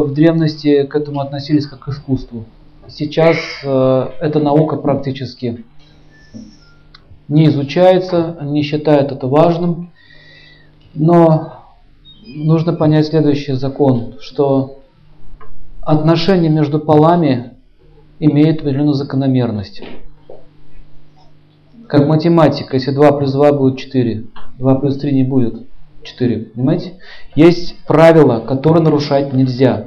в древности к этому относились как к искусству. Сейчас э, эта наука практически не изучается, не считают это важным. Но нужно понять следующий закон, что отношения между полами имеют определенную закономерность. Как математика, если 2 плюс 2 будет 4, 2 плюс 3 не будет 4, понимаете? Есть правила, которые нарушать нельзя.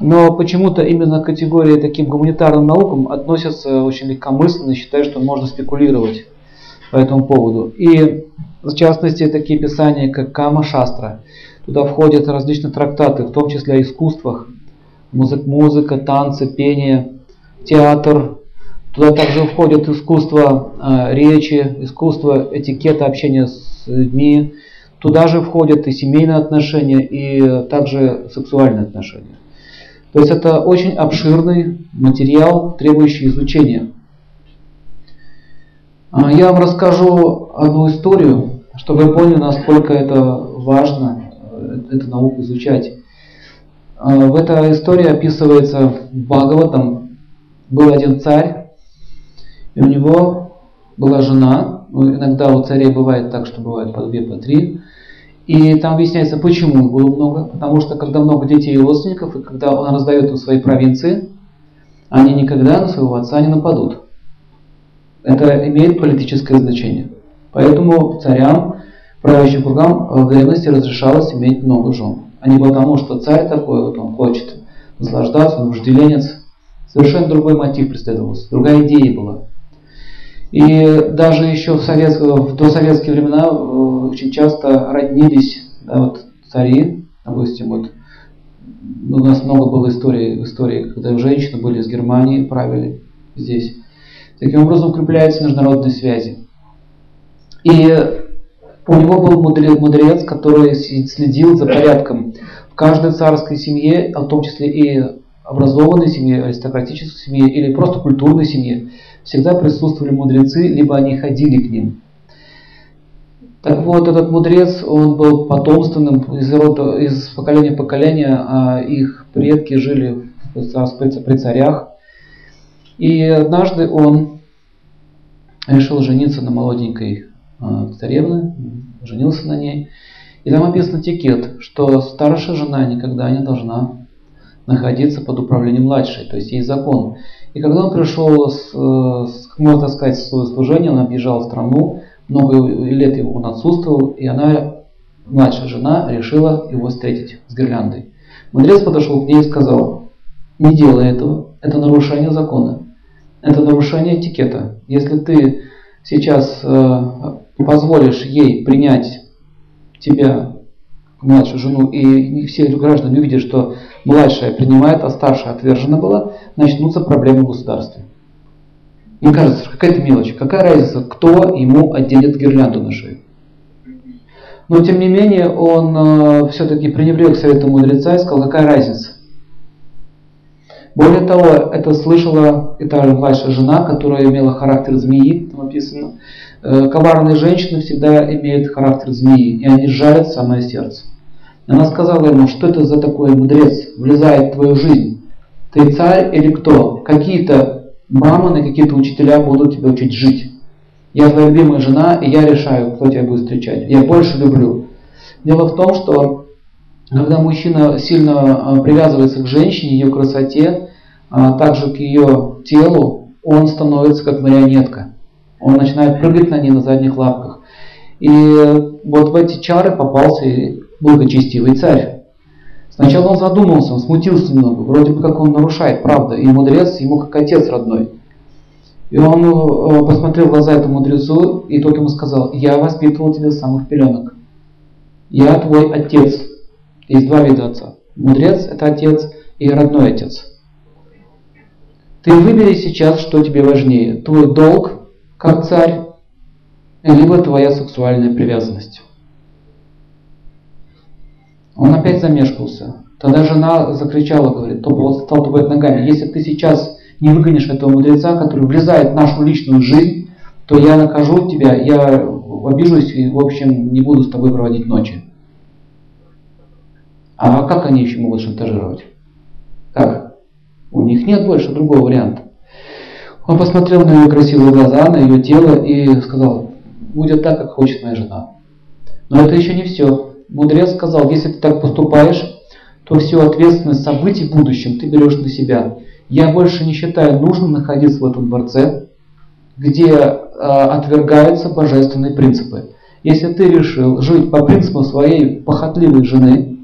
Но почему-то именно категории таким гуманитарным наукам относятся очень легкомысленно, считая, что можно спекулировать по этому поводу. И в частности такие писания, как Кама Шастра. Туда входят различные трактаты, в том числе о искусствах, музыка, музыка танцы, пение, театр. Туда также входит искусство э, речи, искусство этикета общения с людьми. Туда же входят и семейные отношения, и также сексуальные отношения. То есть это очень обширный материал, требующий изучения. А, я вам расскажу одну историю, чтобы вы поняли, насколько это важно, э, эту науку изучать. А, в этой истории описывается в Бхагаватам, был один царь, и у него была жена, ну, иногда у царей бывает так, что бывает по две, по три, и там объясняется, почему их было много, потому что когда много детей и родственников, и когда он раздает им свои провинции, они никогда на своего отца не нападут. Это имеет политическое значение. Поэтому царям, правящим кругам в древности разрешалось иметь много жен. А не потому, что царь такой, вот он хочет наслаждаться, он вожделенец. Совершенно другой мотив преследовался, другая идея была. И даже еще в, совет, в досоветские времена э, очень часто роднились да, вот, цари, допустим, вот у нас много было историй, истории, когда женщины были из Германии, правили здесь. Таким образом укрепляются международные связи. И у него был мудрец, который следил за порядком в каждой царской семье, а в том числе и образованной семье, аристократической семье или просто культурной семье, всегда присутствовали мудрецы, либо они ходили к ним. Так вот, этот мудрец, он был потомственным из, рода, из поколения в поколение, а их предки жили при царях, и однажды он решил жениться на молоденькой а, царевне, женился на ней. И там описан этикет, что старшая жена никогда не должна находиться под управлением младшей, то есть есть закон. И когда он пришел, с, с, можно сказать, в свое служение, он объезжал страну, много лет его он отсутствовал, и она, младшая жена, решила его встретить с гирляндой. Мудрец подошел к ней и сказал, не делай этого, это нарушение закона это нарушение этикета. Если ты сейчас э, позволишь ей принять тебя, младшую жену, и все граждане увидят, что младшая принимает, а старшая отвержена была, начнутся проблемы в государстве. Мне кажется, какая-то мелочь. Какая разница, кто ему оденет гирлянду на шею? Но тем не менее, он э, все-таки пренебрег совету мудреца и сказал, какая разница. Более того, это слышала эта младшая жена, которая имела характер змеи, там написано. Э, коварные женщины всегда имеют характер змеи, и они жалят самое сердце. Она сказала ему, что это за такой мудрец влезает в твою жизнь? Царь или кто? Какие-то браманы, какие-то учителя будут тебя учить жить. Я твоя любимая жена, и я решаю, кто тебя будет встречать. Я больше люблю. Дело в том, что когда мужчина сильно а, привязывается к женщине, ее красоте, а также к ее телу, он становится как марионетка. Он начинает прыгать на ней на задних лапках. И вот в эти чары попался благочестивый царь. Сначала он задумался, он смутился немного, вроде бы как он нарушает, правда, и мудрец ему как отец родной. И он э, посмотрел в глаза этому мудрецу, и тот ему сказал, я воспитывал тебя с самых пеленок. Я твой отец. Есть два вида отца. Мудрец – это отец, и родной отец. Ты выбери сейчас, что тебе важнее. Твой долг, как царь, либо твоя сексуальная привязанность. Он опять замешкался. Тогда жена закричала, говорит, то стал топать ногами. Если ты сейчас не выгонишь этого мудреца, который влезает в нашу личную жизнь, то я накажу тебя, я обижусь и, в общем, не буду с тобой проводить ночи. А как они еще могут шантажировать? Как? У них нет больше другого варианта. Он посмотрел на ее красивые глаза, на ее тело и сказал, будет так, как хочет моя жена. Но это еще не все. Мудрец сказал, если ты так поступаешь, то всю ответственность событий в будущем ты берешь на себя. Я больше не считаю нужным находиться в этом дворце, где э, отвергаются божественные принципы. Если ты решил жить по принципу своей похотливой жены,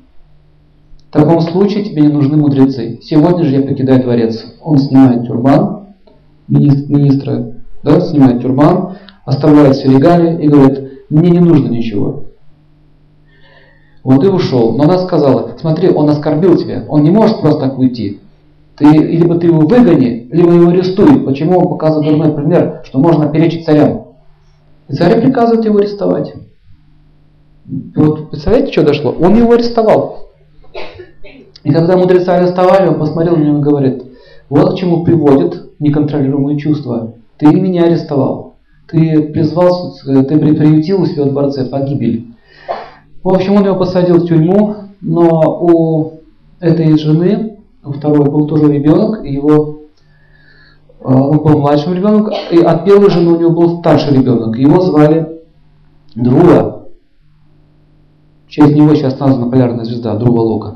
в таком случае тебе не нужны мудрецы. Сегодня же я покидаю дворец. Он снимает тюрбан, министра, да, снимает тюрбан, оставляет все регалии и говорит, мне не нужно ничего. Вот и ушел. Но она сказала, смотри, он оскорбил тебя, он не может просто так уйти. Ты, либо ты его выгони, либо его арестуй. Почему он показывает дурной пример, что можно перечить царям? И царь приказывает его арестовать. Вот представляете, что дошло? Он его арестовал. И когда мудреца арестовали, он посмотрел на него и говорит, вот к чему приводит неконтролируемые чувства. Ты меня арестовал. Ты призвал, ты приютил у себя в дворце погибель. В общем, он его посадил в тюрьму, но у этой жены, у второй был тоже ребенок, и его э, он был младшим ребенком, и от первой жены у него был старший ребенок. Его звали Друа. В честь него сейчас названа полярная звезда Друва Лока.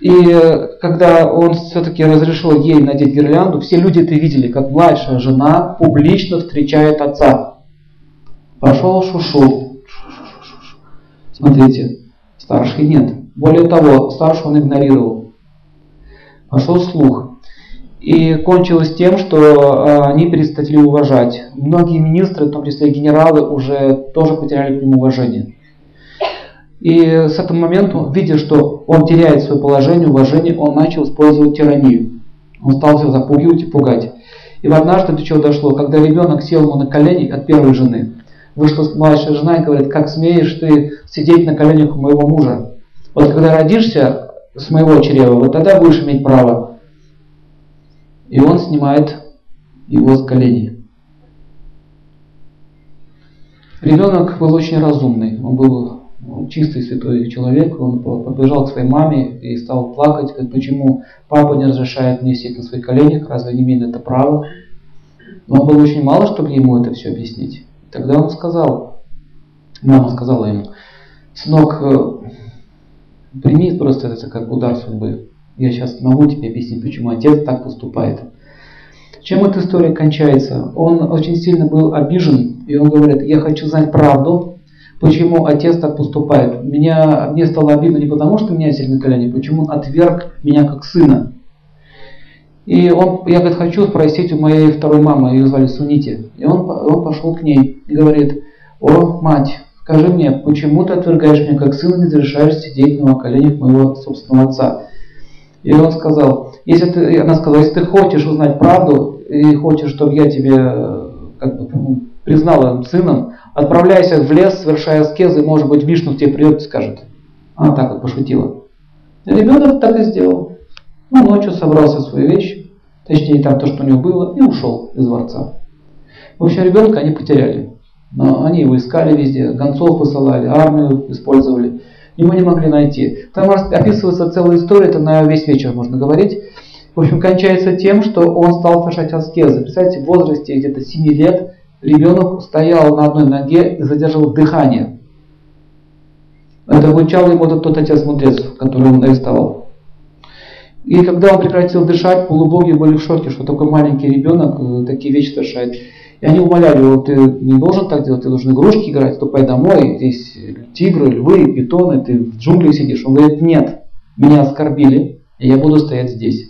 И э, когда он все-таки разрешил ей надеть гирлянду, все люди это видели, как младшая жена публично встречает отца. Пошел шушу, Смотрите, старший нет. Более того, старшего он игнорировал. Пошел слух. И кончилось тем, что э, они перестали уважать. Многие министры, в том числе генералы, уже тоже потеряли к нему уважение. И с этого момента, видя, что он теряет свое положение, уважение, он начал использовать тиранию. Он стал всех запугивать и пугать. И вот однажды до чего дошло, когда ребенок сел ему на колени от первой жены, вышла младшая жена и говорит, как смеешь ты сидеть на коленях у моего мужа. Вот когда родишься с моего чрева, вот тогда будешь иметь право. И он снимает его с коленей. Ребенок был очень разумный, он был чистый святой человек, он побежал к своей маме и стал плакать, говорит, почему папа не разрешает мне сидеть на своих коленях, разве не имеет это право. Но он был очень мало, чтобы ему это все объяснить. Тогда он сказал, мама сказала ему, сынок, э, прими просто это как удар судьбы. Я сейчас могу тебе объяснить, почему отец так поступает. Чем эта история кончается? Он очень сильно был обижен, и он говорит, я хочу знать правду, почему отец так поступает. Меня, мне стало обидно не потому, что меня сильно колени, почему он отверг меня как сына. И он, я говорит, хочу спросить у моей второй мамы, ее звали Сунити. И он, он пошел к ней и говорит, о, мать, скажи мне, почему ты отвергаешь меня как сына, не разрешаешь сидеть на коленях моего собственного отца? И он сказал, если ты, она сказала, если ты хочешь узнать правду и хочешь, чтобы я тебе как бы, ну, признала сыном, отправляйся в лес, совершая аскезы, может быть, Вишну тебе придет и скажет. Она так вот пошутила. И ребенок так и сделал. Ну, ночью собрался свои вещи, точнее там то, что у него было, и ушел из дворца. В общем, ребенка они потеряли. Но они его искали везде, гонцов посылали, армию использовали. Мы не могли найти. Там описывается целая история, это на весь вечер можно говорить. В общем, кончается тем, что он стал совершать аскезы. Представьте, в возрасте где-то 7 лет ребенок стоял на одной ноге и задерживал дыхание. Это обучал ему тот отец-мудрец, который он арестовал. И когда он прекратил дышать, полубоги были в шоке, что такой маленький ребенок э, такие вещи совершает. И они умоляли его, ты не должен так делать, ты должен игрушки играть, ступай домой, здесь тигры, львы, питоны, ты в джунглях сидишь. Он говорит, нет, меня оскорбили, и я буду стоять здесь.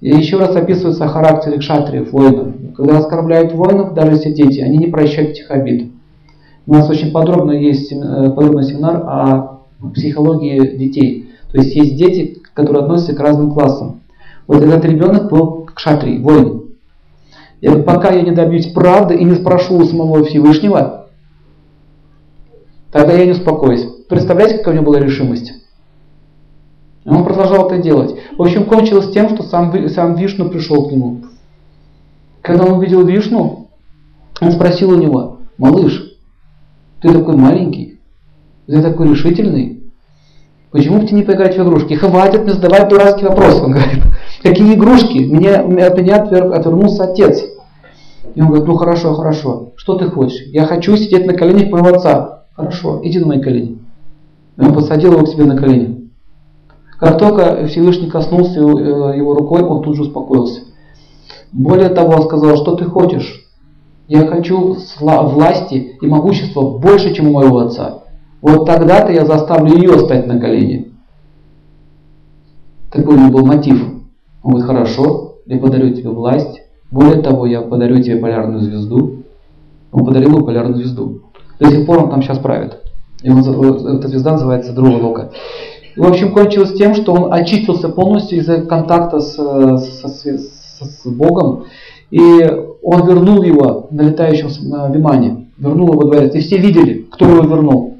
И еще раз описывается характер кшатриев, воинов. Когда оскорбляют воинов, даже если дети, они не прощают этих обид. У нас очень подробно есть э, подробный семинар о психологии детей. То есть есть дети, которые относятся к разным классам. Вот этот ребенок был кшатри, воин. И вот пока я не добьюсь правды и не спрошу у самого Всевышнего, тогда я не успокоюсь. Представляете, какая у него была решимость? Он продолжал это делать. В общем, кончилось тем, что сам, сам Вишну пришел к нему. Когда он увидел Вишну, он спросил у него, малыш, ты такой маленький, ты такой решительный, Почему бы тебе не поиграть в игрушки? Хватит мне задавать дурацкий вопрос, он говорит. Какие игрушки? Мне, от меня отвернулся отец. И он говорит, ну хорошо, хорошо. Что ты хочешь? Я хочу сидеть на коленях моего отца. Хорошо, иди на мои колени. И он посадил его к себе на колени. Как только Всевышний коснулся э, его рукой, он тут же успокоился. Более того, он сказал, что ты хочешь? Я хочу власти и могущества больше, чем у моего отца. Вот тогда-то я заставлю ее стать на колени. Такой у него был мотив. Он говорит, хорошо, я подарю тебе власть. Более того, я подарю тебе полярную звезду. Он подарил ему полярную звезду. До сих пор он там сейчас правит. И он, эта звезда называется Друга Лока. И, в общем, кончилось тем, что он очистился полностью из-за контакта с, с, с, с Богом. И он вернул его на летающем Вимане. Вернул его во дворец. И все видели, кто его вернул.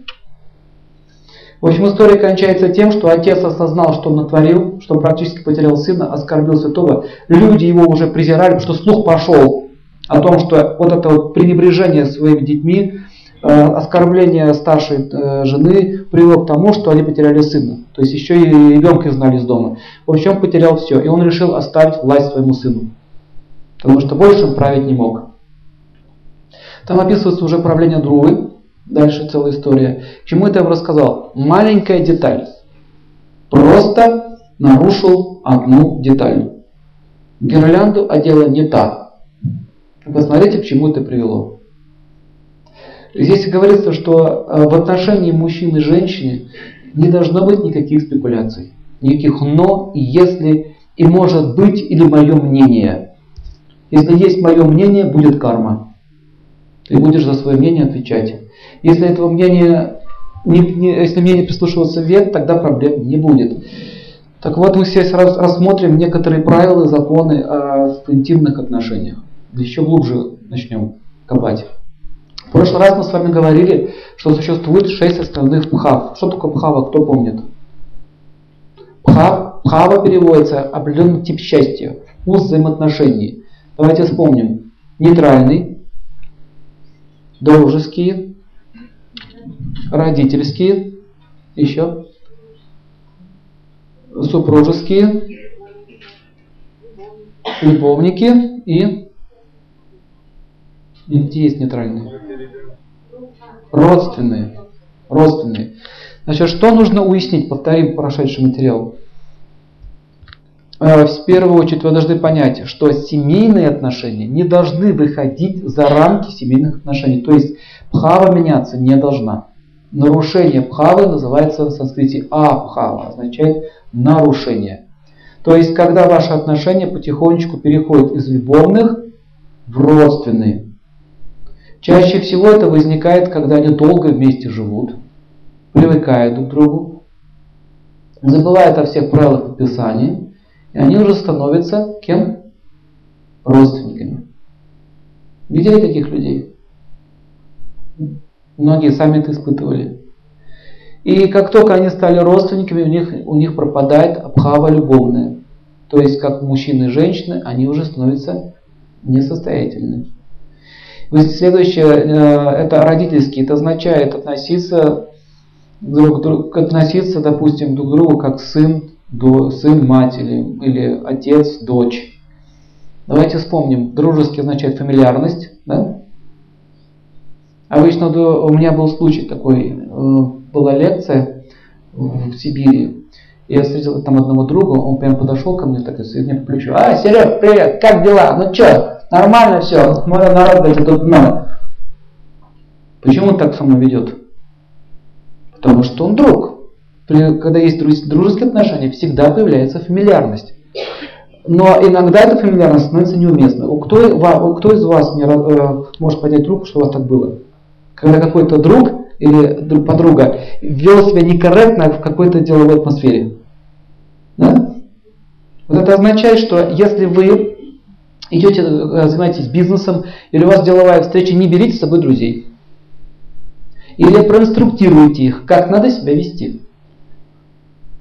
В общем, история кончается тем, что отец осознал, что он натворил, что практически потерял сына, оскорбил святого. Люди его уже презирали, что слух пошел о том, что вот это вот пренебрежение своими детьми, э, оскорбление старшей э, жены привело к тому, что они потеряли сына. То есть еще и ребенка знали из дома. В общем, он потерял все. И он решил оставить власть своему сыну. Потому что больше он править не мог. Там описывается уже правление Друвы, Дальше целая история. К чему это я вам рассказал? Маленькая деталь. Просто нарушил одну деталь. Гирлянду одела не та. Посмотрите, к чему это привело. Здесь говорится, что э, в отношении мужчины и женщины не должно быть никаких спекуляций. Никаких «но» «если» и «может быть» или «мое мнение». Если есть мое мнение, будет карма. Ты будешь за свое мнение отвечать. Если этого мнения, не, не, если мнение прислушиваться век, тогда проблем не будет. Так вот, мы сейчас рассмотрим некоторые правила, законы о интимных отношениях. Еще глубже начнем копать. В прошлый раз мы с вами говорили, что существует шесть основных пхав. Что такое пхава, кто помнит? Пхав, пхава переводится определенный тип счастья, вкус взаимоотношений. Давайте вспомним. Нейтральный, дружеские, родительские, еще супружеские, любовники и, и где есть нейтральные? Родственные. Родственные. Значит, что нужно уяснить? Повторим прошедший материал. Э, в первую очередь вы должны понять, что семейные отношения не должны выходить за рамки семейных отношений. То есть пхава меняться не должна. Нарушение пхавы называется в санскрите апхава, означает нарушение. То есть, когда ваши отношения потихонечку переходят из любовных в родственные. Чаще всего это возникает, когда они долго вместе живут, привыкают друг к другу, забывают о всех правилах подписания, и они уже становятся кем? Родственниками. Видели таких людей? Многие сами это испытывали. И как только они стали родственниками, у них, у них пропадает абхава любовная. То есть, как мужчины и женщины, они уже становятся несостоятельными. Следующее, э, это родительский. Это означает относиться друг к другу, относиться, допустим, друг к другу как сын, до, сын, мать или, или отец, дочь. Давайте вспомним. Дружеский означает фамильярность, да? Обычно у меня был случай такой, э, была лекция в Сибири, я встретил там одного друга, он прям подошел ко мне так и мне по плечу. А, Серег, привет, как дела? Ну что, нормально все, мой народ, блядь, тут много. Почему он так со мной ведет? Потому что он друг. Когда есть дружеские отношения, всегда появляется фамильярность. Но иногда эта фамильярность становится неуместной. Кто, кто из вас мне, э, может поднять руку, что у вас так было? Когда какой-то друг или подруга вел себя некорректно в какой-то деловой атмосфере. Да? Вот это означает, что если вы идете, э, занимаетесь бизнесом, или у вас деловая встреча, не берите с собой друзей. Или проинструктируйте их, как надо себя вести.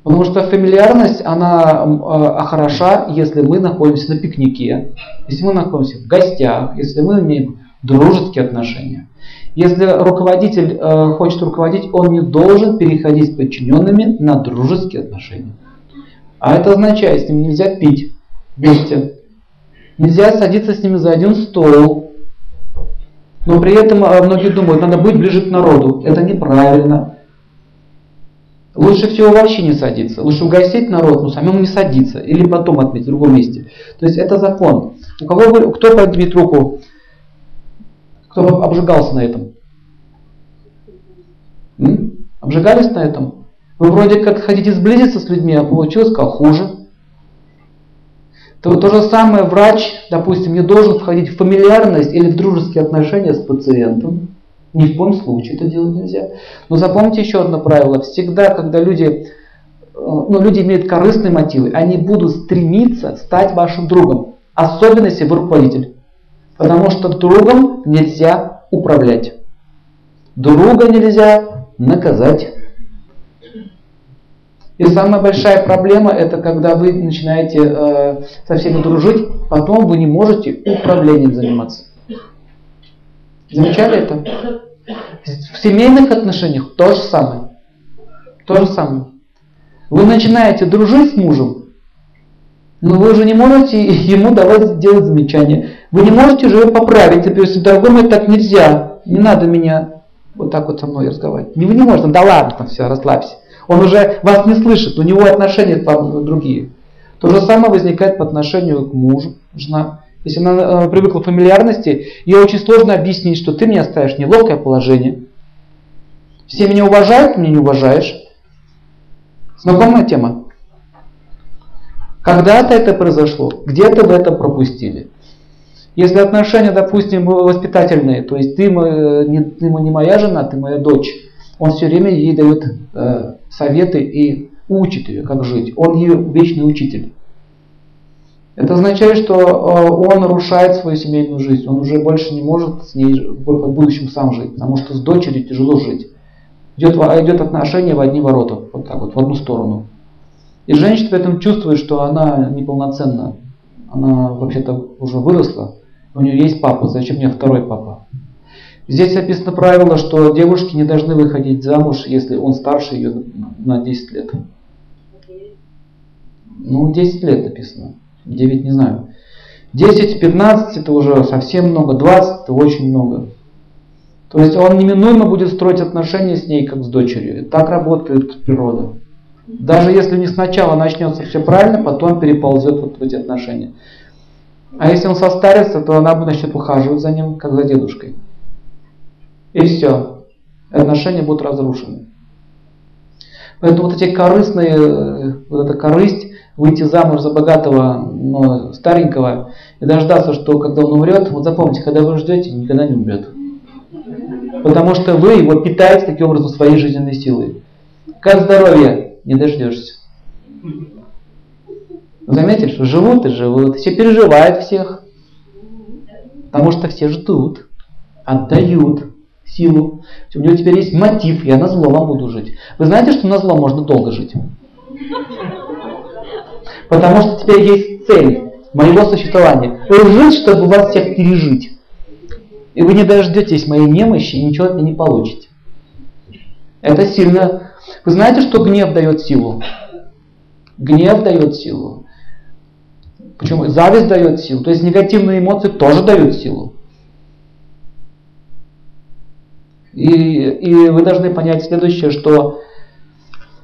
Потому что фамильярность, она э, хороша, если мы находимся на пикнике, если мы находимся в гостях, если мы имеем дружеские отношения. Если руководитель э, хочет руководить, он не должен переходить с подчиненными на дружеские отношения. А это означает, с ними нельзя пить вместе. Нельзя садиться с ними за один стол. Но при этом э, многие думают, надо быть ближе к народу. Это неправильно. Лучше всего вообще не садиться. Лучше угостить народ, но самому не садиться. Или потом отметить в другом месте. То есть это закон. У кого, кто поднимет руку, кто обжигался на этом? М? Обжигались на этом? Вы вроде как хотите сблизиться с людьми, а получилось как хуже. То, то же самое врач, допустим, не должен входить в фамильярность или в дружеские отношения с пациентом. Ни в коем случае это делать нельзя. Но запомните еще одно правило. Всегда, когда люди, э, ну, люди имеют корыстные мотивы, они будут стремиться стать вашим другом. Особенно если вы руководитель. Потому что другом нельзя управлять. Друга нельзя наказать. И самая большая проблема это когда вы начинаете э, со всеми дружить, потом вы не можете управлением заниматься. Замечали это? В семейных отношениях то же самое. То же самое. Вы начинаете дружить с мужем, но вы уже не можете ему давать делать замечания. Вы не можете же его поправить. Например, если дорогой мой, так нельзя. Не надо меня вот так вот со мной разговаривать. Вы не можете. Да ладно, там все, расслабься. Он уже вас не слышит, у него отношения там другие. То же самое возникает по отношению к мужу, жена. Если она э, привыкла к фамильярности, ей очень сложно объяснить, что ты меня ставишь в неловкое положение. Все меня уважают, ты меня не уважаешь. Знакомая тема? Когда-то это произошло, где-то вы это пропустили. Если отношения, допустим, воспитательные, то есть ты, не, ты не моя жена, ты моя дочь, он все время ей дает э, советы и учит ее, как жить. Он ее вечный учитель. Это означает, что э, он нарушает свою семейную жизнь. Он уже больше не может с ней в будущем сам жить, потому что с дочерью тяжело жить. Идет, идет отношение в одни ворота, вот так вот, в одну сторону. И женщина в этом чувствует, что она неполноценна. Она вообще-то уже выросла, у нее есть папа, зачем мне второй папа? Здесь описано правило, что девушки не должны выходить замуж, если он старше ее на 10 лет. Ну, 10 лет написано. 9 не знаю. 10-15 это уже совсем много, 20 это очень много. То есть он неминуемо будет строить отношения с ней, как с дочерью. Так работает природа. Даже если не сначала начнется все правильно, потом переползет вот в эти отношения. А если он состарится, то она начнет ухаживать за ним, как за дедушкой. И все. Отношения будут разрушены. Поэтому вот эти корыстные, вот эта корысть, выйти замуж за богатого, но старенького, и дождаться, что когда он умрет, вот запомните, когда вы ждете, никогда не умрет. Потому что вы его питаете таким образом своей жизненной силой. Как здоровье? Не дождешься. Заметили, что живут и живут, все переживают всех. Потому что все ждут, отдают силу. У него теперь есть мотив, я на зло вам буду жить. Вы знаете, что на зло можно долго жить? Потому что теперь есть цель моего существования. Жить, чтобы вас всех пережить. И вы не дождетесь моей немощи и ничего от меня не получите. Это сильно. Вы знаете, что гнев дает силу? Гнев дает силу. Почему? Зависть дает силу. То есть негативные эмоции тоже дают силу. И, и вы должны понять следующее, что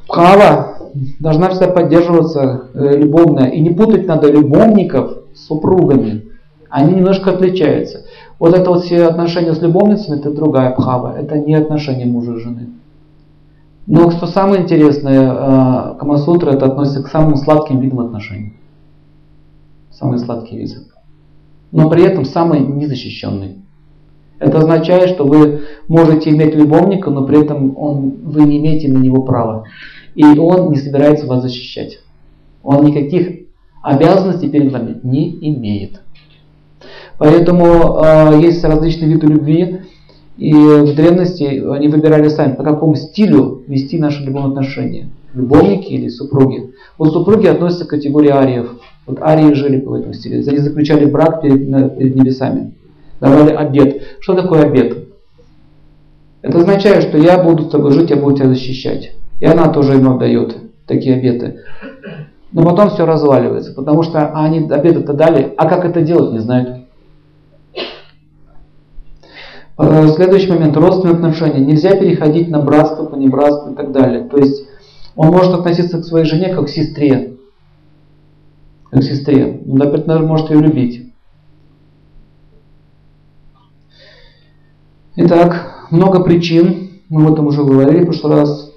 Хава должна всегда поддерживаться э, любовно. И не путать надо любовников с супругами. Они немножко отличаются. Вот это вот все отношения с любовницами, это другая пхава. Это не отношения мужа и жены. Но что самое интересное, э, Камасутра это относится к самым сладким видам отношений. Самый сладкий вид. Но при этом самый незащищенный. Это означает, что вы можете иметь любовника, но при этом он, вы не имеете на него права. И он не собирается вас защищать. Он никаких обязанностей перед вами не имеет. Поэтому э, есть различные виды любви. И в древности они выбирали сами, по какому стилю вести наши любовные отношения. Любовники или супруги. Вот супруги относятся к категории ариев. Вот арии жили по этому стилю. Они заключали брак перед, перед небесами давали обед. Что такое обед? Это означает, что я буду с тобой жить, я буду тебя защищать. И она тоже ему дает такие обеты. Но потом все разваливается, потому что они обеты-то дали, а как это делать, не знают. Э, следующий момент, родственные отношения. Нельзя переходить на братство, понебратство и так далее. То есть он может относиться к своей жене как к сестре. Как к сестре. Он, например, может ее любить. Итак, много причин. Мы об этом уже говорили в прошлый раз.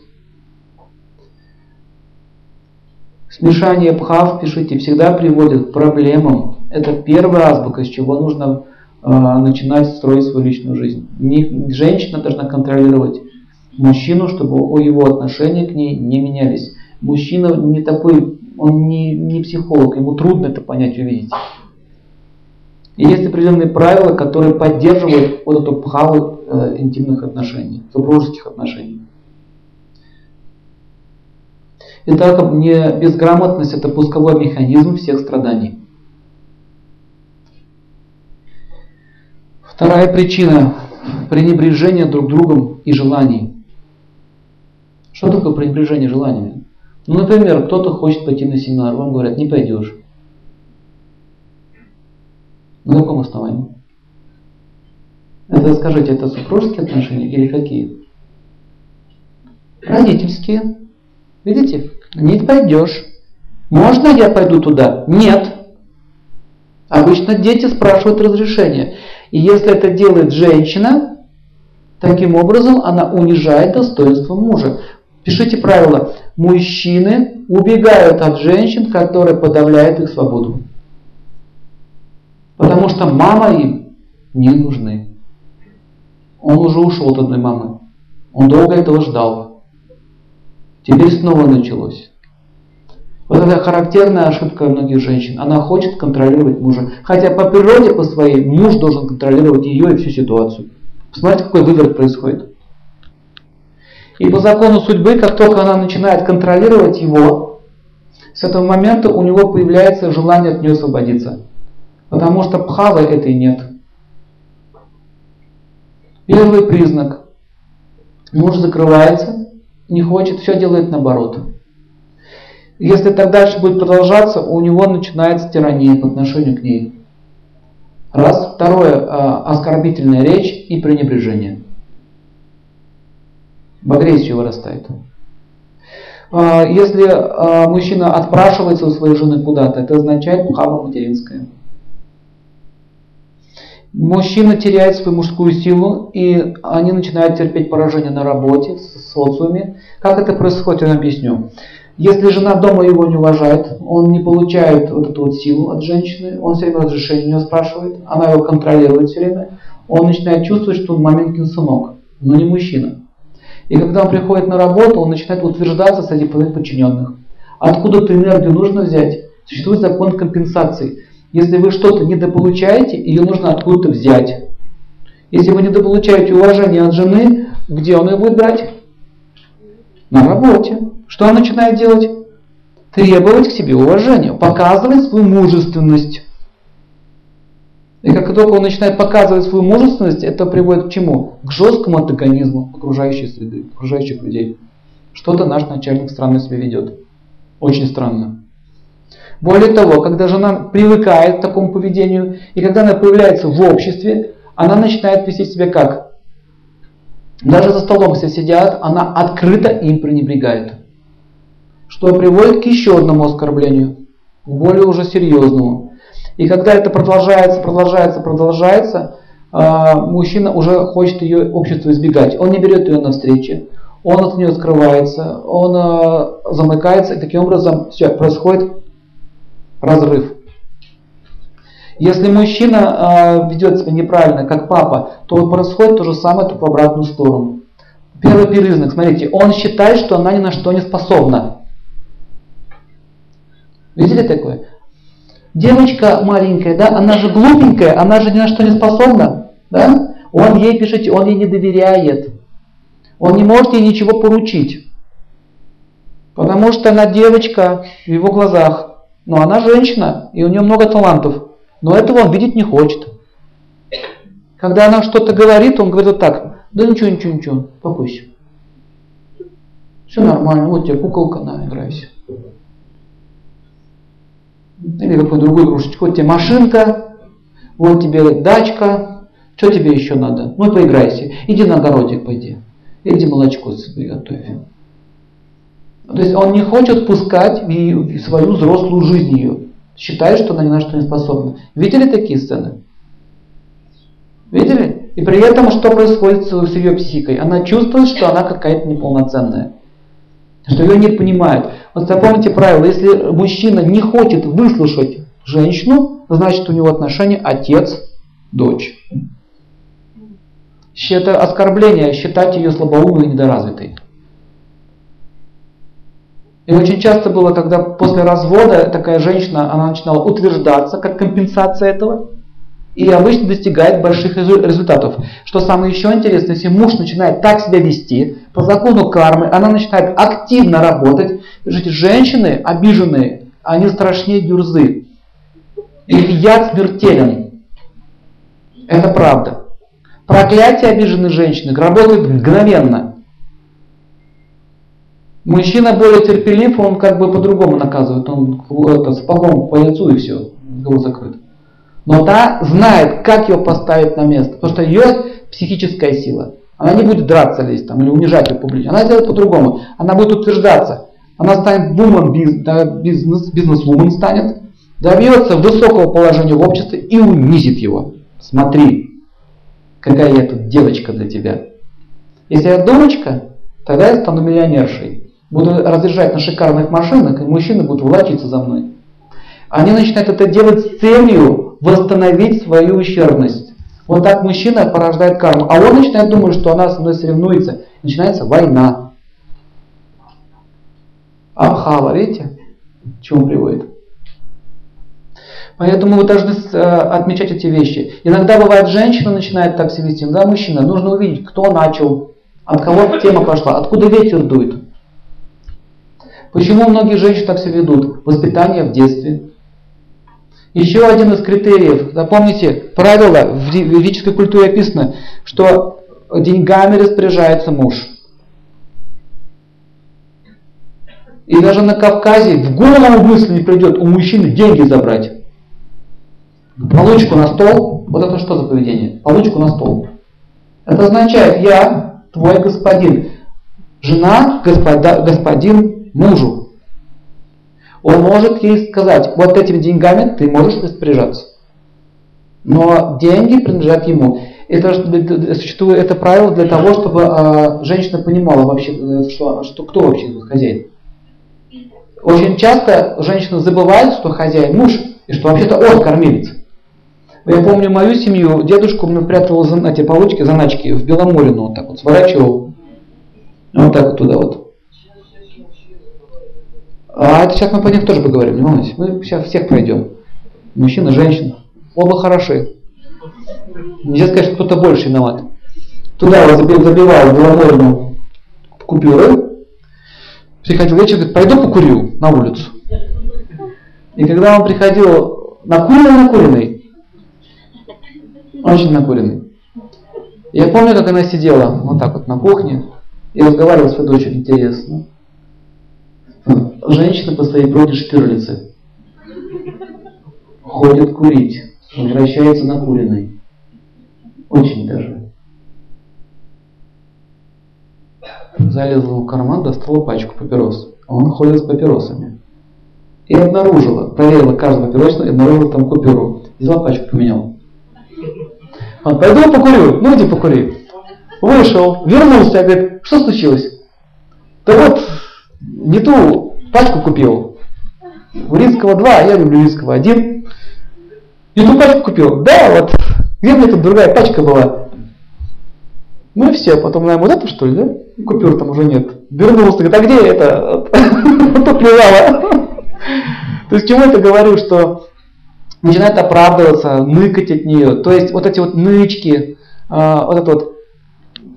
Смешание пхав, пишите, всегда приводит к проблемам. Это первая азбука, с чего нужно э, начинать строить свою личную жизнь. Не, женщина должна контролировать мужчину, чтобы его отношения к ней не менялись. Мужчина не такой, он не, не психолог, ему трудно это понять, увидеть. И есть определенные правила, которые поддерживают вот эту пхаву э, интимных отношений, супружеских отношений. Итак, безграмотность это пусковой механизм всех страданий. Вторая причина – пренебрежение друг другом и желаний. Что такое пренебрежение желаниями? Ну, например, кто-то хочет пойти на семинар, вам говорят, не пойдешь. На каком основании? Это, скажите, это супружеские отношения или какие? Родительские. Видите? Не пойдешь. Можно я пойду туда? Нет. Обычно дети спрашивают разрешение. И если это делает женщина, таким образом она унижает достоинство мужа. Пишите правило. Мужчины убегают от женщин, которые подавляют их свободу. Потому что мама им не нужны. Он уже ушел от одной мамы. Он долго этого ждал. Теперь снова началось. Вот это характерная ошибка многих женщин. Она хочет контролировать мужа. Хотя по природе, по своей, муж должен контролировать ее и всю ситуацию. Посмотрите, какой выворот происходит. И по закону судьбы, как только она начинает контролировать его, с этого момента у него появляется желание от нее освободиться. Потому что пхавы этой нет. Первый признак. Муж закрывается, не хочет, все делает наоборот. Если так дальше будет продолжаться, у него начинается тирания по отношению к ней. Раз. Второе. А, оскорбительная речь и пренебрежение. В агрессию вырастает. А, если а, мужчина отпрашивается у своей жены куда-то, это означает пхава материнская. Мужчина теряет свою мужскую силу, и они начинают терпеть поражение на работе, в социуме. Как это происходит, я объясню. Если жена дома его не уважает, он не получает вот эту вот силу от женщины, он все время разрешение нее спрашивает, она его контролирует все время, он начинает чувствовать, что он маменькин сынок, но не мужчина. И когда он приходит на работу, он начинает утверждаться среди своих подчиненных. Откуда-то энергию нужно взять. Существует закон компенсации. Если вы что-то недополучаете, ее нужно откуда-то взять. Если вы недополучаете уважение от жены, где он ее будет брать? На работе. Что он начинает делать? Требовать к себе уважения, показывать свою мужественность. И как только он начинает показывать свою мужественность, это приводит к чему? К жесткому антагонизму окружающей среды, окружающих людей. Что-то наш начальник странно себя ведет. Очень странно. Более того, когда жена привыкает к такому поведению, и когда она появляется в обществе, она начинает вести себя как? Даже за столом все сидят, она открыто им пренебрегает что приводит к еще одному оскорблению, более уже серьезному. И когда это продолжается, продолжается, продолжается, а, мужчина уже хочет ее общество избегать. Он не берет ее на встречи, он от нее скрывается, он а, замыкается, и таким образом все, происходит разрыв. Если мужчина а, ведет себя неправильно, как папа, то происходит то же самое, только в обратную сторону. Первый признак, смотрите, он считает, что она ни на что не способна. Видели такое? Девочка маленькая, да, она же глупенькая, она же ни на что не способна, да? Он ей, пишите, он ей не доверяет. Он не может ей ничего поручить. Потому что она девочка в его глазах. Но она женщина, и у нее много талантов. Но этого он видеть не хочет. Когда она что-то говорит, он говорит вот так. Да ничего, ничего, ничего, успокойся. Все нормально, вот тебе куколка, на, играйся. Или какой другой игрушечка. Вот тебе машинка, вот тебе дачка, что тебе еще надо? Ну поиграйся, иди на огородик пойди, иди молочко себе готовь. То есть он не хочет пускать в свою взрослую жизнь ее. Считает, что она ни на что не способна. Видели такие сцены? Видели? И при этом что происходит с ее психикой? Она чувствует, что она какая-то неполноценная. Что ее не понимают. Вот запомните правило, если мужчина не хочет выслушать женщину, значит у него отношения отец-дочь. Это оскорбление считать ее слабоумной и недоразвитой. И очень часто было, когда после развода такая женщина, она начинала утверждаться как компенсация этого, и обычно достигает больших результатов. Что самое еще интересное, если муж начинает так себя вести, по закону кармы, она начинает активно работать. Скажите, женщины обиженные, они страшнее дюрзы. Их яд смертелен. Это правда. Проклятие обиженной женщины работает мгновенно. Мужчина более терпелив, он как бы по-другому наказывает. Он это, сапогом по лицу и все, голос закрыт. Но та знает, как ее поставить на место. Потому что ее психическая сила. Она не будет драться лезть там, или унижать ее публично. Она сделает по-другому. Она будет утверждаться. Она станет бумом бизнес, бизнес-вумен станет, добьется высокого положения в обществе и унизит его. Смотри, какая я тут девочка для тебя. Если я дурочка, тогда я стану миллионершей. Буду разъезжать на шикарных машинах, и мужчины будут волочиться за мной. Они начинают это делать с целью восстановить свою ущербность. Вот так мужчина порождает карму. А он начинает думать, что она со мной соревнуется. Начинается война. Абхава, видите, к чему приводит? Поэтому вы должны э, отмечать эти вещи. Иногда бывает, женщина начинает так себя вести, иногда мужчина. Нужно увидеть, кто начал, от кого тема пошла, откуда ветер дует. Почему многие женщины так себя ведут? Воспитание в детстве. Еще один из критериев. Запомните, правило в ведической культуре описано, что деньгами распоряжается муж. И даже на Кавказе в голову мысли не придет у мужчины деньги забрать. Получку на стол. Вот это что за поведение? Получку на стол. Это означает, я твой господин. Жена, господа, господин мужу. Он может ей сказать, вот этими деньгами ты можешь распоряжаться. Но деньги принадлежат ему. Это существует это правило для того, чтобы э, женщина понимала вообще, э, что, что кто вообще хозяин. Очень часто женщина забывает, что хозяин муж, и что вообще-то он кормилец. Я помню мою семью, дедушку мне прятал эти получки, заначки в Беломорину, вот так вот сворачивал. Вот так вот туда вот. А это сейчас мы по них тоже поговорим, не волнуйтесь. Мы сейчас всех пройдем. Мужчина, женщина. Оба хороши. Нельзя сказать, что кто-то больше виноват. Туда я забивал беломорную купюры. Приходил вечер, говорит, пойду покурю на улицу. И когда он приходил накуренный, накуренный, очень накуренный. Я помню, как она сидела вот так вот на кухне и разговаривала с своей дочерью, интересно. Женщина по своей природе шпирлицы. Ходит курить, возвращается накуренной. Очень даже. Залезла в карман, достала пачку папирос. Он ходит с папиросами. И обнаружила, проверила каждую папиросную и обнаружила там купюру. Взяла пачку, поменял. Он, пойду покурю. Ну иди покури. Вышел, вернулся, говорит, что случилось? Да вот, не ту Пачку купил. У Ринского 2, а я люблю Ринского 1. И ту пачку купил. Да, вот. Где мне тут другая пачка была? Ну и все, потом, наверное, вот эту что ли, да? Купюр там уже нет. Вернулся, говорит, а где это? Тут лежала. То есть, к чему это говорю, что начинает оправдываться, ныкать от нее. То есть, вот эти вот нычки, а, вот это вот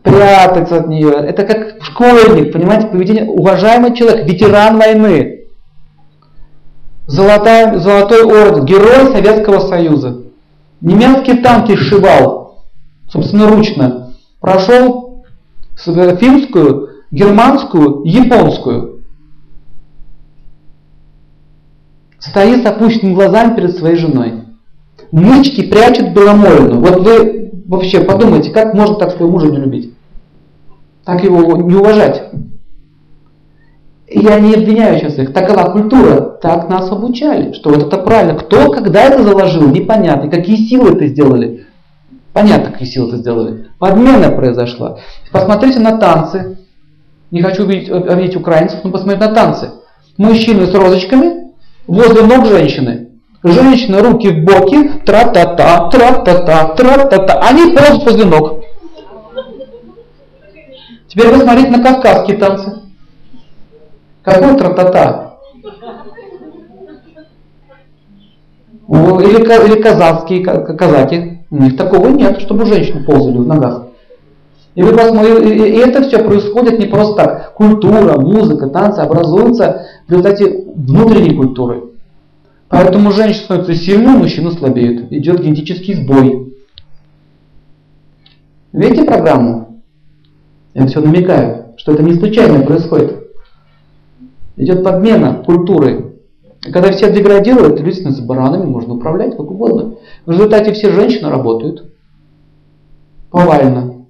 прятаться от нее. Это как школьник, понимаете, поведение. Уважаемый человек, ветеран войны, золотой, золотой орден, герой Советского Союза. Немецкие танки сшивал, собственноручно. Прошел финскую, германскую, японскую. Стоит с опущенными глазами перед своей женой. Мышки прячет Беломорину. Вот вы вообще подумайте, как можно так своего мужа не любить? Так его не уважать? Я не обвиняю сейчас их. Такова культура. Так нас обучали, что вот это правильно. Кто, когда это заложил, непонятно. Какие силы это сделали. Понятно, какие силы это сделали. Подмена произошла. Посмотрите на танцы. Не хочу увидеть, обидеть украинцев, но посмотрите на танцы. Мужчины с розочками возле ног женщины. Женщина, руки в боки, тра-та-та, тра-та-та, тра-та-та. Они ползут возле ног. Теперь посмотрите на кавказские танцы. Какой тра-та-та? Или, или казахские казаки. У них такого нет, чтобы женщины ползали в ногах. И, вы посмотрите, и это все происходит не просто так. Культура, музыка, танцы образуются в результате внутренней культуры. Поэтому женщина становится сильной, мужчина слабеет. Идет генетический сбой. Видите программу? Я все намекаю, что это не случайно происходит. Идет подмена культуры. И когда все деградируют, люди становятся баранами, можно управлять как угодно. В результате все женщины работают. Повально.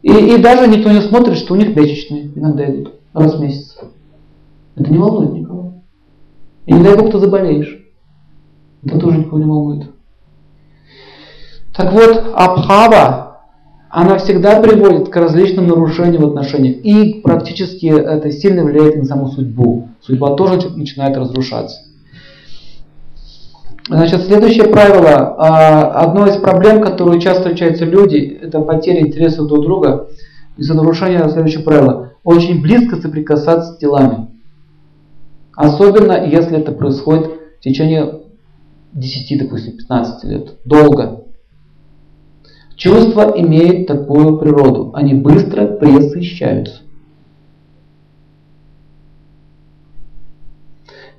И, и даже никто не смотрит, что у них месячные иногда идут раз в месяц. Это не волнует никого. И не дай бог ты заболеешь. Это тоже никого не волнует. Так вот, абхава она всегда приводит к различным нарушениям в отношениях. И практически это сильно влияет на саму судьбу. Судьба тоже начинает разрушаться. Значит, следующее правило. А, одно из проблем, которые часто встречаются люди, это потеря интереса друг друга из-за нарушения следующего правила. Очень близко соприкасаться с телами. Особенно, если это происходит в течение 10, допустим, 15 лет. Долго. Чувства имеют такую природу. Они быстро пресыщаются.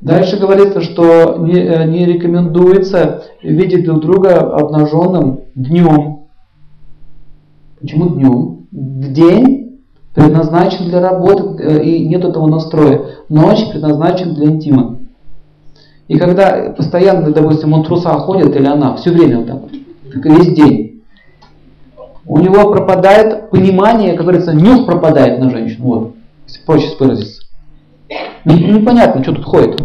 Дальше говорится, что не, э, не рекомендуется видеть друг друга обнаженным днем. Почему днем? День предназначен для работы э, и нет этого настроя. Ночь предназначен для интима. И когда постоянно, допустим, он труса ходит или она, все время вот так весь день, у него пропадает понимание, как говорится, нюх пропадает на женщину. Вот, если проще выразиться. Непонятно, что тут ходит.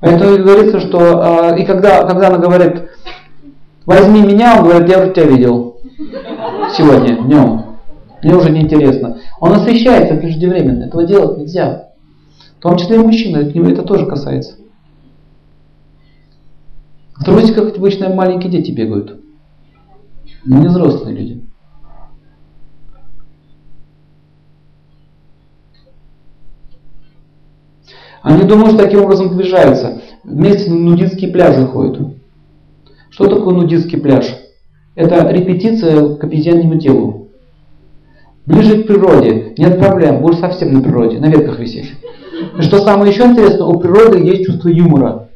Поэтому говорится, что э, и когда, когда она говорит, возьми меня, он говорит, я уже тебя видел сегодня, днем. Мне уже неинтересно. Он освещается преждевременно. Этого делать нельзя. В том числе и мужчина, это тоже касается. В трусиках обычно маленькие дети бегают. Мы не взрослые люди. Они думают, что таким образом движаются. Вместе на нудистские пляжи ходят. Что такое нудистский пляж? Это репетиция к обезьяньему телу. Ближе к природе, нет проблем, будешь совсем на природе, на ветках висеть. И что самое еще интересное, у природы есть чувство юмора.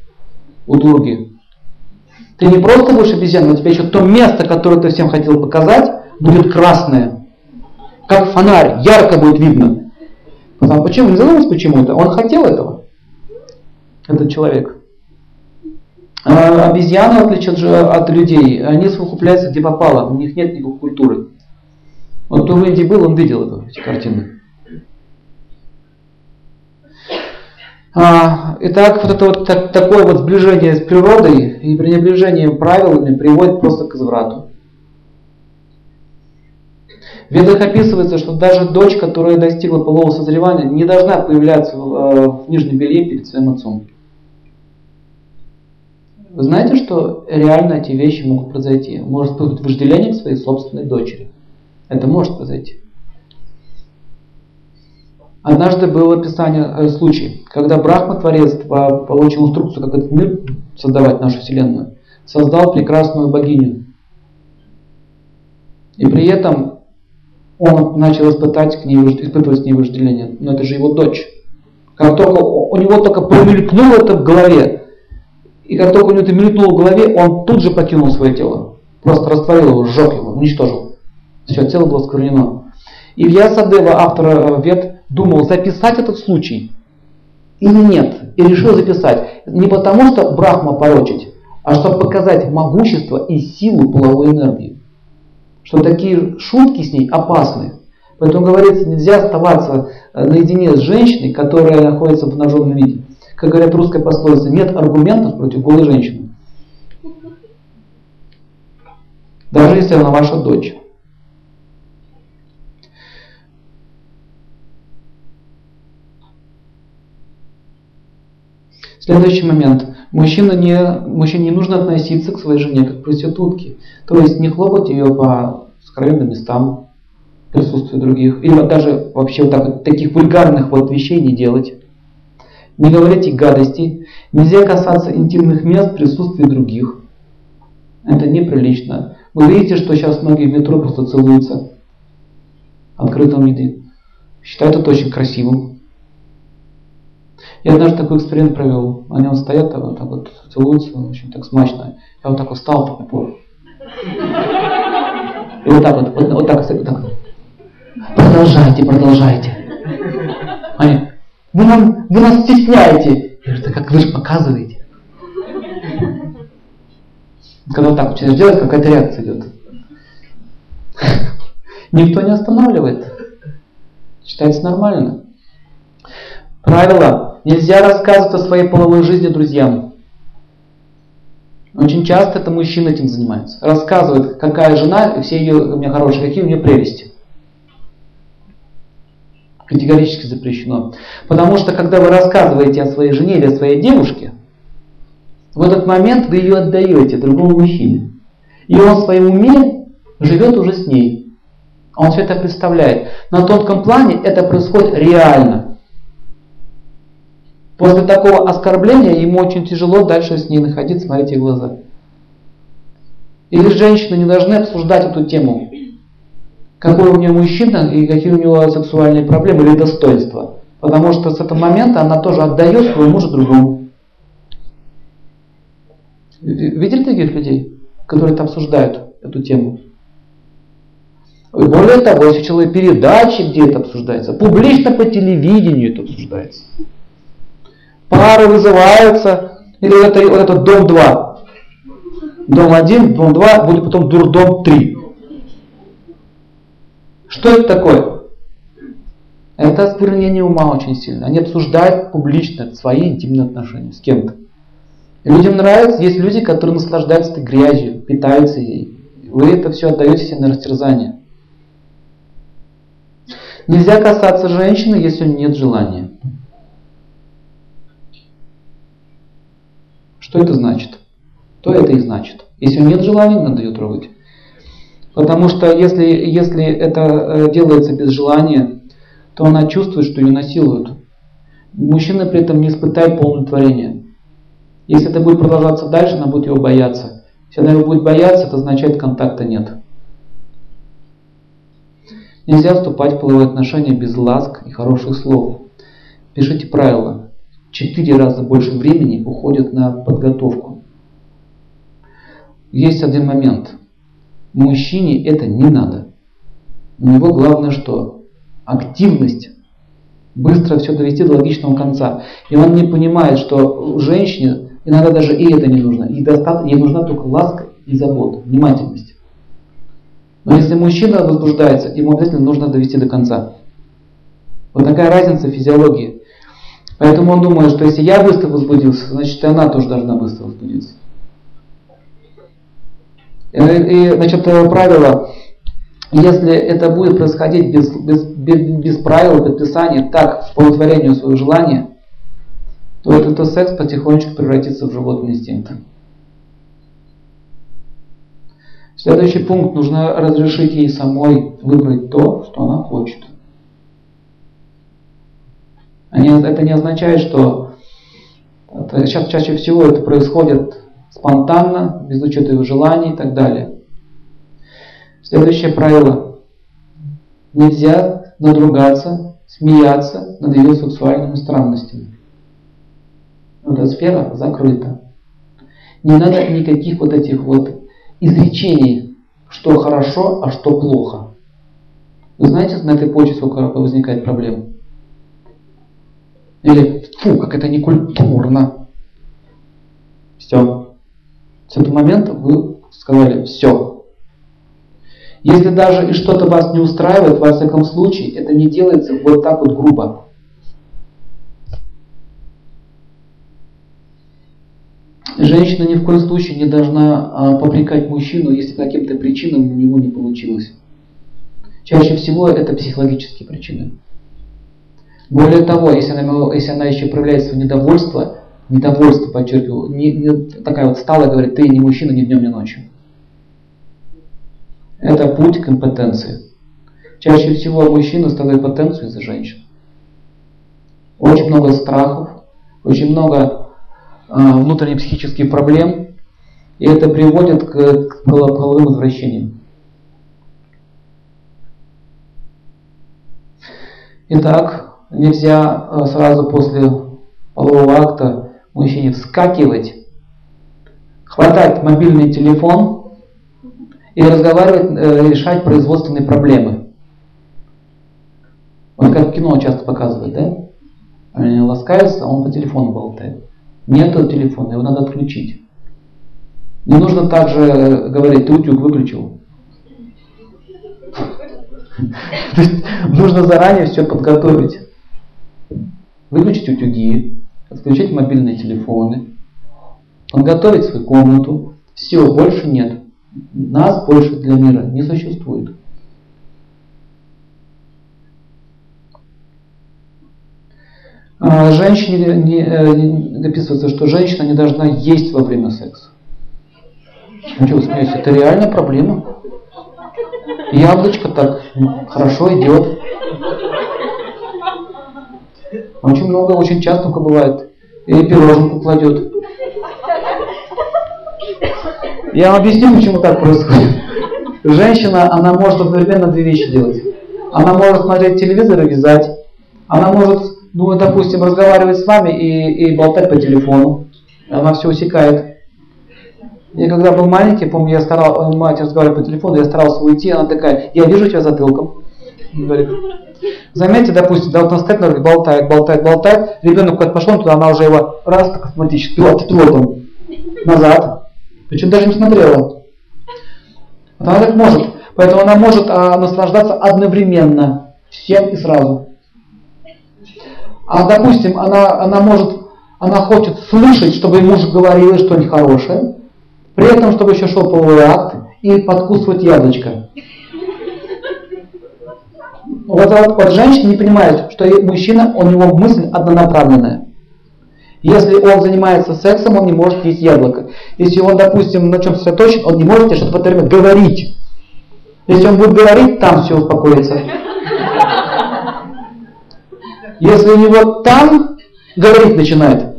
У Дурги. Ты не просто будешь обезьяной, но у тебя еще то место, которое ты всем хотел показать, будет красное. Как фонарь, ярко будет видно. Потому, почему? Не задумывайтесь почему-то. Он хотел этого. Этот человек. А обезьяны, в отличие от, от людей, они совокупляются где попало. У них нет никакой культуры. Вот кто в Индии был, он видел это, эти картины. А, итак, вот это вот так, такое вот сближение с природой и пренебрежение правилами приводит просто к изврату. В ведах описывается, что даже дочь, которая достигла полового созревания, не должна появляться в, э, в нижнем белье перед своим отцом. Вы знаете, что реально эти вещи могут произойти? Может быть вожделение к своей собственной дочери. Это может произойти. Однажды было описание э, случай, когда Брахма, Творец, получил инструкцию, как этот мир создавать, нашу Вселенную, создал прекрасную богиню. И при этом он начал испытать к ней, испытывать с ней вожделение. Но это же его дочь. Как только у него только промелькнуло это в голове, и как только у него это мелькнуло в голове, он тут же покинул свое тело. Просто растворил его, сжег его, уничтожил Все, тело было сквернено. Илья Садева, автор э, Вет, думал записать этот случай или нет. И решил записать. Не потому, что Брахма порочить, а чтобы показать могущество и силу половой энергии. Что такие шутки с ней опасны. Поэтому говорится, нельзя оставаться э, наедине с женщиной, которая находится в обнаженном виде. Как говорят русская пословица, нет аргументов против голой женщины. Даже если она ваша дочь. Следующий момент. Мужчина не, мужчине не нужно относиться к своей жене как к проститутке. То есть не хлопать ее по скровенным местам, в присутствии других. Или вот даже вообще вот так таких вульгарных вот вещей не делать. Не говорите гадостей. Нельзя касаться интимных мест в присутствии других. Это неприлично. Вы видите, что сейчас многие в метро просто целуются в открытом виде. Считают это очень красивым. Я однажды такой эксперимент провел. Они вот стоят, вот, так вот целуются, очень так смачно. Я вот так вот встал, так, и вот так вот, вот, вот так, вот так. Продолжайте, продолжайте. Они, вы, нам, вы нас стесняете. Я говорю, как вы же показываете. Когда вот так начинаешь делать, какая-то реакция идет. Никто не останавливает. Считается нормально. Правило. Нельзя рассказывать о своей половой жизни друзьям. Очень часто это мужчина этим занимается. Рассказывает, какая жена, все ее у меня хорошие, какие у нее прелести. Категорически запрещено. Потому что когда вы рассказываете о своей жене или о своей девушке, в этот момент вы ее отдаете другому мужчине. И он в своем уме живет уже с ней. Он все это представляет. На тонком плане это происходит реально. После такого оскорбления ему очень тяжело дальше с ней находиться, смотреть ей в глаза. Или женщины не должны обсуждать эту тему. Какой у нее мужчина и какие у него сексуальные проблемы или достоинства. Потому что с этого момента она тоже отдает своего мужа другому. Видели таких людей, которые это обсуждают, эту тему? И более того, если человек передачи, где это обсуждается, публично по телевидению это обсуждается пары вызываются, или это, вот этот дом 2. Дом 1, дом 2, будет потом дурдом 3. Что это такое? Это осквернение ума очень сильно. Они обсуждают публично свои интимные отношения с кем-то. Людям нравится, есть люди, которые наслаждаются этой грязью, питаются ей. Вы это все отдаете себе на растерзание. Нельзя касаться женщины, если у нее нет желания. Что это значит? То это и значит. Если нет желания, надо ее трогать. Потому что если, если это э, делается без желания, то она чувствует, что ее насилуют. Мужчина при этом не испытает полное творение. Если это будет продолжаться дальше, она будет его бояться. Если она его будет бояться, это означает контакта нет. Нельзя вступать в половые отношения без ласк и хороших слов. Пишите правила четыре раза больше времени уходит на подготовку. Есть один момент. Мужчине это не надо. У него главное что? Активность. Быстро все довести до логичного конца. И он не понимает, что женщине иногда даже и это не нужно. Ей, достаточно, ей нужна только ласка и забота, внимательность. Но если мужчина возбуждается, ему обязательно нужно довести до конца. Вот такая разница физиологии. Поэтому он думает, что если я быстро возбудился, значит и она тоже должна быстро возбудиться. И, и значит, правило, если это будет происходить без, без, без, без правил, предписания, так, по удовлетворению своего желания, то этот секс потихонечку превратится в животный инстинкт. Следующий пункт. Нужно разрешить ей самой выбрать то, что она хочет. Это не означает, что это, сейчас чаще всего это происходит спонтанно, без учета его желаний и так далее. Следующее правило. Нельзя надругаться, смеяться над ее сексуальными странностями. Вот эта сфера закрыта. Не надо никаких вот этих вот изречений, что хорошо, а что плохо. Вы знаете, на этой почве сколько возникает проблем? Или, фу, как это некультурно. Все. С этого момента вы сказали, все. Если даже и что-то вас не устраивает, во всяком случае, это не делается вот так вот грубо. Женщина ни в коем случае не должна а, попрекать мужчину, если по каким-то причинам у него не получилось. Чаще всего это психологические причины. Более того, если она, если она еще проявляет свое недовольство, недовольство, подчеркиваю, не, не, такая вот стала говорит, ты не мужчина ни днем, ни ночью. Это путь к импотенции. Чаще всего мужчина ставит потенцию из-за женщин. Очень много страхов, очень много а, внутренних психических проблем, и это приводит к, к половым извращениям. Итак, нельзя а, сразу после полового акта мужчине вскакивать, хватать мобильный телефон и разговаривать, э, решать производственные проблемы. Вот как кино часто показывают, да? Они ласкаются, а он по телефону болтает. Нету телефона, его надо отключить. Не нужно также говорить, ты утюг выключил. Нужно заранее все подготовить. Выключить утюги, отключить мобильные телефоны, подготовить свою комнату. Все, больше нет. Нас больше для мира не существует. А, женщине не, э, не, описывается, что женщина не должна есть во время секса. Ну что вы смеетесь? Это реальная проблема. Яблочко так хорошо идет. Очень много, очень часто бывает. И пироженку кладет. Я вам объясню, почему так происходит. Женщина, она может одновременно две вещи делать. Она может смотреть телевизор и вязать. Она может ну, допустим, разговаривать с вами и, и болтать по телефону. Она все усекает. Я когда был маленький, помню, я старался, мать разговаривала по телефону, я старался уйти, она такая, я вижу тебя затылком. Говорит, заметьте, допустим, да, вот говорит, болтает, болтает, болтает, ребенок куда-то пошел туда, она уже его раз так автоматически, вот он, назад. Причем даже не смотрела. Вот она так может. Поэтому она может а, наслаждаться одновременно всем и сразу. А допустим, она, она может, она хочет слышать, чтобы муж говорил что-нибудь хорошее, при этом, чтобы еще шел половой акт и подкусывать яблочко. Вот, вот, вот женщина не понимает, что мужчина, у него мысль однонаправленная. Если он занимается сексом, он не может есть яблоко. Если он, допустим, на чем сосредоточен, он не может что-то в это время говорить. Если он будет говорить, там все успокоится. Если у него там говорить начинает,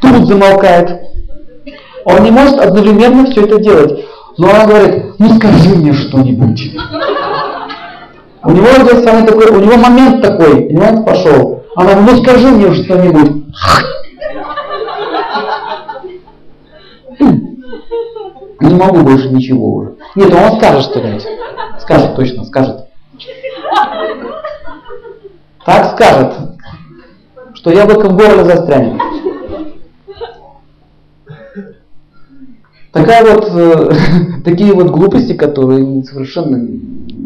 тут замолкает. Он не может одновременно все это делать. Но она говорит, ну скажи мне что-нибудь. У него идет самый такой, у него момент такой, понимаете, пошел. Она ну скажи мне что-нибудь. Не могу больше ничего уже. Нет, он скажет что-нибудь. Скажет точно, скажет так скажет, что яблоко в горле застрянет. Такая вот, э, такие вот глупости, которые совершенно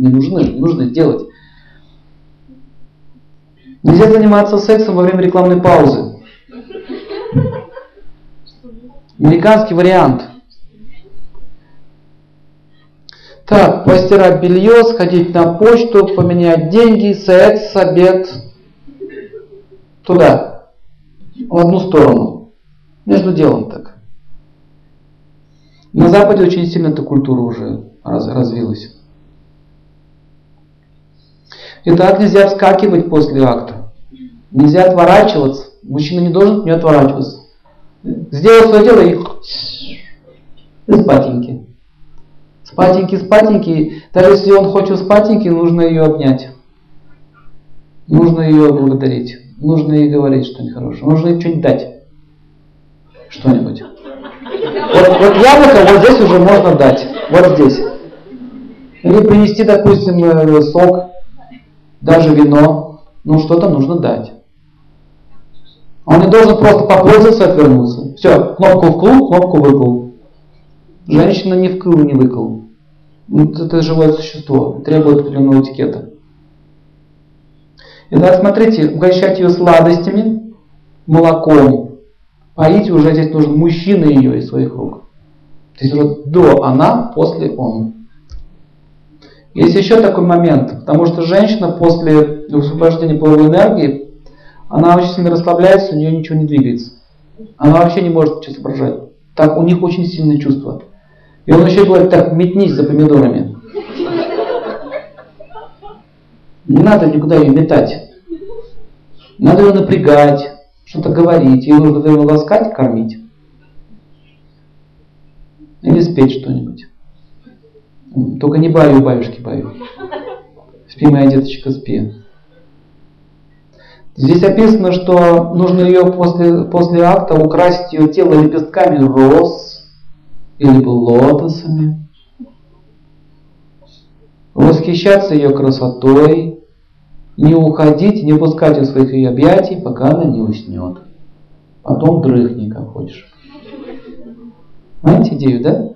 не нужны, не нужно делать. Нельзя заниматься сексом во время рекламной паузы. Американский вариант – Так, постирать белье, сходить на почту, поменять деньги, секс, обед. Туда. В одну сторону. Между делом так. На Западе очень сильно эта культура уже раз, развилась. Итак, нельзя вскакивать после акта. Нельзя отворачиваться. Мужчина не должен не отворачиваться. Сделал свое дело и, и спатеньки. Спатенький, спатенький, даже если он хочет спатенький, нужно ее обнять. Нужно ее благодарить. Нужно ей говорить что-нибудь хорошее. Нужно ей что-нибудь дать. Что-нибудь. Вот, вот яблоко вот здесь уже можно дать. Вот здесь. Или принести, допустим, э, сок даже вино, ну что-то нужно дать. Он не должен просто попользоваться и отвернуться. Все, кнопку вкл, кнопку выкл. Женщина ни вкл, ни выкл. Это живое существо, требует определенного этикета. Итак, смотрите, угощать ее сладостями, молоком. Поить уже здесь нужен мужчина ее из своих рук. То есть уже до она, после он. Есть еще такой момент, потому что женщина после высвобождения половой энергии, она очень сильно расслабляется, у нее ничего не двигается. Она вообще не может ничего соображать. Так, у них очень сильные чувства. И он еще говорит, так, метнись за помидорами. Не надо никуда ее метать. Надо ее напрягать, что-то говорить. Ее нужно время ласкать, кормить. Или спеть что-нибудь. Только не баю, баюшки баю. Спи, моя деточка, спи. Здесь описано, что нужно ее после, после акта украсить ее тело лепестками роз или лотосами. Восхищаться ее красотой, не уходить, не пускать из своих ее объятий, пока она не уснет. Потом дрыхни, как хочешь. Понимаете идею, да?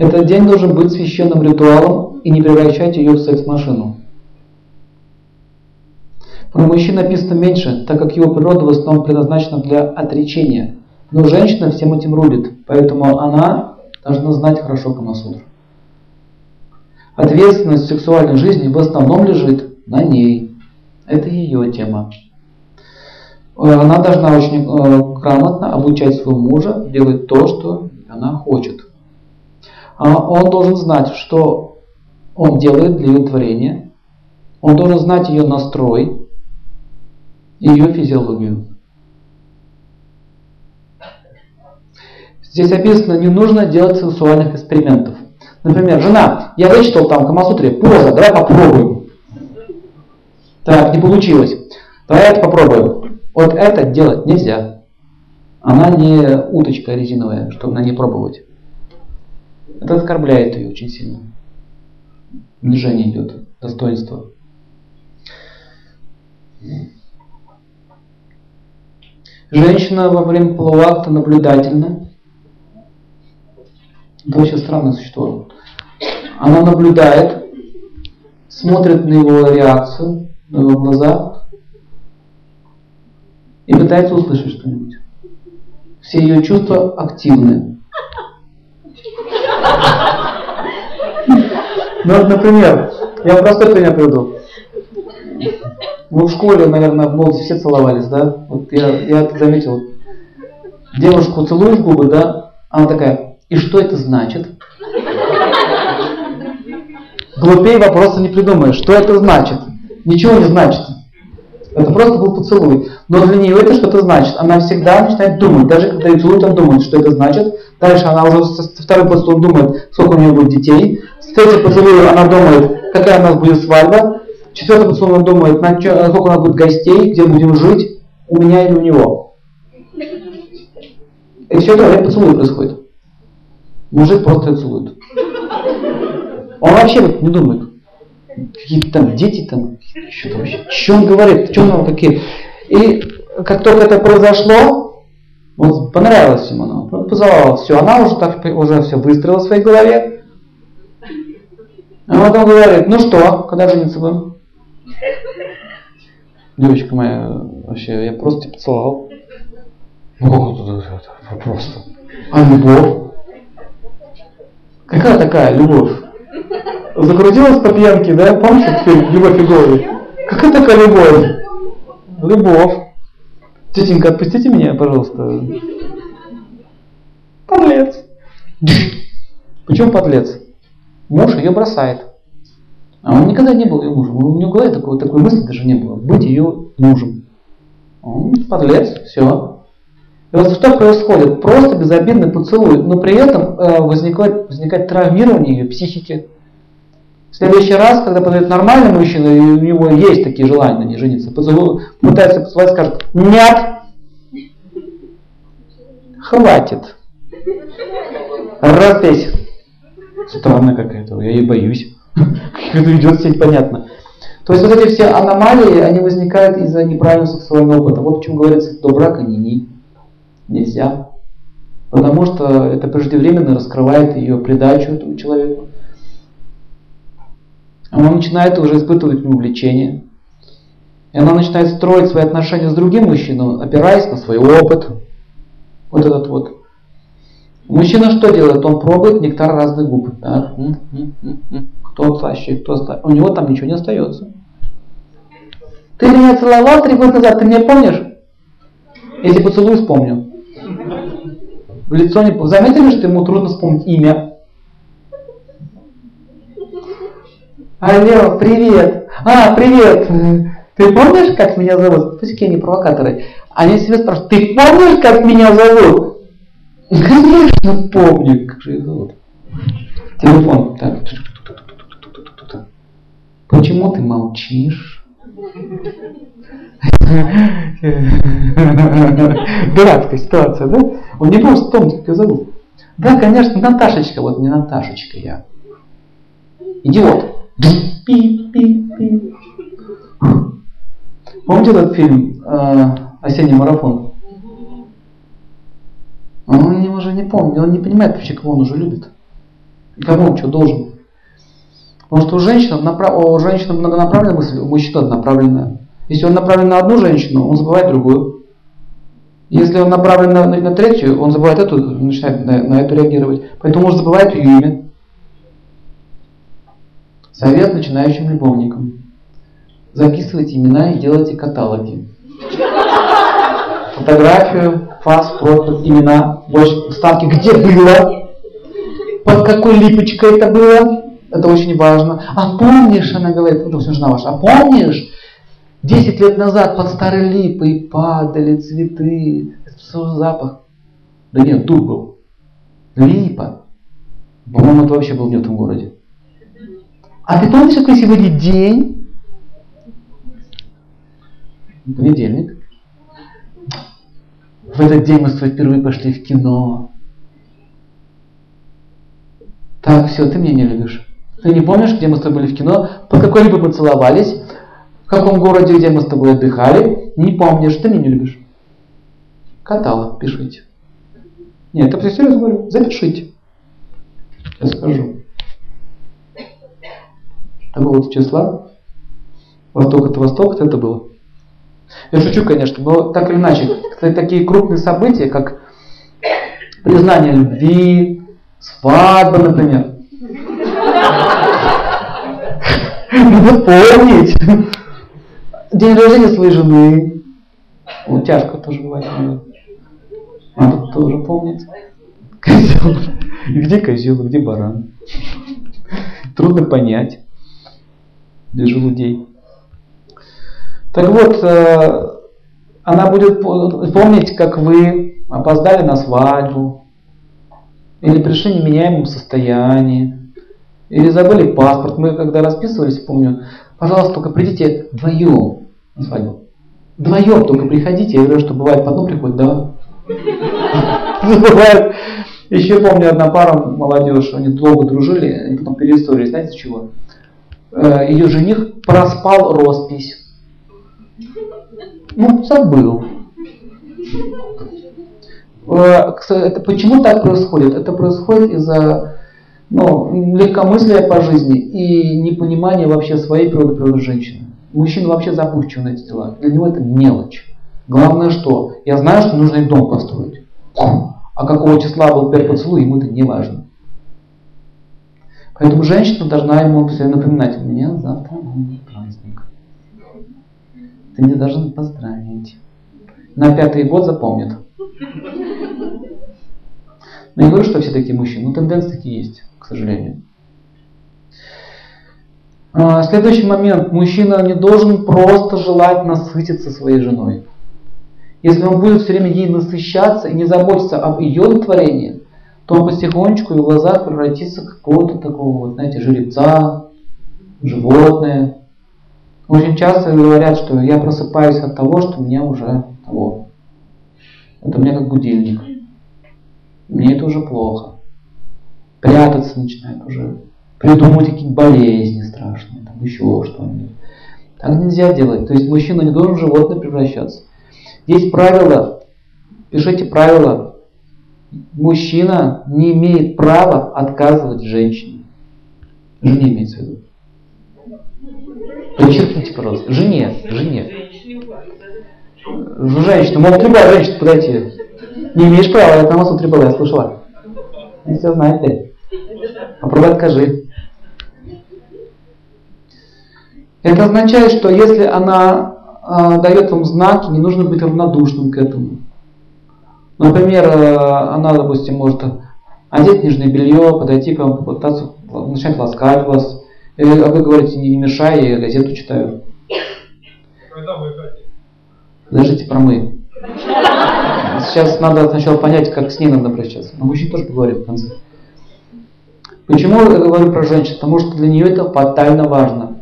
Этот день должен быть священным ритуалом и не превращать ее в секс-машину. Про мужчин написано меньше, так как его природа в основном предназначена для отречения. Но женщина всем этим рулит, поэтому она должна знать хорошо Камасутру. Ответственность в сексуальной жизни в основном лежит на ней. Это ее тема. Э, она должна очень э, грамотно обучать своего мужа делать то, что она хочет. А он должен знать, что он делает для ее творения. Он должен знать ее настрой, ее физиологию. Здесь описано, не нужно делать сексуальных экспериментов. Например, жена, я вычитал там в Камасутре, поза, давай попробуем. Так, не получилось. Давай это попробуем. Вот это делать нельзя. Она не уточка резиновая, чтобы на ней пробовать. Это оскорбляет ее очень сильно. Унижение идет, достоинство. Женщина во время полуакта наблюдательна. Это очень странное существо. Она наблюдает, смотрит на его реакцию, на его глаза и пытается услышать что-нибудь. Все ее чувства активны. Ну вот, например, я вам простой пример приведу. Вы в школе, наверное, в молодости все целовались, да? Вот я, я это заметил. Девушку целуешь губы, да? Она такая, и что это значит? Глупее вопроса не придумаешь. Что это значит? Ничего не значит. Это просто был поцелуй. Но для нее это что-то значит. Она всегда начинает думать. Даже когда ее целуют, она думает, что это значит. Дальше она уже со второй поцелуй думает, сколько у нее будет детей. С третьей поцелуй она думает, какая у нас будет свадьба. Четвертый поцелуй она думает, на что, сколько у нас будет гостей, где будем жить, у меня или у него. И все это время поцелуй происходит. Мужик просто целует. Он вообще не думает. Какие-то там дети там, что-то вообще. Что он говорит? Что он такие? И как только это произошло, вот понравилось ему она, он позвала, все, она уже так уже все выстроила в своей голове. А потом говорит, ну что, когда жениться будем? Девочка моя, вообще, я просто тебя поцеловал. Ну, просто. А любовь? Какая такая любовь? Закрутилась по пьянке, да? Помните фильм «Любовь и горе»? Какая такая любовь? Любовь. Тетенька, отпустите меня, пожалуйста. Подлец. Почему подлец? Муж ее бросает. А он никогда не был ее мужем. У него в такой, такой мысли даже не было. Быть ее мужем. Он подлец, все. И вот что происходит? Просто безобидный поцелуй, но при этом э, возникает, возникает травмирование ее психики. В следующий раз, когда подойдет нормальный мужчина, и у него есть такие желания ней жениться, пытается поцеловать, скажет, нет, хватит, распейся. Странная какая-то, я ей боюсь. Как это ведет себя непонятно. То есть вот эти все аномалии, они возникают из-за неправильного сексуального опыта. Вот почему говорится, до брака не ни. Нельзя. Потому что это преждевременно раскрывает ее придачу этому человеку. Она начинает уже испытывать увлечение. И она начинает строить свои отношения с другим мужчиной, опираясь на свой опыт. Вот этот вот. Мужчина что делает? Он пробует нектар разных губ. Так. Кто слаще, кто слаще. У него там ничего не остается. Ты меня целовал три года назад, ты меня помнишь? Если поцелуй вспомню. В лицо не... Заметили, что ему трудно вспомнить имя? Алло, привет. А, привет. Ты помнишь, как меня зовут? Пусть какие они провокаторы. Они себе спрашивают, ты помнишь, как меня зовут? Конечно, помню, как же ее зовут. Телефон. Так. Почему ты молчишь? Дурацкая ситуация, да? Он не может вспомнить, как ее зовут. Да, конечно, Наташечка, вот не Наташечка я. Идиот. Пи-пи-пи. Помните этот фильм э, «Осенний марафон»? Он уже не помнит, он не понимает вообще, кого он уже любит. И кому он что должен. Потому что у женщины, направ... у женщины многонаправленная мысль, у мужчины однонаправленная. Если он направлен на одну женщину, он забывает другую. Если он направлен на, на, на третью, он забывает эту, начинает на, на эту реагировать. Поэтому он забывает ее имя. Совет начинающим любовникам. Записывайте имена и делайте каталоги. Фотографию, фас, профиль, имена, больше ставки, где было, под какой липочкой это было, это очень важно. А помнишь, она говорит, ну, жена ваша, а помнишь, 10 лет назад под старой липой падали цветы, запах. Да нет, дух был. Липа. По-моему, это вообще был не в этом городе. А ты помнишь, какой сегодня день? Понедельник. В этот день мы с тобой впервые пошли в кино. Так, все, ты меня не любишь. Ты не помнишь, где мы с тобой были в кино? Под какой-либо мы целовались? В каком городе, где мы с тобой отдыхали? Не помнишь, ты меня не любишь. Катала, пишите. Нет, это я серьезно говорю. Запишите. Я скажу. Такого числа. Восток это восток, это было. Я шучу, конечно, но так или иначе, такие крупные события, как признание любви, свадьба, например. Надо помнить. День рождения своей жены. Вот тяжко тоже бывает. Надо тоже помнить. Козел. Где козел, где баран? Трудно понять. Для желудей. Так вот, э, она будет помнить, как вы опоздали на свадьбу, или пришли в неменяемом состоянии, или забыли паспорт. Мы когда расписывались, помню, пожалуйста, только придите вдвоем на свадьбу. Вдвоем только приходите. Я говорю, что бывает по одному приходит, да. Бывает. Еще помню, одна пара молодежь, они долго дружили, они потом переисторили, знаете чего? Э, Ее жених проспал роспись. Ну, забыл. Э, это, почему так происходит? Это происходит из-за ну, легкомыслия по жизни и непонимания вообще своей природы, природы женщины. Мужчина вообще запущен эти дела. Для него это мелочь. Главное что? Я знаю, что нужно дом построить. А какого числа был первый поцелуй, ему это не важно. Поэтому женщина должна ему постоянно напоминать, у меня завтра праздник. Ты мне должен поздравить. На пятый год запомнит. Но я говорю, что все такие мужчины, но тенденции такие есть, к сожалению. А, следующий момент. Мужчина не должен просто желать насытиться своей женой. Если он будет все время ей насыщаться и не заботиться об ее удовлетворении, то он потихонечку в глазах превратится в какого-то такого, вот, знаете, жеребца, животное. Очень часто говорят, что я просыпаюсь от того, что меня уже того. Это меня как будильник. Мне это уже плохо. Прятаться начинает уже. придумывать какие-то болезни страшные, там еще что-нибудь. Так нельзя делать. То есть мужчина не должен в животное превращаться. Есть правило, пишите правило, мужчина не имеет права отказывать женщине. Жене имеется в виду. Подчеркните, пожалуйста. Жене, жене. Женщина, могут любая женщина подойти. Не имеешь права, я там тут была, я слышала. Не все знает ты. Попробуй откажи. Это означает, что если она э, дает вам знаки, не нужно быть равнодушным к этому. Например, э, она, допустим, может одеть нижнее белье, подойти к вам, попытаться начать ласкать вас. И, а вы говорите, не, мешай, я газету читаю. Когда вы Подождите про мы. Сейчас надо сначала понять, как с ней надо обращаться. Но мужчин тоже поговорим в конце. Почему я говорю про женщин? Потому что для нее это фатально важно.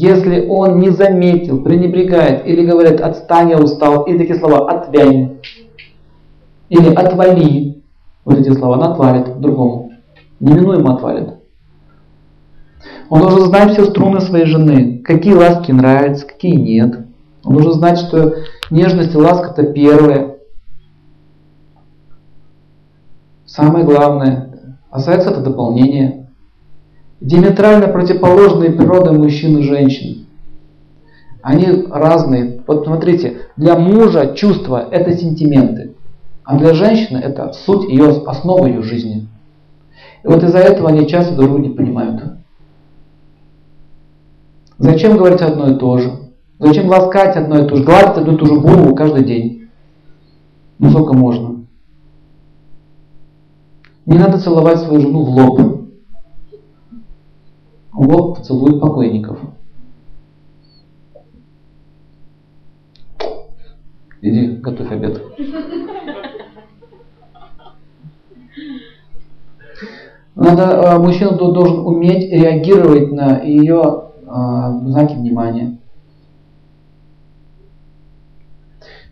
Если он не заметил, пренебрегает или говорит «отстань, я устал», или такие слова «отвянь», или «отвали», вот эти слова, она отвалит другому. Неминуемо отвалит. Он должен знать все струны своей жены, какие ласки нравятся, какие нет. Он должен знать, что нежность и ласка это первое. Самое главное. А секс это дополнение. Диаметрально противоположные природы мужчин и женщин. Они разные. Вот смотрите, для мужа чувства это сентименты. А для женщины это суть ее, основа ее жизни. И вот из-за этого они часто друг друга не понимают. Зачем говорить одно и то же? Зачем ласкать одно и то же? Гладить одну и ту же голову каждый день? Ну сколько можно? Не надо целовать свою жену в лоб. Лоб поцелует покойников. Иди, готовь обед. Надо, а, мужчина должен уметь реагировать на ее а, знаки внимания.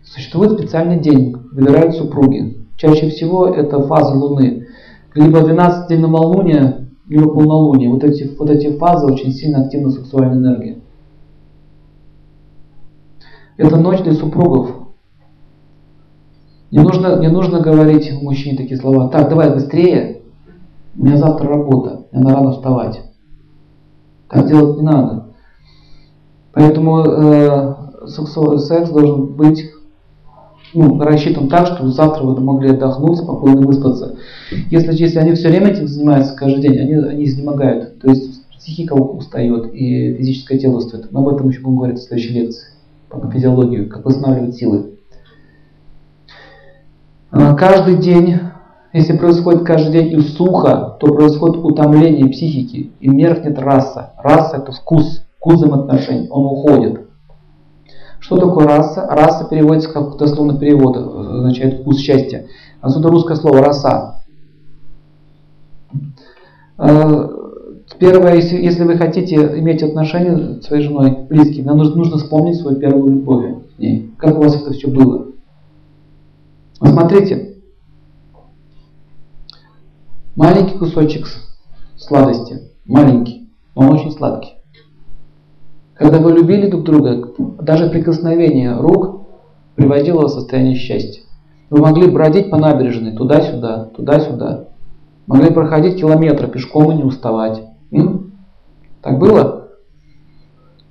Существует специальный день, выбирают супруги. Чаще всего это фаза Луны. Либо 12 день новолуния, либо полнолуние. Вот эти, вот эти фазы очень сильно активна сексуальная энергия. Это ночь для супругов. Не нужно, не нужно говорить мужчине такие слова. Так, давай быстрее. У меня завтра работа. Мне надо рано вставать. Так делать не надо. Поэтому э, секс должен быть ну, рассчитан так, чтобы завтра вы могли отдохнуть, спокойно выспаться. Если, если они все время этим занимаются каждый день, они, они изнемогают. То есть психика устает и физическое тело устает. Мы об этом еще будем говорить в следующей лекции. По физиологию, как восстанавливать силы. А, каждый день если происходит каждый день и сухо, то происходит утомление психики и меркнет раса. Раса это вкус, вкус взаимоотношений, он уходит. Что такое раса? Раса переводится как дословно перевод, означает вкус счастья. Отсюда русское слово раса. Э, первое, если, если вы хотите иметь отношения с своей женой, близкими, нам нужно, нужно вспомнить свою первую любовь с ней. Как у вас это все было? Смотрите, Маленький кусочек сладости, маленький, но он очень сладкий. Когда вы любили друг друга, даже прикосновение рук приводило в состояние счастья. Вы могли бродить по набережной туда-сюда, туда-сюда. Могли проходить километры пешком и не уставать. М? Так было?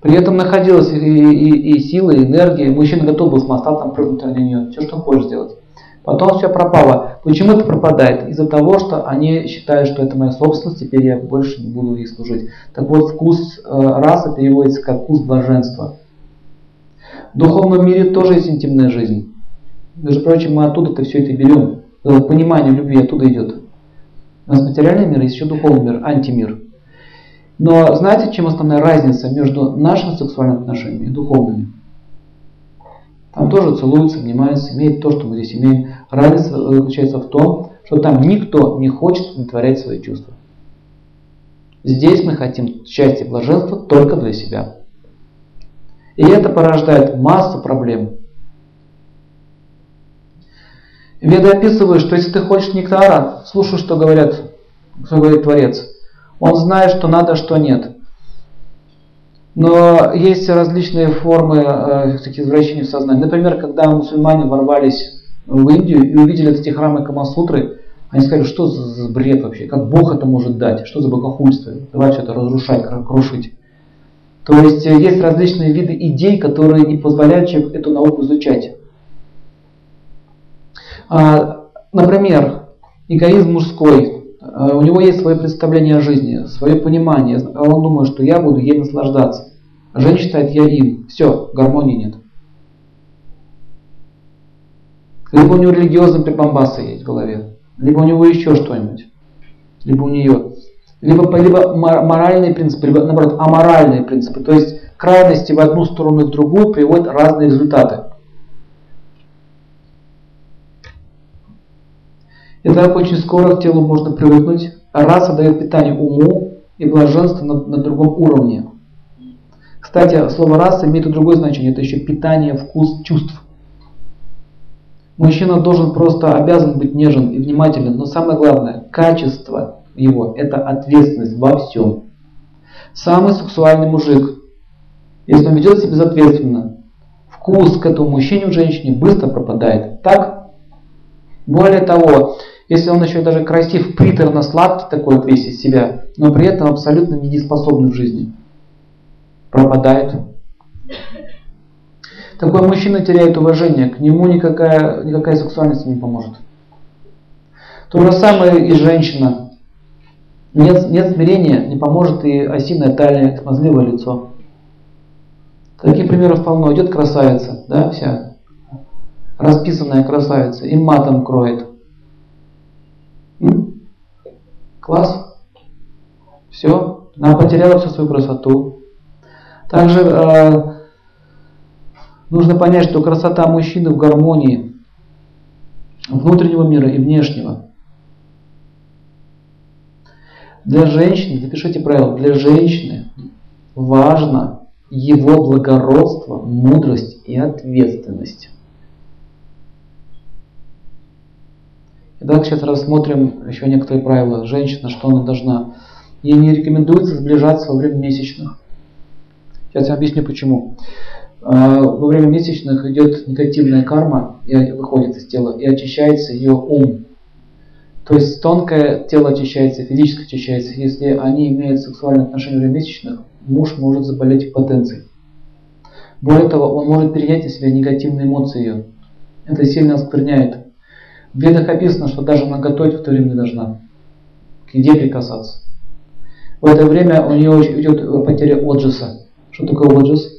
При этом находилась и, и, и сила, и энергия. Мужчина готов был с моста там прыгнуть ради нее. Все, что хочешь сделать. Потом все пропало. Почему это пропадает? Из-за того, что они считают, что это моя собственность, теперь я больше не буду ей служить. Так вот, вкус э, расы переводится как вкус блаженства. В духовном мире тоже есть интимная жизнь. Между прочим, мы оттуда-то все это берем. Понимание любви оттуда идет. У нас материальный мир, есть еще духовный мир, антимир. Но знаете, чем основная разница между нашими сексуальными отношениями и духовными? Там тоже целуются, обнимаются, имеют то, что мы здесь имеем. Разница заключается в том, что там никто не хочет удовлетворять свои чувства. Здесь мы хотим счастья и блаженства только для себя. И это порождает массу проблем. Веды описывают, что если ты хочешь нектара, слушай, что говорят что говорит Творец. Он знает, что надо, что нет. Но есть различные формы э, таких извращений в сознании. Например, когда мусульмане ворвались в Индию и увидели эти храмы Камасутры, они сказали, что за бред вообще, как Бог это может дать, что за богохульство, давай все это разрушать, крушить. То есть э, есть различные виды идей, которые не позволяют человеку эту науку изучать. А, например, эгоизм мужской. А, у него есть свое представление о жизни, свое понимание. А он думает, что я буду ей наслаждаться. Женщина считает, я им. Все, гармонии нет. Либо у него религиозные прибамбасы есть в голове, либо у него еще что-нибудь, либо у нее. Либо, либо моральные принципы, либо наоборот аморальные принципы. То есть крайности в одну сторону и в другую приводят разные результаты. И так очень скоро к телу можно привыкнуть. А раса дает питание уму и блаженство на, на другом уровне. Кстати, слово раса имеет и другое значение. Это еще питание, вкус, чувств. Мужчина должен просто обязан быть нежен и внимателен, но самое главное, качество его – это ответственность во всем. Самый сексуальный мужик, если он ведет себя безответственно, вкус к этому мужчине у женщине быстро пропадает. Так? Более того, если он еще даже красив, приторно сладкий такой весь из себя, но при этом абсолютно недееспособный в жизни, пропадает. Такой мужчина теряет уважение, к нему никакая, никакая сексуальность не поможет. То же самое и женщина. Нет, нет смирения, не поможет и осиная талия, смазливое лицо. Таких примеров полно. Идет красавица, да, вся, расписанная красавица, и матом кроет. Класс. Все, она потеряла всю свою красоту. Также э, Нужно понять, что красота мужчины в гармонии внутреннего мира и внешнего. Для женщины, запишите правило, для женщины важно его благородство, мудрость и ответственность. Итак, сейчас рассмотрим еще некоторые правила. Женщина, что она должна. Ей не рекомендуется сближаться во время месячных. Сейчас я объясню почему. А, во время месячных идет негативная карма и выходит из тела, и очищается ее ум. То есть тонкое тело очищается, физическое очищается. Если они имеют сексуальные отношения во время месячных, муж может заболеть потенцией. Более того, он может перенять на себя негативные эмоции ее. Это сильно оскверняет. В ведах описано, что даже она готовить в то время не должна. К еде прикасаться. В это время у нее идет потеря отжиса. Что такое отжис?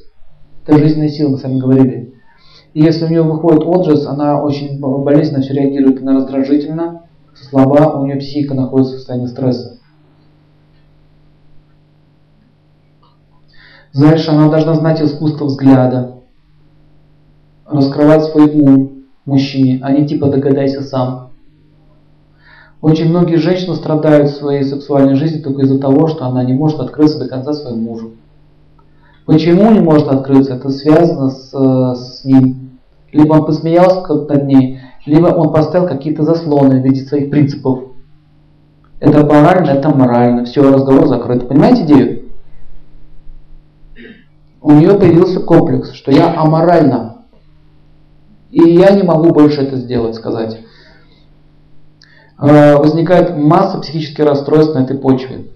Это жизненная сила, мы с вами говорили. И если у нее выходит отжиз, она очень болезненно все реагирует, она раздражительна, слаба, у нее психика находится в состоянии стресса. Дальше она должна знать искусство взгляда, раскрывать свой ум мужчине, а не типа догадайся сам. Очень многие женщины страдают в своей сексуальной жизни только из-за того, что она не может открыться до конца своему мужу. Почему не может открыться? Это связано с, с ним. Либо он посмеялся над ней, либо он поставил какие-то заслоны в виде своих принципов. Это морально, это морально. Все, разговор закрыт. Понимаете идею? У нее появился комплекс, что я аморальна. И я не могу больше это сделать, сказать. А, возникает масса психических расстройств на этой почве.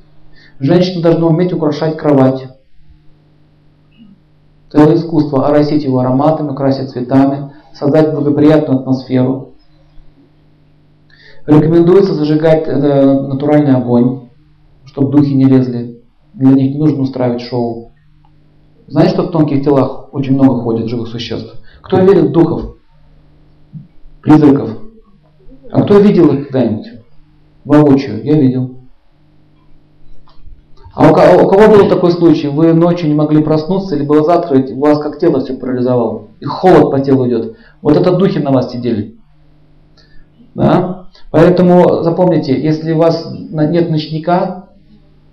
Женщина должна уметь украшать кровать. Целое искусство оросить его ароматами, красить цветами, создать благоприятную атмосферу. Рекомендуется зажигать э, натуральный огонь, чтобы духи не лезли. Для них не нужно устраивать шоу. Знаете, что в тонких телах очень много ходит живых существ? Кто верит в духов? Призраков? А кто видел их когда-нибудь? Воочию. Я видел. А у кого, у кого был такой случай? Вы ночью не могли проснуться или глаза открыть, у вас как тело все парализовало, и холод по телу идет. Вот это духи на вас сидели. Да? Поэтому запомните, если у вас нет ночника,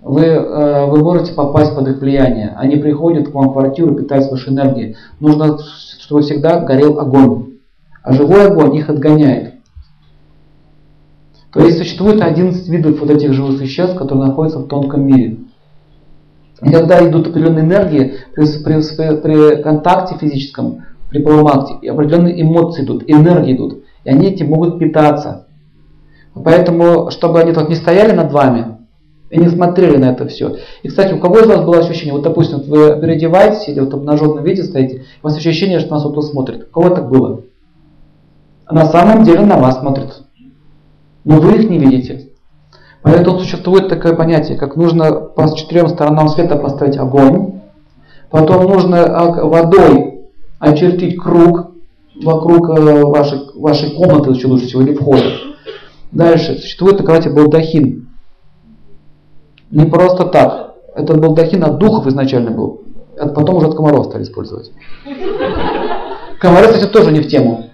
вы, э, вы можете попасть под их влияние. Они приходят к вам в квартиру, питаются вашей энергией. Нужно, чтобы всегда горел огонь. А живой огонь их отгоняет. То есть существует 11 видов вот этих живых существ, которые находятся в тонком мире. И когда идут определенные энергии, при, при, при контакте физическом, при половом акте, определенные эмоции идут, энергии идут, и они этим могут питаться. Поэтому, чтобы они тут не стояли над вами и не смотрели на это все. И, кстати, у кого из вас было ощущение, вот, допустим, вы переодеваетесь или вот в обнаженном виде стоите, у вас ощущение, что нас кто-то смотрит. У кого так было? На самом деле на вас смотрят. Но вы их не видите. Поэтому существует такое понятие, как нужно по четырем сторонам света поставить огонь, потом нужно водой очертить круг вокруг э, вашей, вашей комнаты, еще лучше всего, или входа. Дальше. Существует такое понятие балдахин. Не просто так. Этот балдахин от духов изначально был. А потом уже от комаров стали использовать. Комары, кстати, тоже не в тему.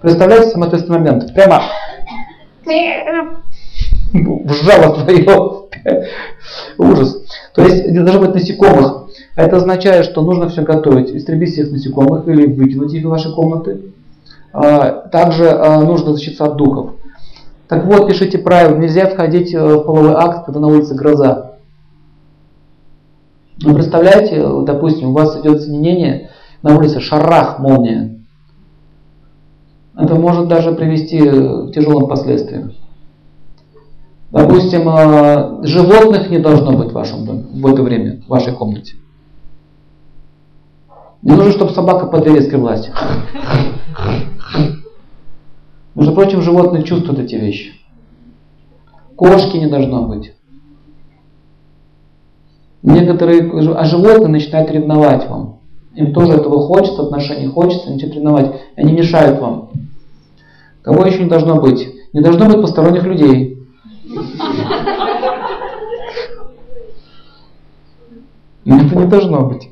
Представляете самый ответственный момент? Прямо вжало свое. Ужас. То есть не должно быть насекомых. Это означает, что нужно все готовить. Истребить всех насекомых или выкинуть их из вашей комнаты. А, также а, нужно защититься от духов. Так вот, пишите правила. Нельзя входить э, в половой акт, когда на улице гроза. Вы представляете, допустим, у вас идет соединение, на улице шарах, молния. Это может даже привести к тяжелым последствиям. Допустим, э, животных не должно быть в вашем доме в это время, в вашей комнате. Не нужно, чтобы собака по двери скреблась. Между прочим, животные чувствуют эти вещи. Кошки не должно быть. Некоторые, а животные начинают ревновать вам. Им тоже этого хочется, отношений хочется, начинают ревновать. Они мешают вам. Кого еще не должно быть? Не должно быть посторонних людей. Это не должно быть.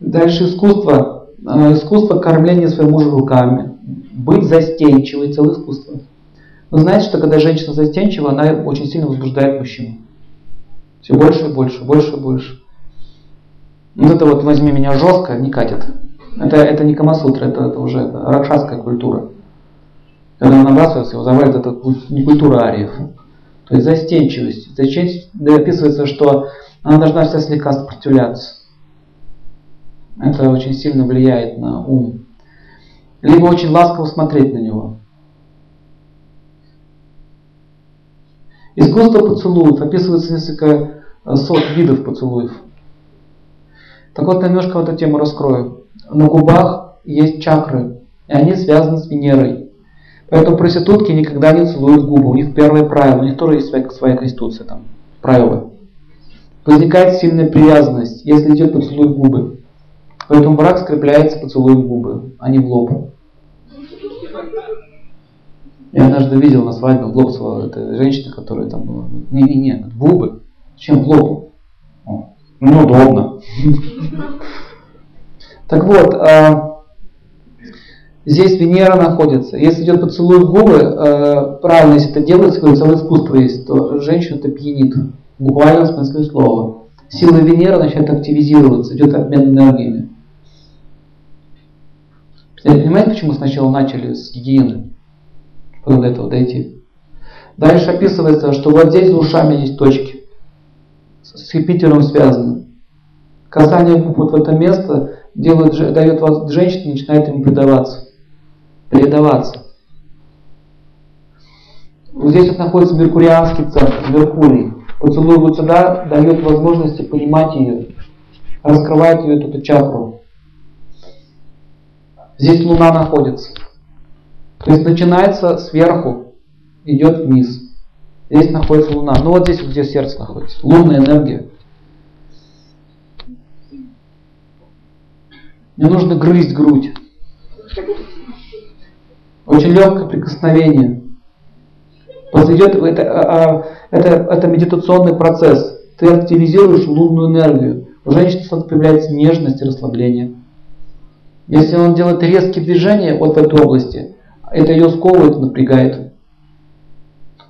Дальше искусство. А, искусство кормления своего мужа руками. Быть застенчивой, целое искусство. Вы знаете, что когда женщина застенчива, она очень сильно возбуждает мужчину. Все больше и больше, больше и больше. Вот это вот возьми меня жестко, не катит. Это, это не Камасутра, это, это уже это ракшасская культура. Когда он набрасывается, его завалит, это не культура ариев. То есть застенчивость. Застенчивость описывается, что она должна вся слегка сопротивляться. Это очень сильно влияет на ум. Либо очень ласково смотреть на него. Искусство поцелуев. Описывается несколько сот видов поцелуев. Так вот, немножко вот эту тему раскрою. На губах есть чакры, и они связаны с Венерой. Поэтому проститутки никогда не целуют губы. У них первое правило, у них тоже есть своя, своя конституция там, правила. Возникает сильная привязанность, если идет поцелуй в губы. Поэтому брак скрепляется поцелуем в губы, а не в лоб. Я однажды видел на свадьбе в лоб этой женщины, которая там была. Не-не-не, в губы. Чем в лоб? О, ну, удобно. Так вот, а, здесь Венера находится. Если идет поцелуй в губы, а, правильно, если это делается, какое целое искусство есть, то женщина это пьянит. В буквальном смысле слова. Сила Венеры начинает активизироваться, идет обмен энергиями. Понимаете, почему сначала начали с гигиены? Потом до этого дойти. Дальше описывается, что вот здесь за ушами есть точки. С Юпитером связаны. Касание губ вот в это место делает, дает вас женщине, начинает ему предаваться. Предаваться. Вот здесь вот находится Меркурианский центр, Меркурий. Поцелуй вот сюда дает возможности понимать ее, раскрывает ее эту чакру. Здесь Луна находится. То есть начинается сверху, идет вниз. Здесь находится Луна. Ну вот здесь, где сердце находится. Лунная энергия. Не нужно грызть грудь. Очень легкое прикосновение. Произойдет, это, а, а, это, это медитационный процесс. Ты активизируешь лунную энергию. У женщины появляется нежность и расслабление. Если он делает резкие движения вот в этой области, это ее сковывает, напрягает.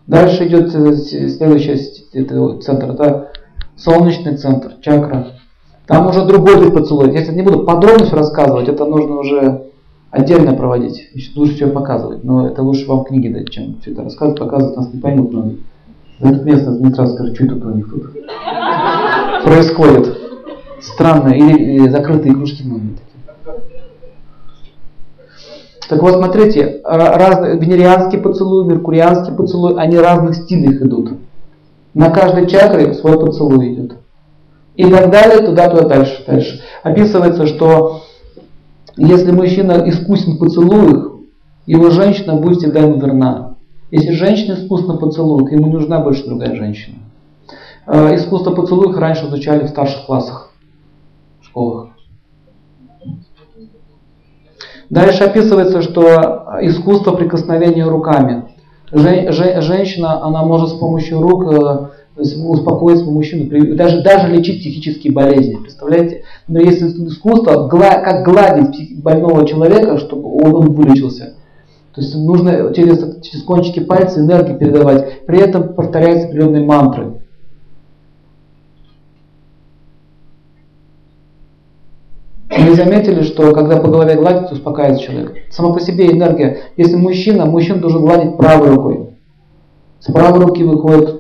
Дальше идет следующий это центр, это солнечный центр, чакра. Там уже другой вид поцелуев. Я не буду подробно рассказывать, это нужно уже отдельно проводить. Еще лучше все показывать. Но это лучше вам книги дать, чем все это рассказывать, показывать, нас не поймут многие. За это место не сразу скажут, что это у них тут происходит. Странно. Или, или закрытые кружки многие так вот, смотрите, разные, венерианский поцелуй, меркурианский поцелуй, они разных стилях идут. На каждой чакре свой поцелуй идет. И так далее, туда-туда, дальше, дальше. Описывается, что если мужчина искусен в поцелуях, его женщина будет всегда ему верна. Если женщина искусна в поцелуях, ему нужна больше другая женщина. Э, искусство поцелуев раньше изучали в старших классах, в школах. Дальше описывается, что искусство прикосновения руками. женщина, она может с помощью рук э, успокоить мужчину, даже, даже лечить психические болезни. Представляете? Но есть искусство, как гладить больного человека, чтобы он, он вылечился. То есть нужно через, через кончики пальца энергии передавать. При этом повторяются определенные мантры. Вы заметили, что когда по голове гладить, успокаивается человек. Сама по себе энергия. Если мужчина, мужчина должен гладить правой рукой. С правой руки выходит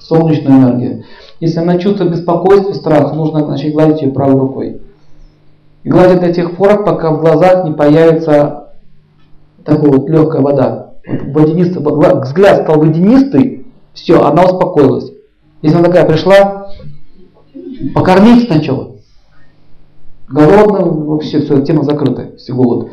солнечная энергия. Если она чувствует беспокойство, страх, нужно начать гладить ее правой рукой. И гладить до тех пор, пока в глазах не появится такая вот легкая вода. Водянистый, взгляд стал водянистый, все, она успокоилась. Если она такая пришла, покормить сначала голодным, вообще все, тема закрыта, все голод.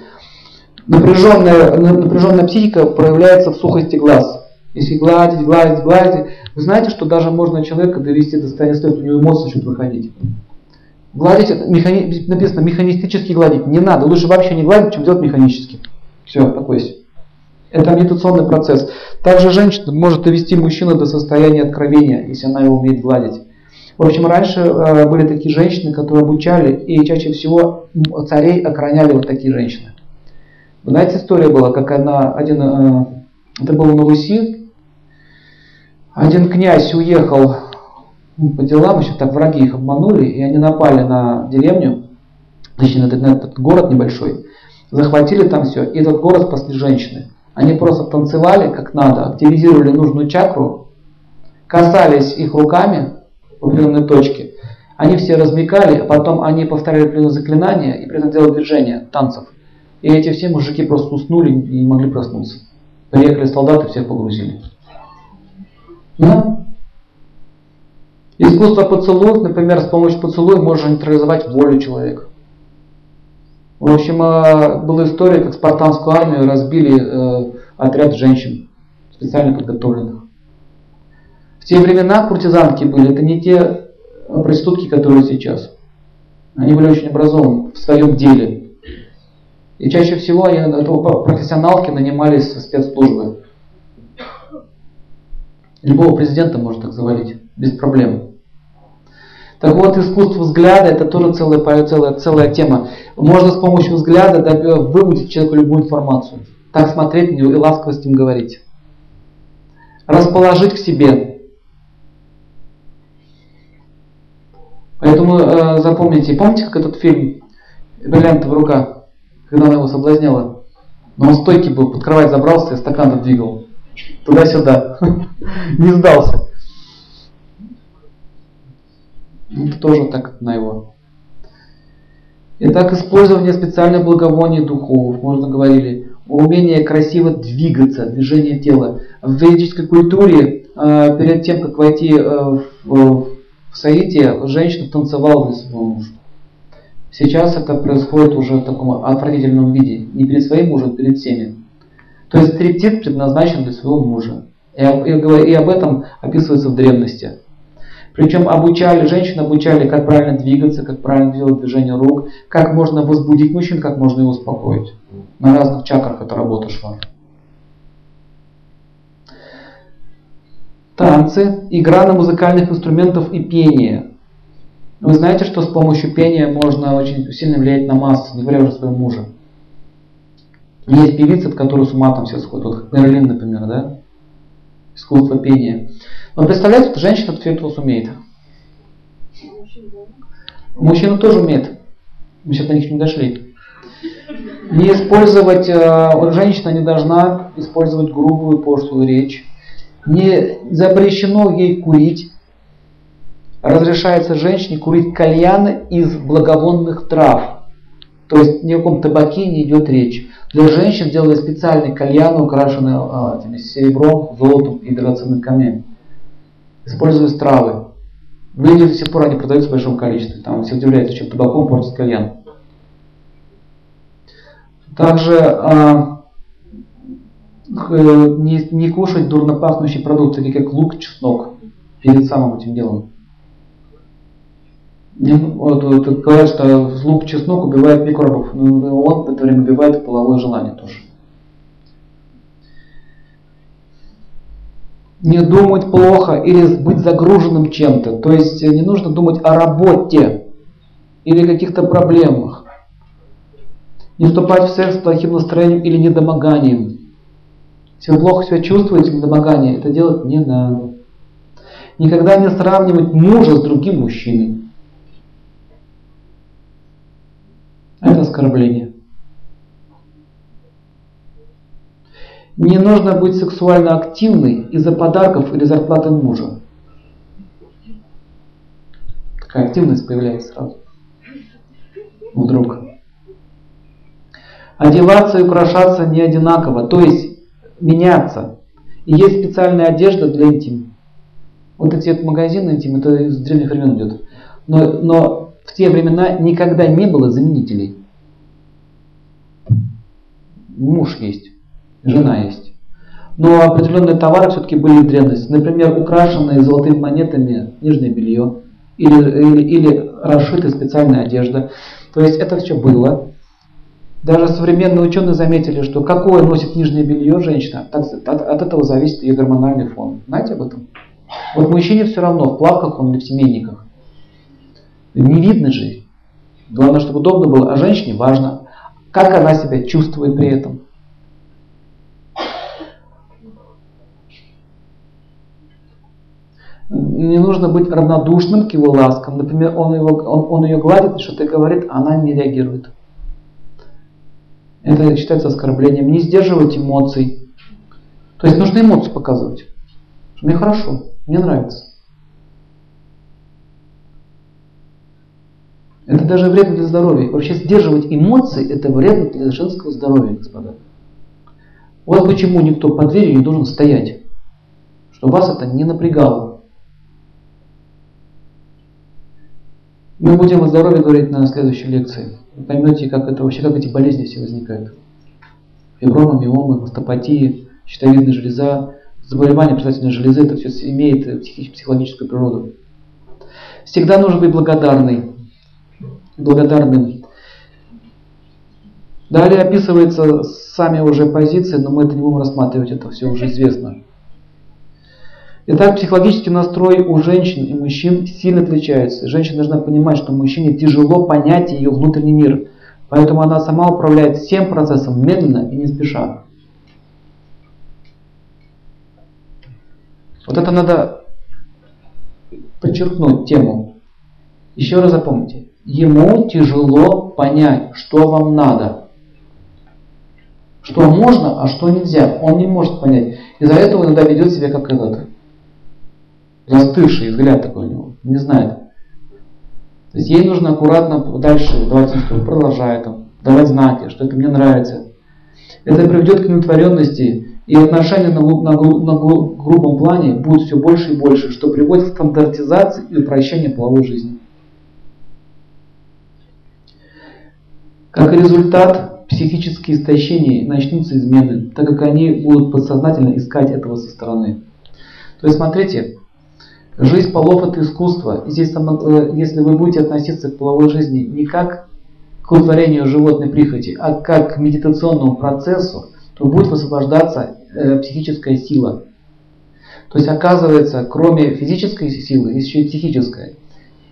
Напряженная, напряженная психика проявляется в сухости глаз. Если гладить, гладить, гладить, вы знаете, что даже можно человека довести до состояния стресса, у него эмоции начнут выходить. Гладить, механи, написано механистически гладить, не надо, лучше вообще не гладить, чем делать механически. Все, покойся. Это медитационный процесс. Также женщина может довести мужчину до состояния откровения, если она его умеет гладить. В общем, раньше э, были такие женщины, которые обучали, и чаще всего царей охраняли вот такие женщины. Вы знаете, история была, как одна, один, э, это было на Руси, один князь уехал ну, по делам, еще так враги их обманули, и они напали на деревню, точнее на этот, на этот город небольшой, захватили там все, и этот город спасли женщины. Они просто танцевали как надо, активизировали нужную чакру, касались их руками, в определенной точке. Они все размекали, а потом они повторяли определенные заклинания и при этом делали движения, танцев. И эти все мужики просто уснули и не могли проснуться. Приехали солдаты, всех погрузили. Да? Искусство поцелуев, например, с помощью поцелуя можно нейтрализовать волю человека. В общем, а, была история, как спартанскую армию разбили э, отряд женщин, специально подготовленных. В те времена куртизанки были, это не те э, проститутки, которые сейчас. Они были очень образованы в своем деле. И чаще всего они, профессионалки нанимались со спецслужбы. Любого президента можно так завалить, без проблем. Так вот, искусство взгляда это тоже целая, целая, целая тема. Можно с помощью взгляда выводить человеку любую информацию. Так смотреть на него и ласково с ним говорить. Расположить к себе. Поэтому э, запомните, помните, как этот фильм «Бриллиантовая рука», когда она его соблазняла? Но он стойкий был, под кровать забрался и стакан двигал. Туда-сюда. Не сдался. Это тоже так на его. Итак, использование специальных благовоний духов, можно говорили, умение красиво двигаться, движение тела. В ведической культуре, э, перед тем, как войти э, в в Саите женщина танцевала для своего мужа. Сейчас это происходит уже в таком отвратительном виде. Не перед своим мужем, а перед всеми. То есть стриптиз предназначен для своего мужа. И, и, и об этом описывается в древности. Причем обучали, женщин обучали, как правильно двигаться, как правильно делать движение рук, как можно возбудить мужчин, как можно его успокоить. На разных чакрах эта работа шла. танцы, игра на музыкальных инструментах и пение. Вы знаете, что с помощью пения можно очень сильно влиять на массу, не говоря уже о своем муже. Есть певицы, от которых с ума там все сходят, вот Мерлин, например, да? Искусство пения. Но представляете, что женщина все это сумеет. Мужчина тоже умеет. Мы сейчас до них не дошли. Не использовать, э, женщина не должна использовать грубую пошлую речь. Не запрещено ей курить. Разрешается женщине курить кальяны из благовонных трав. То есть ни о каком табаке не идет речь. Для женщин делали специальные кальяны, украшенные а, этими, серебром, золотом и драгоценными камнями. Используют травы. В Индии до сих пор они продаются в большом количестве. Там все удивляются, чем табаком портит кальян. Также а, не, не кушать дурно пахнущие продукты, такие как лук, чеснок, перед самым этим делом. Вот, вот, говорят, что лук, чеснок убивает микробов, но он в это время убивает половое желание тоже. Не думать плохо или быть загруженным чем-то. То есть не нужно думать о работе или каких-то проблемах. Не вступать в секс с плохим настроением или недомоганием. Если вы плохо себя чувствуете, недомогание, это делать не надо. Никогда не сравнивать мужа с другим мужчиной. Это оскорбление. Не нужно быть сексуально активной из-за подарков или зарплаты мужа. Такая активность появляется сразу. Вдруг. Одеваться и украшаться не одинаково, то есть меняться. И есть специальная одежда для интима. Вот эти вот магазины интим, это из древних времен идет. Но, но в те времена никогда не было заменителей. Муж есть, жена есть. Но определенные товары все-таки были в древности. Например, украшенные золотыми монетами нижнее белье или, или, или расшитая специальная одежда. То есть это все было. Даже современные ученые заметили, что какое носит нижнее белье женщина, от, от, от этого зависит ее гормональный фон. Знаете об этом? Вот мужчине все равно, в плавках он или в семейниках. Не видно же. Главное, чтобы удобно было, а женщине важно, как она себя чувствует при этом. Не нужно быть равнодушным к его ласкам. Например, он, его, он, он ее гладит, что-то говорит, а она не реагирует. Это считается оскорблением. Не сдерживать эмоций. То есть нужно эмоции показывать. Мне хорошо, мне нравится. Это даже вредно для здоровья. Вообще сдерживать эмоции это вредно для женского здоровья, господа. Вот почему никто под дверью не должен стоять. Чтобы вас это не напрягало. Мы будем о здоровье говорить на следующей лекции. Вы поймете, как это вообще, как эти болезни все возникают. Фибромы, миомы, мастопатии, щитовидная железа, заболевания предстательной железы, это все имеет психологическую природу. Всегда нужно быть благодарный, благодарным. Далее описывается сами уже позиции, но мы это не будем рассматривать, это все уже известно. Итак, психологический настрой у женщин и мужчин сильно отличается. Женщина должна понимать, что мужчине тяжело понять ее внутренний мир. Поэтому она сама управляет всем процессом медленно и не спеша. Вот это надо подчеркнуть тему. Еще раз запомните. Ему тяжело понять, что вам надо. Что можно, а что нельзя. Он не может понять. Из-за этого иногда ведет себя как этот застывший взгляд такой у него, не знает. То есть ей нужно аккуратно дальше давать инструкцию, продолжать там, давать знаки, что это мне нравится. Это приведет к неудовлетворенности, и отношения на, на, на грубом плане будут все больше и больше, что приводит к стандартизации и упрощению половой жизни. Как результат, психические истощения начнутся измены, так как они будут подсознательно искать этого со стороны. То есть смотрите, Жизнь полов это искусство. И здесь, э, если вы будете относиться к половой жизни не как к утворению животной прихоти, а как к медитационному процессу, то будет высвобождаться э, психическая сила. То есть оказывается, кроме физической силы, есть еще и психическая.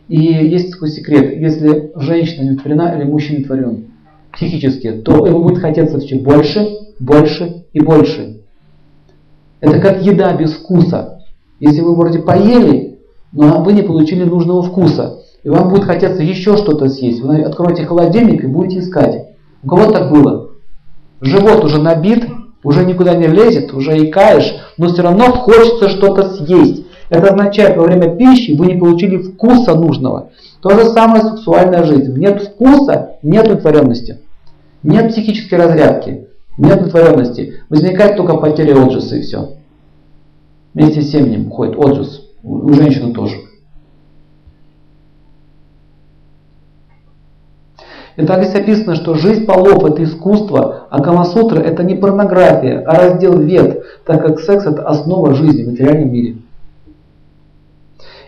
И есть такой секрет, если женщина не творена или мужчина не творен психически, то ему будет хотеться все больше, больше и больше. Это как еда без вкуса. Если вы вроде поели, но вы не получили нужного вкуса, и вам будет хотеться еще что-то съесть. Вы откроете холодильник и будете искать. У кого так было? Живот уже набит, уже никуда не лезет, уже икаешь, но все равно хочется что-то съесть. Это означает, во время пищи вы не получили вкуса нужного. То же самое сексуальная жизнь. Нет вкуса, нет удовлетворенности. Нет психической разрядки, нет удовлетворенности. Возникает только потеря отжиса и все. Вместе с семенем уходит отжис. У женщины тоже. И так здесь описано, что жизнь полов это искусство, а Камасутра это не порнография, а раздел вет, так как секс это основа жизни в материальном мире.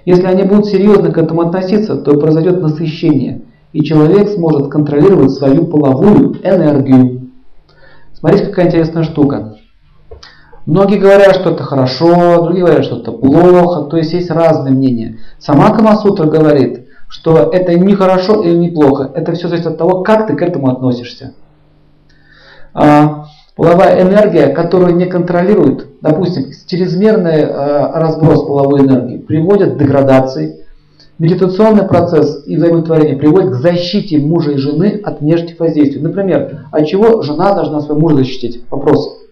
Если они будут серьезно к этому относиться, то произойдет насыщение, и человек сможет контролировать свою половую энергию. Смотрите, какая интересная штука. Многие говорят, что это хорошо, другие говорят, что это плохо, то есть есть разные мнения. Сама Камасутра говорит, что это не хорошо или не плохо, это все зависит от того, как ты к этому относишься. А, половая энергия, которую не контролирует, допустим, чрезмерный а, разброс половой энергии приводит к деградации, Медитационный процесс и взаимотворение приводит к защите мужа и жены от внешних воздействий. Например, от чего жена должна своего мужа защитить? Вопрос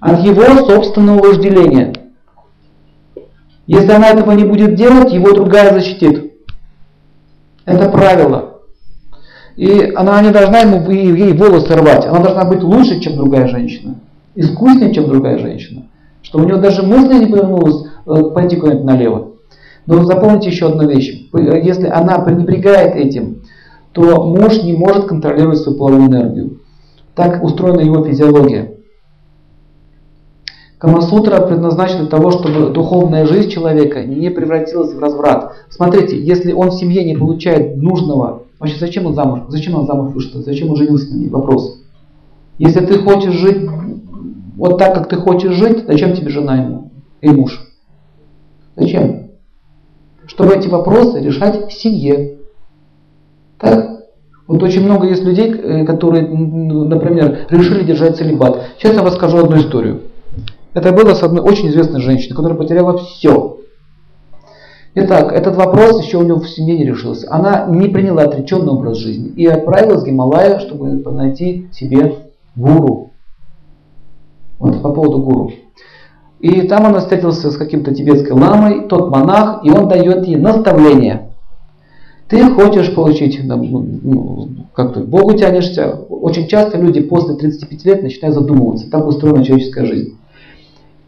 от его собственного вожделения. Если она этого не будет делать, его другая защитит. Это правило. И она не должна ему ей волосы рвать. Она должна быть лучше, чем другая женщина. Искуснее, чем другая женщина. Что у нее даже мысли не повернулась э, пойти куда-нибудь налево. Но запомните еще одну вещь. Если она пренебрегает этим, то муж не может контролировать свою половую энергию. Так устроена его физиология. Камасутра предназначена для того, чтобы духовная жизнь человека не превратилась в разврат. Смотрите, если он в семье не получает нужного, вообще зачем он замуж? Зачем он замуж вышел? Зачем он женился на ней? Вопрос. Если ты хочешь жить вот так, как ты хочешь жить, зачем тебе жена ему и муж? Зачем? Чтобы эти вопросы решать в семье. Так? Вот очень много есть людей, э, которые, например, решили держать целебат. Сейчас я расскажу одну историю. Это было с одной очень известной женщиной, которая потеряла все. Итак, этот вопрос еще у нее в семье не решился. Она не приняла отреченный образ жизни и отправилась в Гималая, чтобы найти себе гуру. Вот по поводу гуру. И там она встретилась с каким-то тибетской ламой, тот монах, и он дает ей наставление. Ты хочешь получить, ну, как ты Богу тянешься. Очень часто люди после 35 лет начинают задумываться. Так устроена человеческая жизнь.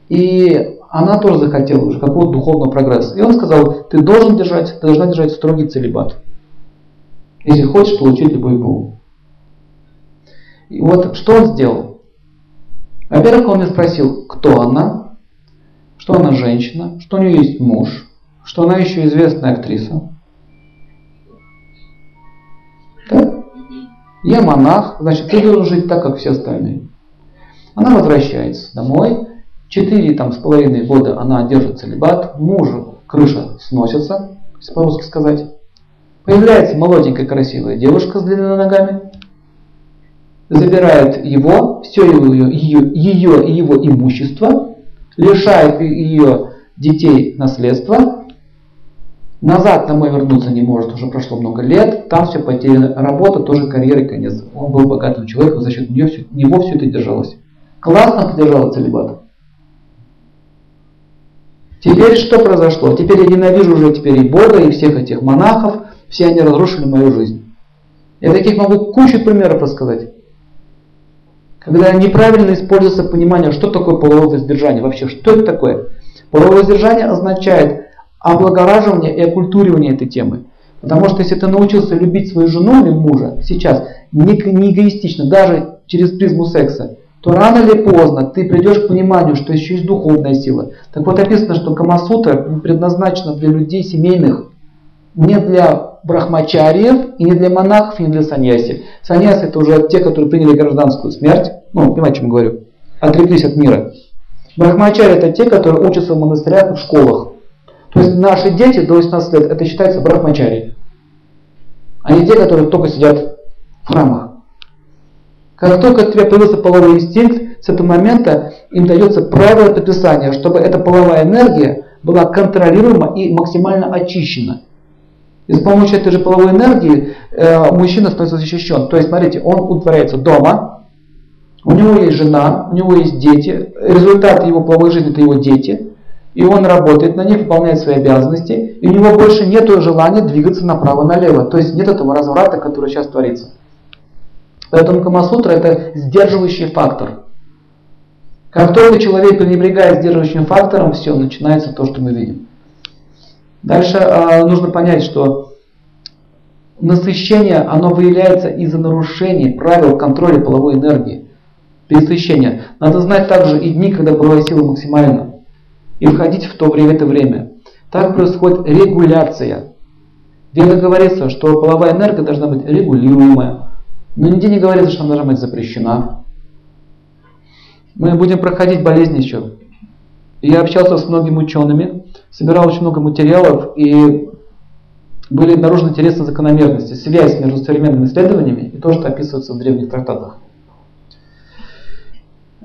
И она тоже захотела уже какого-то духовного прогресса. И он сказал, ты должен держать, ты должна держать строгий целебат. Если хочешь получить любой Богу. И вот что он сделал? Во-первых, он меня спросил, кто она, что она женщина, что у нее есть муж, что она еще известная актриса. Да? Я монах, значит, ты должен жить так, как все остальные. Она возвращается домой, Четыре там с половиной года она держит целебат, мужу крыша сносится, если по-русски сказать. Появляется молоденькая красивая девушка с длинными ногами, забирает его, все ее, ее, ее и его имущество, лишает ее детей наследства, назад домой вернуться не может, уже прошло много лет, там все потеряно, работа тоже карьера конец. Он был богатым человеком, за счет нее, все, него все это держалось. Классно ты держала целебат. Теперь что произошло? Теперь я ненавижу уже теперь и Бога, и всех этих монахов. Все они разрушили мою жизнь. Я таких могу кучу примеров рассказать. Когда неправильно используется понимание, что такое половое воздержание. Вообще, что это такое? Половое воздержание означает облагораживание и оккультуривание этой темы. Потому что если ты научился любить свою жену или мужа сейчас, не, не эгоистично, даже через призму секса, то рано или поздно ты придешь к пониманию, что еще есть духовная сила. Так вот написано, что Камасутра предназначена для людей семейных, не для брахмачариев, и не для монахов, и не для саньяси. Саньяси это уже те, которые приняли гражданскую смерть, ну, понимаете, о чем говорю, отреклись от мира. Брахмачари это те, которые учатся в монастырях, в школах. То есть наши дети до 18 лет, это считается брахмачари. Они те, которые только сидят в храмах. Как только у тебя появился половой инстинкт, с этого момента им дается правило предписания, чтобы эта половая энергия была контролируема и максимально очищена. И с помощью этой же половой энергии э, мужчина становится защищен. То есть, смотрите, он утворяется дома, у него есть жена, у него есть дети, результат его половой жизни это его дети, и он работает на них, выполняет свои обязанности, и у него больше нет желания двигаться направо-налево. То есть нет этого разврата, который сейчас творится. Поэтому Камасутра это сдерживающий фактор. Как только человек пренебрегает сдерживающим фактором, все, начинается то, что мы видим. Дальше э, нужно понять, что насыщение, оно выявляется из-за нарушений правил контроля половой энергии. Пересыщение. Надо знать также и дни, когда половая сила максимальна. И входить в то время, это время. Так происходит регуляция. Где-то говорится, что половая энергия должна быть регулируемая. Но нигде не говорится, что она должна быть запрещена. Мы будем проходить болезни еще. Я общался с многими учеными, собирал очень много материалов, и были обнаружены интересные закономерности, связь между современными исследованиями и то, что описывается в древних трактатах.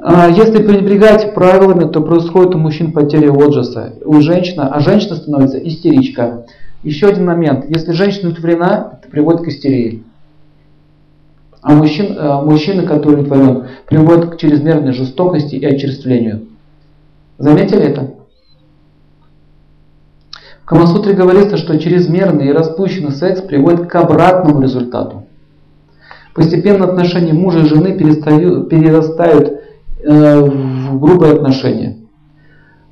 А если пренебрегать правилами, то происходит у мужчин потеря отжаса, у женщины, а женщина становится истеричка. Еще один момент. Если женщина удовлетворена, это приводит к истерии. А мужчин, э, мужчина, который удовлетворен, приводит к чрезмерной жестокости и очерствлению. Заметили это? Камасутре говорится, что чрезмерный и распущенный секс приводит к обратному результату. Постепенно отношения мужа и жены перерастают э, в грубые отношения.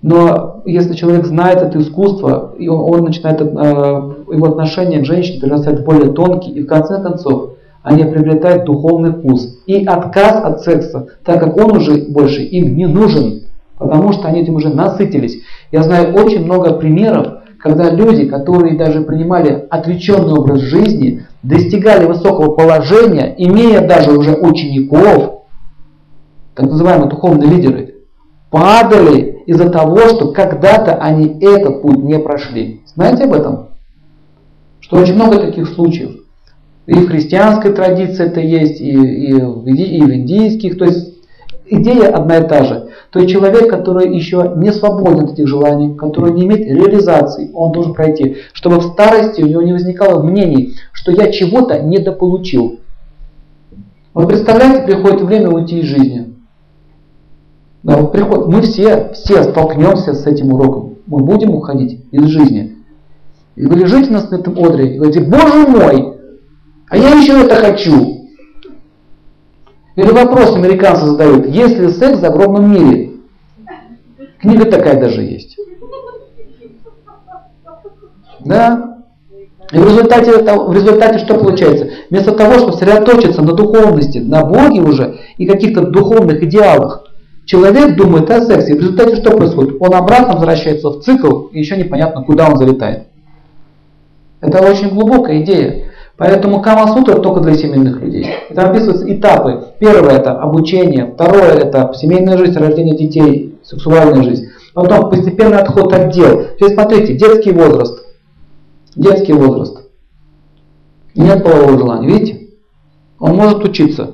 Но если человек знает это искусство, и он, он начинает, э, его отношения к женщине перерастают более тонкие, и в конце концов они приобретают духовный вкус. И отказ от секса, так как он уже больше им не нужен, потому что они этим уже насытились. Я знаю очень много примеров, когда люди, которые даже принимали отреченный образ жизни, достигали высокого положения, имея даже уже учеников, так называемые духовные лидеры, падали из-за того, что когда-то они этот путь не прошли. Знаете об этом? Что очень много таких случаев. И в христианской традиции это есть, и, и, и в индийских. То есть идея одна и та же. То есть человек, который еще не свободен от этих желаний, который не имеет реализации, он должен пройти, чтобы в старости у него не возникало мнений, что я чего-то недополучил. Вот представляете, приходит время уйти из жизни. Да, вот мы все, все столкнемся с этим уроком. Мы будем уходить из жизни. И вы лежите на этом одре и говорите, Боже мой, а я еще это хочу. Или вопрос американцы задают, есть ли секс в загробном мире? Книга такая даже есть. Да? И в результате, в результате что получается? Вместо того, чтобы сосредоточиться на духовности, на Боге уже и каких-то духовных идеалах, человек думает о сексе. И в результате что происходит? Он обратно возвращается в цикл, и еще непонятно, куда он залетает. Это очень глубокая идея. Поэтому Кама-сутра только для семейных людей. Там описываются этапы. Первое это обучение, второе это семейная жизнь, рождение детей, сексуальная жизнь. Потом постепенный отход от дел. Теперь смотрите, детский возраст. Детский возраст. Нет полового желания, видите? Он может учиться.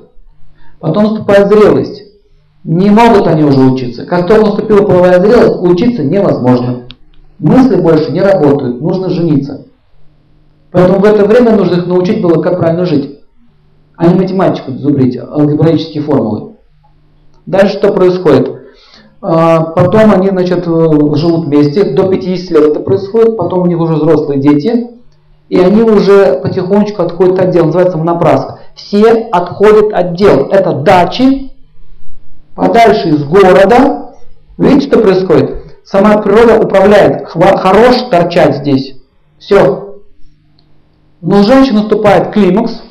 Потом наступает зрелость. Не могут они уже учиться. Как только наступила половая зрелость, учиться невозможно. Мысли больше не работают, нужно жениться. Поэтому в это время нужно их научить было, как правильно жить. А не математику зубрить, а алгебраические формулы. Дальше что происходит? А, потом они значит, живут вместе, до 50 лет это происходит, потом у них уже взрослые дети, и они уже потихонечку отходят от дел, называется монопраска. Все отходят от дел. Это дачи, подальше из города. Видите, что происходит? Сама природа управляет. Хорош торчать здесь. Все, но у женщины наступает климакс,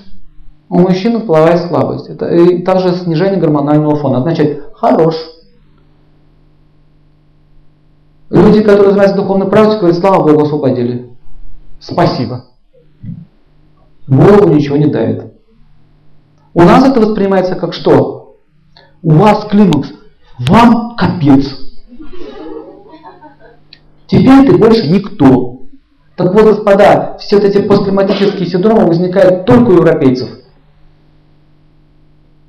у мужчины половая слабость. Это и также снижение гормонального фона. Означает хорош. Люди, которые занимаются духовной практикой, говорят, слава Богу, освободили. Спасибо. Богу ничего не давит. У нас это воспринимается как что? У вас климакс, вам капец. Теперь ты больше никто. Так вот, господа, все вот эти постклиматические синдромы возникают только у европейцев.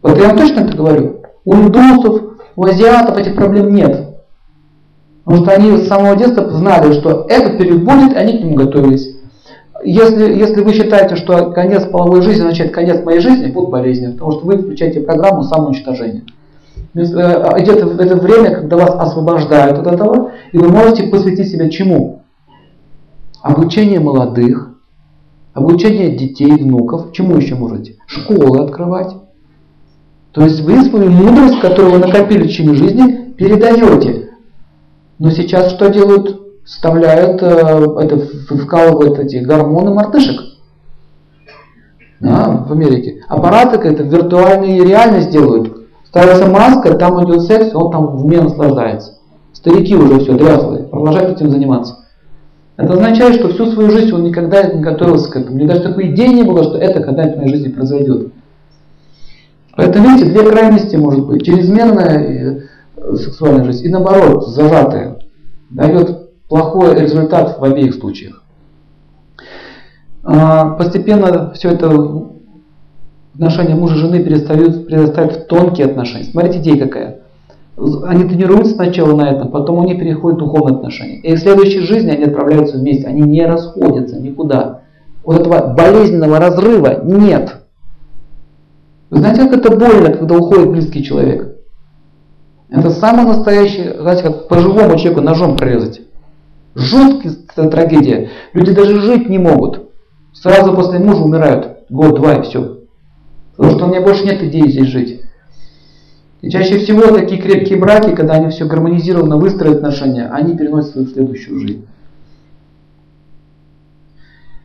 Вот я вам точно это говорю. У индусов, у азиатов этих проблем нет. Потому что они с самого детства знали, что этот период будет, и они к нему готовились. Если, если вы считаете, что конец половой жизни означает конец моей жизни, будут болезни, потому что вы включаете программу самоуничтожения. Э, идет это время, когда вас освобождают от этого, и вы можете посвятить себя чему? Обучение молодых, обучение детей, внуков. Чему еще можете? Школы открывать. То есть вы свою мудрость, которую вы накопили в течение жизни, передаете. Но сейчас что делают? Вставляют, э, это, вкалывают эти гормоны мартышек. Да, в Америке. Аппараты это виртуальные реальность делают. Ставится маска, там идет секс, он там в уме наслаждается. Старики уже все дряхлые, продолжают этим заниматься. Это означает, что всю свою жизнь он никогда не готовился к этому. Мне даже такой идеи не было, что это когда-нибудь в моей жизни произойдет. Поэтому, видите, две крайности может быть. Чрезмерная э, сексуальная жизнь и наоборот, зажатая. Дает плохой результат в обеих случаях. А, постепенно все это отношения мужа и жены перестают, перестают в тонкие отношения. Смотрите, идея какая. Они тренируются сначала на этом, потом у них переходят духовные отношения. И в следующей жизни они отправляются вместе, они не расходятся никуда. Вот этого болезненного разрыва нет. Вы знаете, как это больно, когда уходит близкий человек? Это самое настоящее, знаете, как по живому человеку ножом прорезать. Жуткая трагедия. Люди даже жить не могут. Сразу после мужа умирают. Год-два и все. Потому что у меня больше нет идеи здесь жить. И чаще всего такие крепкие браки, когда они все гармонизированно выстроят отношения, они переносят свою следующую жизнь.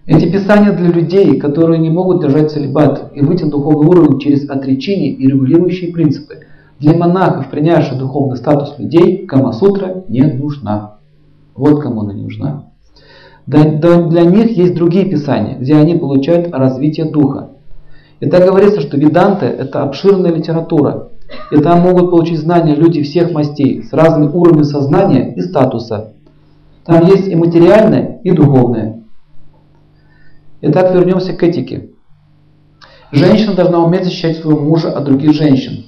Эти писания для людей, которые не могут держать целебат и выйти на духовный уровень через отречение и регулирующие принципы. Для монахов, принявших духовный статус людей, Камасутра не нужна. Вот кому она не нужна. Для них есть другие писания, где они получают развитие духа. И так говорится, что веданты – это обширная литература, и там могут получить знания люди всех мастей с разными уровнями сознания и статуса. Там есть и материальное, и духовное. Итак, вернемся к этике. Женщина должна уметь защищать своего мужа от других женщин.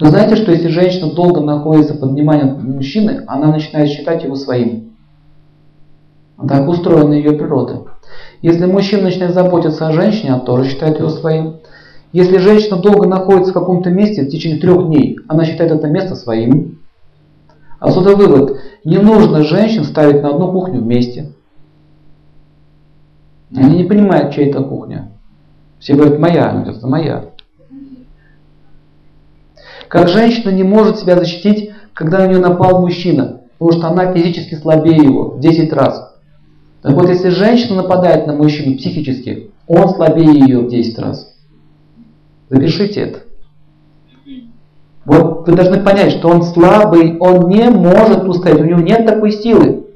Вы знаете, что если женщина долго находится под вниманием мужчины, она начинает считать его своим. Так устроена ее природа. Если мужчина начинает заботиться о женщине, он тоже считает ее своим. Если женщина долго находится в каком-то месте в течение трех дней, она считает это место своим. Отсюда вывод. Не нужно женщин ставить на одну кухню вместе. Они не понимают, чья это кухня. Все говорят, моя, это моя. Как женщина не может себя защитить, когда на нее напал мужчина, потому что она физически слабее его в 10 раз. Так вот, если женщина нападает на мужчину психически, он слабее ее в 10 раз. Запишите это. Вот вы должны понять, что он слабый, он не может устоять, у него нет такой силы.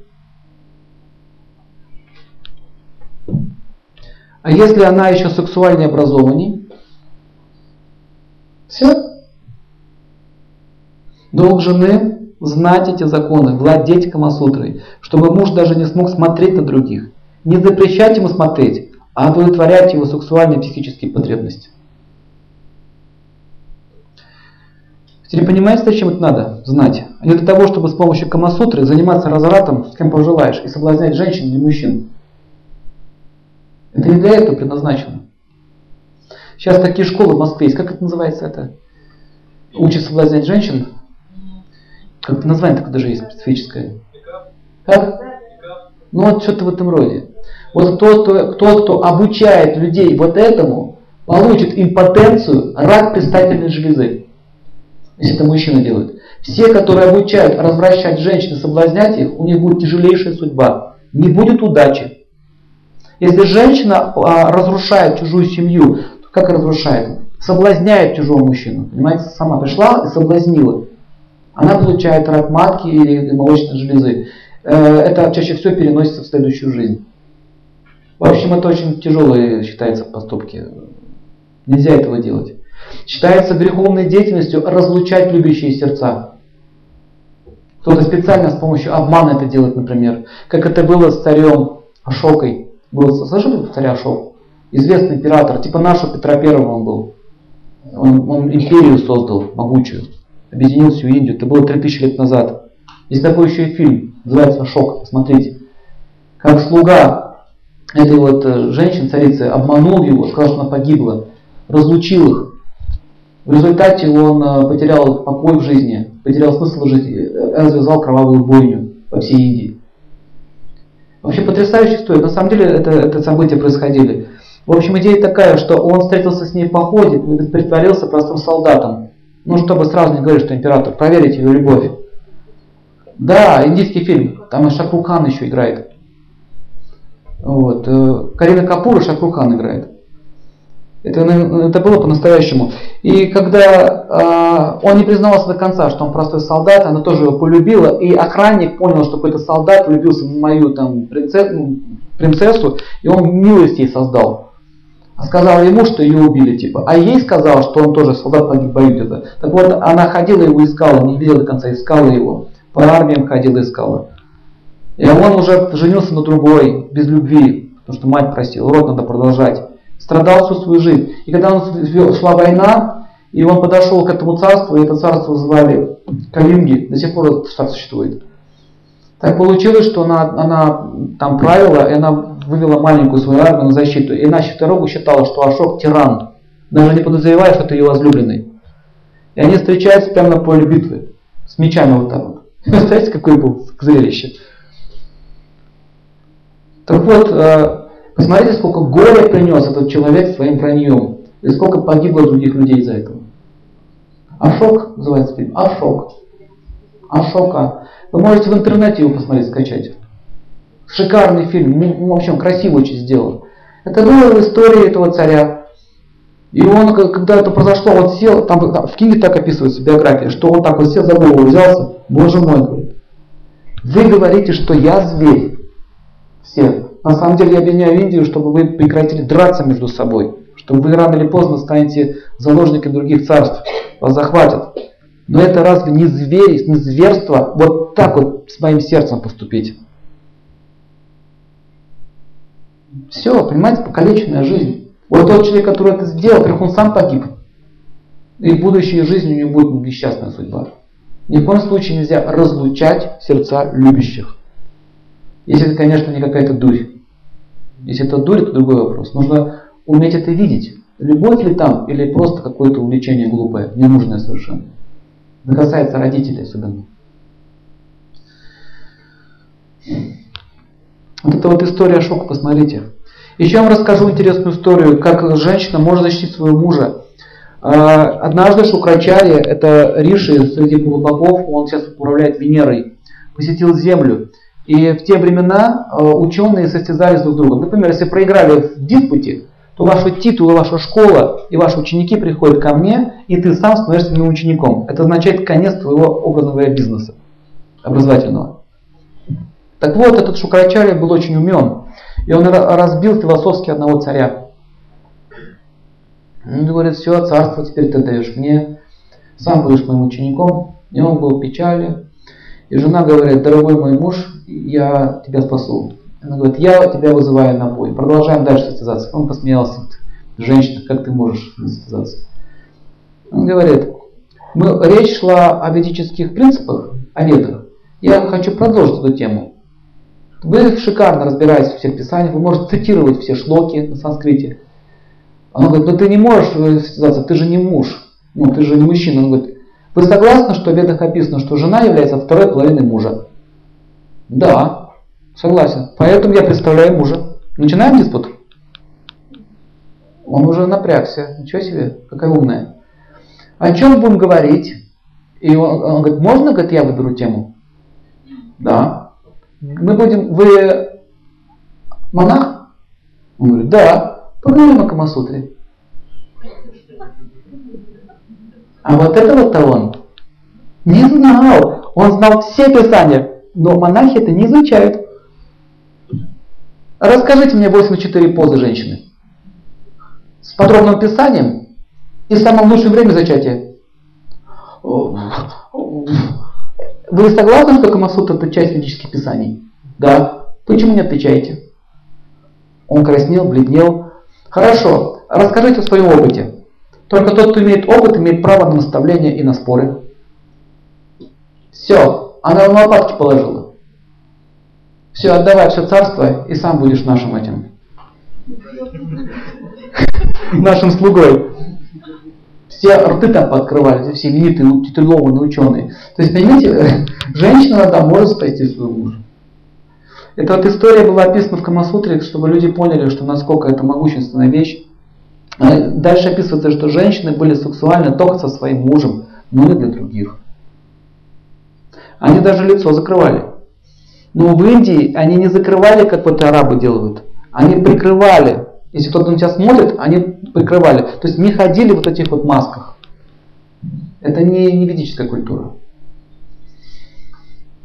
А если она еще сексуально образованней, все. Долг жены знать эти законы, владеть Камасутрой, чтобы муж даже не смог смотреть на других. Не запрещать ему смотреть, а удовлетворять его сексуальные и психические потребности. Теперь понимаете, зачем это надо знать? А не для того, чтобы с помощью Камасутры заниматься развратом с кем пожелаешь и соблазнять женщин или мужчин. Это не для этого предназначено. Сейчас такие школы в Москве есть. Как это называется это? Учат соблазнять женщин как название такое даже есть специфическое. Как? Ну вот что-то в этом роде. Вот тот, кто, кто, кто обучает людей вот этому, получит импотенцию, рак предстательной железы. Если это мужчина делает. Все, которые обучают развращать женщин и соблазнять их, у них будет тяжелейшая судьба. Не будет удачи. Если женщина а, разрушает чужую семью, то как разрушает? Соблазняет чужого мужчину. Понимаете, сама пришла и соблазнила она получает рак матки или молочной железы. Э, это чаще всего переносится в следующую жизнь. В общем, это очень тяжелые считается поступки. Нельзя этого делать. Считается греховной деятельностью разлучать любящие сердца. Кто-то специально с помощью обмана это делает, например. Как это было с царем Ашокой. Был, слышали царя Ашок? Известный император, типа нашего Петра Первого он был. Он, он империю создал, могучую объединил всю Индию. Это было 3000 лет назад. Есть такой еще и фильм, называется «Шок», посмотрите. Как слуга этой вот э, женщины, царицы, обманул его, сказал, что она погибла, разлучил их. В результате он э, потерял покой в жизни, потерял смысл жизни, э, развязал кровавую бойню по всей Индии. Вообще потрясающая история. На самом деле это, это события происходили. В общем, идея такая, что он встретился с ней в походе, притворился простым солдатом. Ну, чтобы сразу не говорить, что император, проверить ее любовь. Да, индийский фильм. Там и Шакрукан еще играет. Вот. Э, Карина Капур и Шакрукан играет. Это, это было по-настоящему. И когда э, он не признавался до конца, что он простой солдат, она тоже его полюбила, и охранник понял, что какой-то солдат влюбился в мою там, принцессу, принцессу, и он милость ей создал. А сказал ему, что ее убили, типа. А ей сказал, что он тоже солдат погиб в бою где-то. Так вот, она ходила его искала, не видела до конца, искала его. По армиям ходила, искала. И он уже женился на другой, без любви, потому что мать просила, род надо продолжать страдал всю свою жизнь. И когда он шла война, и он подошел к этому царству, и это царство звали Калинги, до сих пор это царство существует. Так получилось, что она, она там правила, и она вывела маленькую свою армию на защиту. И наша дорогу считала, что Ашок тиран, даже не подозревая, что это ее возлюбленный. И они встречаются прямо на поле битвы, с мечами вот так вот. Представляете, какое было зрелище? Так вот, э, Посмотрите, сколько горя принес этот человек своим враньем. И сколько погибло других людей из-за этого. Ашок называется фильм. Ашок. Ашока. Вы можете в интернете его посмотреть, скачать. Шикарный фильм. Ну, в общем, красиво очень сделан. Это было в истории этого царя. И он, когда это произошло, он сел, там, в книге так описывается биография, что он так вот сел за голову, взялся, Боже мой, говорит, вы говорите, что я зверь. Все. На самом деле я объединяю Индию, чтобы вы прекратили драться между собой, чтобы вы рано или поздно станете заложниками других царств, вас захватят. Но это разве не зверь, не зверство вот так вот с моим сердцем поступить? Все, понимаете, покалеченная жизнь. Вот тот человек, который это сделал, во он сам погиб. И в будущей жизни у него будет несчастная судьба. Ни в коем случае нельзя разлучать сердца любящих. Если это, конечно, не какая-то дурь. Если это дурь, то другой вопрос. Нужно уметь это видеть. Любовь ли там, или просто какое-то увлечение глупое, ненужное совершенно. Это касается родителей особенно. Вот эта вот история шока, посмотрите. Еще я вам расскажу интересную историю, как женщина может защитить своего мужа. А, однажды Шукрачарья, это Риши среди полубогов, он сейчас управляет Венерой, посетил Землю. И в те времена э, ученые состязались друг с другом. Например, если проиграли в диспуте, то ваши титулы, ваша школа и ваши ученики приходят ко мне, и ты сам становишься моим учеником. Это означает конец твоего, образно бизнеса образовательного. Так вот, этот Шукрачарья был очень умен, и он разбил философски одного царя. Он говорит, все, царство теперь ты даешь мне, сам будешь моим учеником. И он был в печали. И жена говорит, дорогой мой муж, я тебя спасу. Она говорит, я тебя вызываю на бой. Продолжаем дальше состязаться. Он посмеялся. Женщина, как ты можешь состязаться? Он говорит, мы, речь шла о ведических принципах, о ведах. Я хочу продолжить эту тему. Вы шикарно разбираетесь в всех писаниях, вы можете цитировать все шлоки на санскрите. Она говорит, ну ты не можешь состязаться, ты же не муж, ну ты же не мужчина. Он говорит, вы согласны, что в ведах описано, что жена является второй половиной мужа? Да, согласен. Поэтому я представляю мужа. Начинаем диспут? Он уже напрягся. Ничего себе, какая умная. О чем будем говорить? И он, он говорит, можно, говорит, я выберу тему? Да. Мы будем, вы монах? Он говорит, да. Поговорим о Камасутре. А вот это вот он не знал. Он знал все писания. Но монахи это не изучают. Расскажите мне 84 позы женщины. С подробным писанием и самым лучшим время зачатия. Вы согласны, что Камасут это часть ведических писаний? Да. Почему не отвечаете? Он краснел, бледнел. Хорошо, расскажите о своем опыте. Только тот, кто имеет опыт, имеет право на наставление и на споры. Все, она на лопатки положила. Все, отдавай все царство, и сам будешь нашим этим. Нашим слугой. Все рты там пооткрывали, все именитые, титулованные ученые. То есть, понимаете, женщина там может спасти своего мужа. Эта вот история была описана в Камасутре, чтобы люди поняли, что насколько это могущественная вещь. Дальше описывается, что женщины были сексуальны только со своим мужем, но не для других. Они даже лицо закрывали. Но в Индии они не закрывали, как вот арабы делают. Они прикрывали. Если кто-то на тебя смотрит, они прикрывали. То есть не ходили в вот этих вот масках. Это не, не ведическая культура.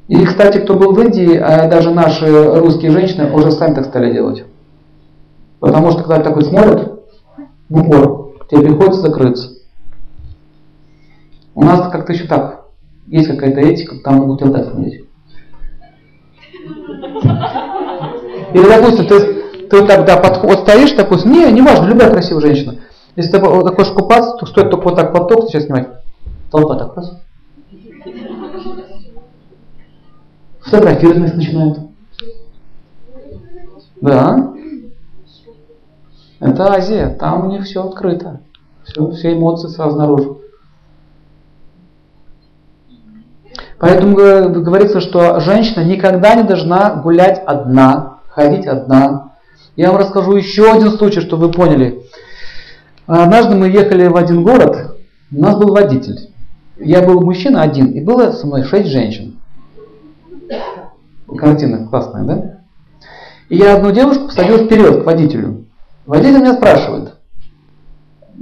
И, кстати, кто был в Индии, а даже наши русские женщины уже сами так стали делать. Потому что когда такой смотрят, в упор, тебе приходится закрыться. У нас как-то еще так. Есть какая-то этика, там могут так смотреть. Или, допустим, ты, ты тогда под, вот стоишь такой, не, не важно, любая красивая женщина. Если ты вот хочешь купаться, то стоит только вот так платок сейчас снимать. Толпа так раз. Фотографировать начинают. Да. Это Азия, там у них все открыто. Все, все эмоции сразу наружу. Поэтому говорится, что женщина никогда не должна гулять одна, ходить одна. Я вам расскажу еще один случай, чтобы вы поняли. Однажды мы ехали в один город, у нас был водитель. Я был мужчина один, и было со мной шесть женщин. Картина классная, да? И я одну девушку посадил вперед к водителю. Водитель меня спрашивает,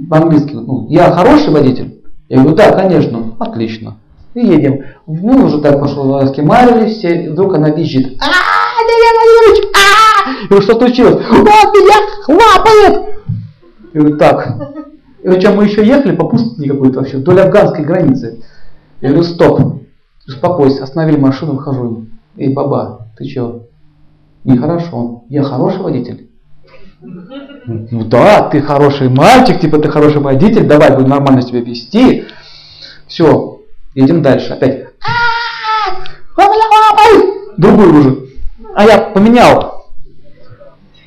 по-английски, ну, я хороший водитель? Я говорю, да, конечно, отлично. И едем. Мы уже так пошло, скимарили все, и вдруг она визжит. А, Владимирович, а! Говорю, что случилось? Вот меня хлапает! Я говорю, так. И причем мы еще ехали по пустыне какой-то вообще, вдоль афганской границы. Я говорю, стоп, успокойся, остановили машину, выхожу. Эй, баба, ты че? Нехорошо. Я хороший водитель? Ну да, ты хороший мальчик, типа ты хороший водитель, давай будем нормально себя вести. Все, едем дальше. Опять. Другую уже. А я поменял.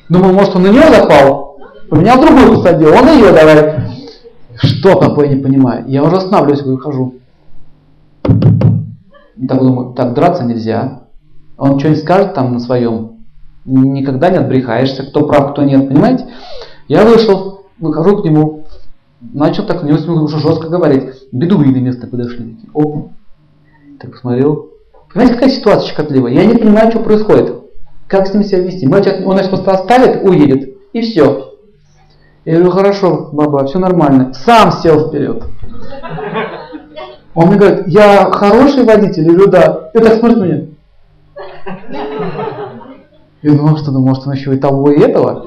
Думал, может он на нее запал. Поменял другую посадил, он ее давай. Что такое, не понимаю. Я уже останавливаюсь, выхожу. Так думаю, так драться нельзя. Он что-нибудь скажет там на своем. Никогда не отбрехаешься, кто прав, кто нет, понимаете? Я вышел, выхожу к нему, начал так на него уже жестко говорить. Бедуины место подошли. Оп. Так посмотрел. Понимаете, какая ситуация щекотливая? Я не понимаю, что происходит. Как с ним себя вести? Мальчик, он нас просто оставит, уедет, и все. Я говорю, хорошо, баба, все нормально. Сам сел вперед. Он мне говорит, я хороший водитель? Я говорю, да. Ты так смотришь на меня. Я думал, что, ну, может, он еще и того, и этого.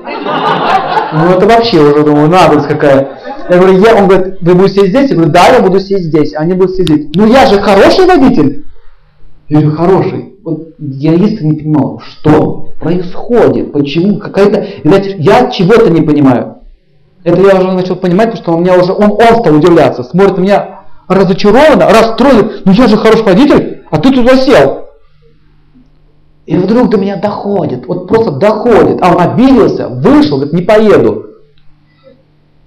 Ну, это вообще уже, думаю, надость какая. Я говорю, я, он говорит, вы будете здесь? Я говорю, да, я буду сидеть здесь. Они будут сидеть. Ну, я же хороший водитель. Я говорю, хороший. Вот я искренне не понимал, что происходит, почему, какая-то, я чего-то не понимаю. Это я уже начал понимать, потому что он меня уже, он, он стал удивляться, смотрит на меня разочарованно, расстроен, ну я же хороший водитель, а ты туда сел. И вдруг до меня доходит, вот просто доходит. А он обиделся, вышел, говорит, не поеду.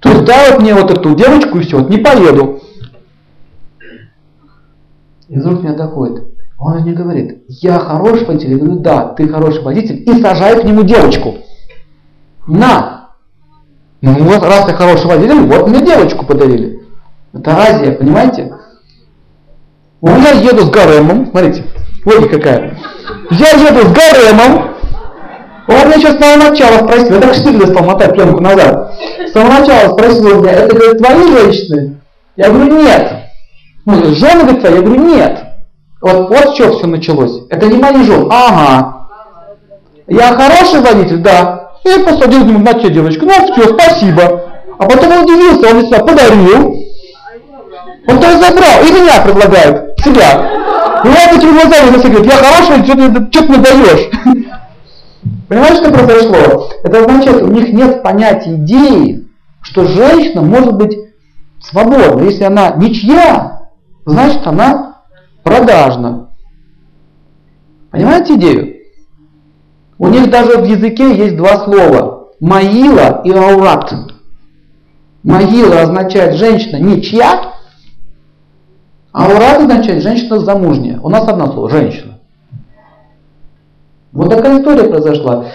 То есть дай мне вот эту девочку и все, вот не поеду. И вдруг меня доходит. Он мне говорит, я хороший водитель. Я говорю, да, ты хороший водитель. И сажаю к нему девочку. На! Ну вот, раз ты хороший водитель, вот мне девочку подарили. Это Азия, понимаете? У меня еду с гаремом, смотрите, логика какая. Я еду с гаремом, он меня сейчас с самого начала спросил, я так стыдно стал мотать пленку назад. С самого начала спросил меня, это, говорит, твои женщины? Я говорю, нет. Ну, жены, говорит, твои? Я говорю, нет. Вот, вот чего все началось. Это не мои жены. Ага. Я хороший водитель, да. И посадил ему на тебе девочку. Ну все, спасибо. А потом он удивился, он себя подарил. Он то забрал, и меня предлагает, себя. Он этими глазами на говорит, я хороший, что ты, что ты мне даешь? Понимаешь, что произошло? Это означает, у них нет понятия идеи, что женщина может быть свободна. Если она ничья, значит она продажна. Понимаете идею? У них даже в языке есть два слова. Маила и аурат. Маила означает женщина ничья, аурат означает женщина замужняя. У нас одно слово – женщина. Вот такая история произошла.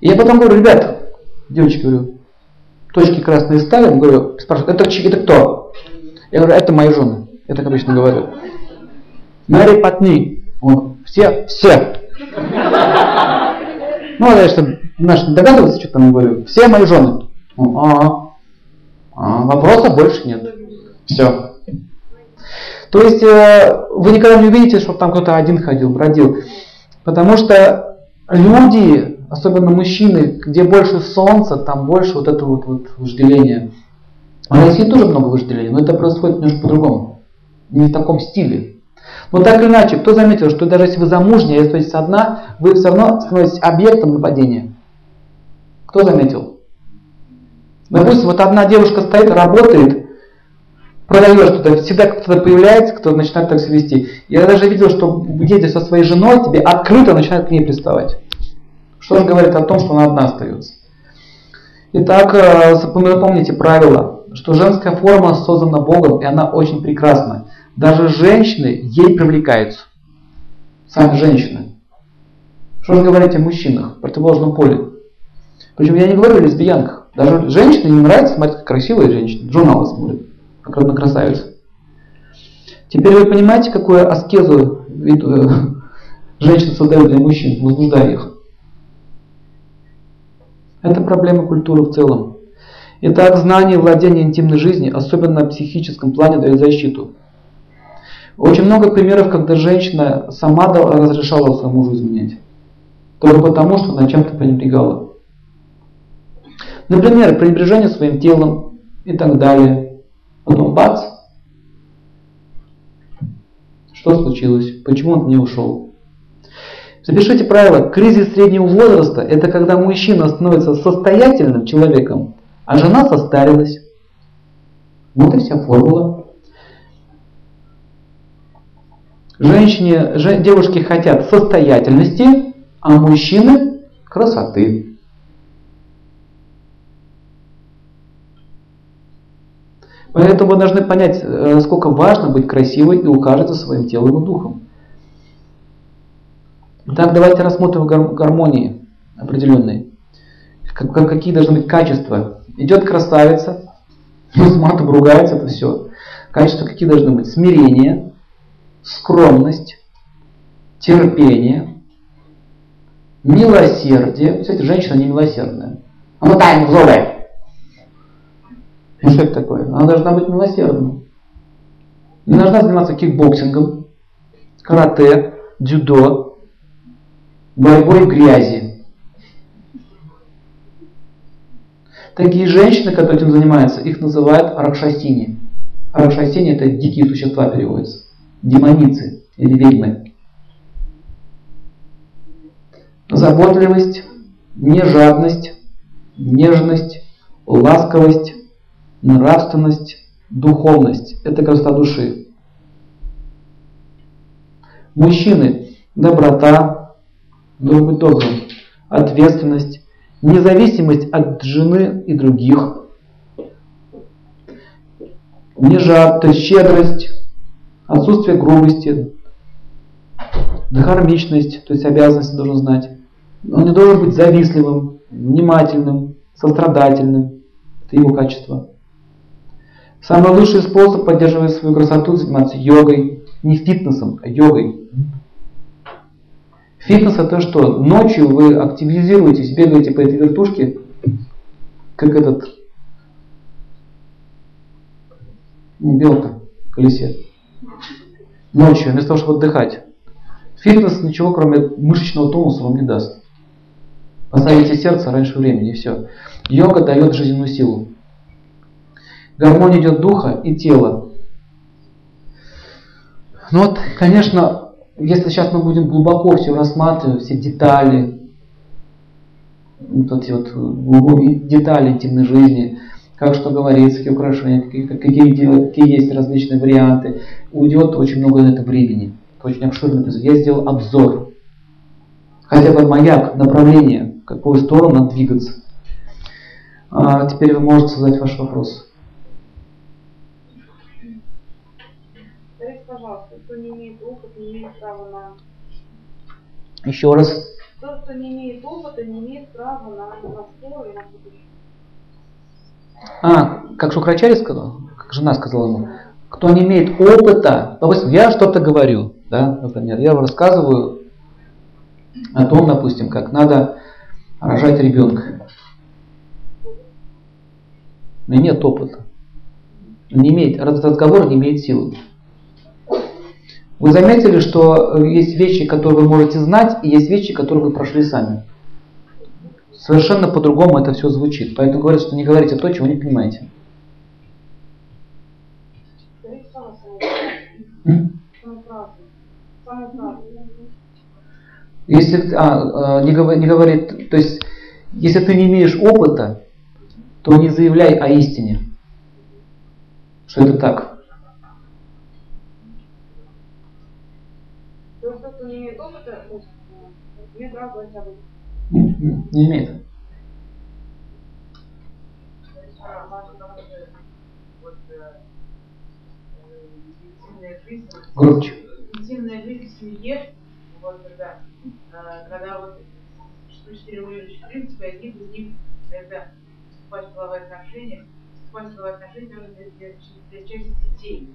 И я потом говорю, ребята, девочки, говорю, точки красные ставим, говорю, спрашивают, это, это кто? Я говорю, это мои жены. Я так обычно говорю. Мэри Патни. Он, все, все. Ну, а что наш не догадывается, что там говорю. Все мои жены. Он, а, а, вопросов больше нет. Все. То есть э, вы никогда не увидите, чтобы там кто-то один ходил, бродил. Потому что люди, особенно мужчины, где больше солнца, там больше вот этого вот, вот вожделения. В России тоже много вожделения, но это происходит немножко по-другому. Не в таком стиле. Но так или иначе, кто заметил, что даже если вы замужняя и остаетесь одна, вы все равно становитесь объектом нападения? Кто заметил? Допустим, вот одна девушка стоит, работает, продает что-то, всегда кто-то появляется, кто начинает так себя вести. Я даже видел, что едешь со своей женой, тебе открыто начинают к ней приставать. Что же говорит о том, что она одна остается. Итак, э, запомните правило, что женская форма создана Богом, и она очень прекрасна. Даже женщины ей привлекаются. Сами женщины. Что же говорить о мужчинах, в противоположном поле? Причем я не говорю о лесбиянках. Даже женщине не нравится смотреть, красивые женщины. Журналы смотрят, как на красавица. Теперь вы понимаете, какую аскезу э, женщины создают для мужчин, возбуждая их. Это проблема культуры в целом. Итак, знание и владение интимной жизни, особенно на психическом плане, дает защиту. Очень много примеров, когда женщина сама разрешала своему мужу изменять. Только потому, что она чем-то пренебрегала. Например, пренебрежение своим телом и так далее. Потом бац. Что случилось? Почему он не ушел? Запишите правило. Кризис среднего возраста – это когда мужчина становится состоятельным человеком, а жена состарилась. Вот и вся формула. Женщине, жен, девушки хотят состоятельности, а мужчины красоты. Поэтому вы должны понять, э, насколько важно быть красивой и ухаживать за своим телом и духом. Так, давайте рассмотрим гармонии определенные. Какие должны быть качества. Идет красавица, с матом ругается, это все. Качества какие должны быть? Смирение, скромность, терпение, милосердие. Кстати, женщина не милосердная. Она тайна злая. Это такое? Она должна быть милосердной. Не должна заниматься кикбоксингом, карате, дзюдо, борьбой в грязи. Такие женщины, которые этим занимаются, их называют ракшасини. Ракшасини это дикие существа переводятся демоницы или ведьмы. Заботливость, нежадность, нежность, ласковость, нравственность, духовность – это красота души. Мужчины – доброта, должен быть ответственность, независимость от жены и других, нежадность, щедрость, отсутствие грубости, дхармичность, то есть обязанности должен знать. Он не должен быть завистливым, внимательным, сострадательным. Это его качество. Самый лучший способ поддерживать свою красоту заниматься йогой. Не фитнесом, а йогой. Фитнес это что? Ночью вы активизируетесь, бегаете по этой вертушке, как этот белка в колесе ночью, вместо того, чтобы отдыхать. Фитнес ничего, кроме мышечного тонуса, вам не даст. Поставите сердце раньше времени, и все. Йога дает жизненную силу. Гармония идет духа и тела. Ну вот, конечно, если сейчас мы будем глубоко все рассматривать, все детали, вот эти вот детали интимной жизни, как что говорится, какие украшения, какие, какие, какие есть различные варианты. Уйдет очень много на это времени. Это очень обширный Я сделал обзор. хотя бы маяк, направление, в какую сторону надо двигаться. А теперь вы можете задать ваш вопрос. Скажите, пожалуйста, кто не имеет опыта, не имеет права на... Еще раз. Тот, кто не имеет опыта, не имеет права на, споры и на будущее. А, как Шукрачари сказал, как жена сказала ему, кто не имеет опыта, допустим, я что-то говорю, да, например, я рассказываю о том, допустим, как надо рожать ребенка. Но нет опыта. Не имеет, разговор не имеет силы. Вы заметили, что есть вещи, которые вы можете знать, и есть вещи, которые вы прошли сами. Совершенно по-другому это все звучит. Поэтому говорят, что не говорите то, чего не понимаете. Если а, а, не, говор- не говорит, то есть, если ты не имеешь опыта, то не заявляй о истине, что это так. То есть тот, кто не имеет опыта, то есть, э, об этом. М, Не имеет. Вот, э, э, жизнь, Громче. интимная жизнь в семье, вот когда, э, когда вот существуют регулирующие принципы, одни из них это вступать в половые отношения, вступать в половые отношения тоже для, для, для части детей.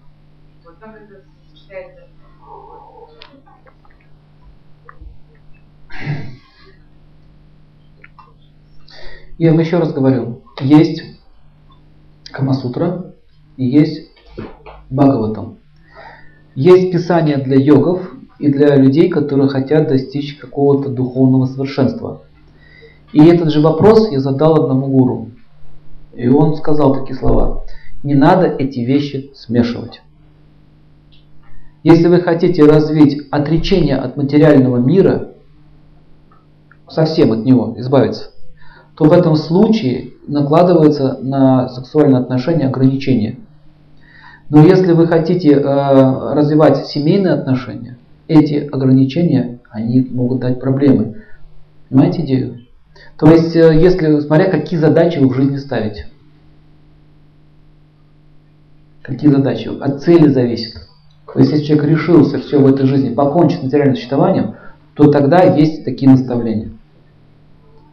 Вот как это сочетается? Я вам еще раз говорю, есть Камасутра и есть Бхагаватам. Есть писания для йогов и для людей, которые хотят достичь какого-то духовного совершенства. И этот же вопрос я задал одному гуру. И он сказал такие слова. Не надо эти вещи смешивать. Если вы хотите развить отречение от материального мира, совсем от него избавиться, то в этом случае накладывается на сексуальные отношения ограничения. Но если вы хотите э, развивать семейные отношения, эти ограничения, они могут дать проблемы. Понимаете идею? То есть, э, если, смотря какие задачи вы в жизни ставите. Какие задачи? От цели зависит. Если человек решился все в этой жизни покончить с материальным существованием, то тогда есть такие наставления.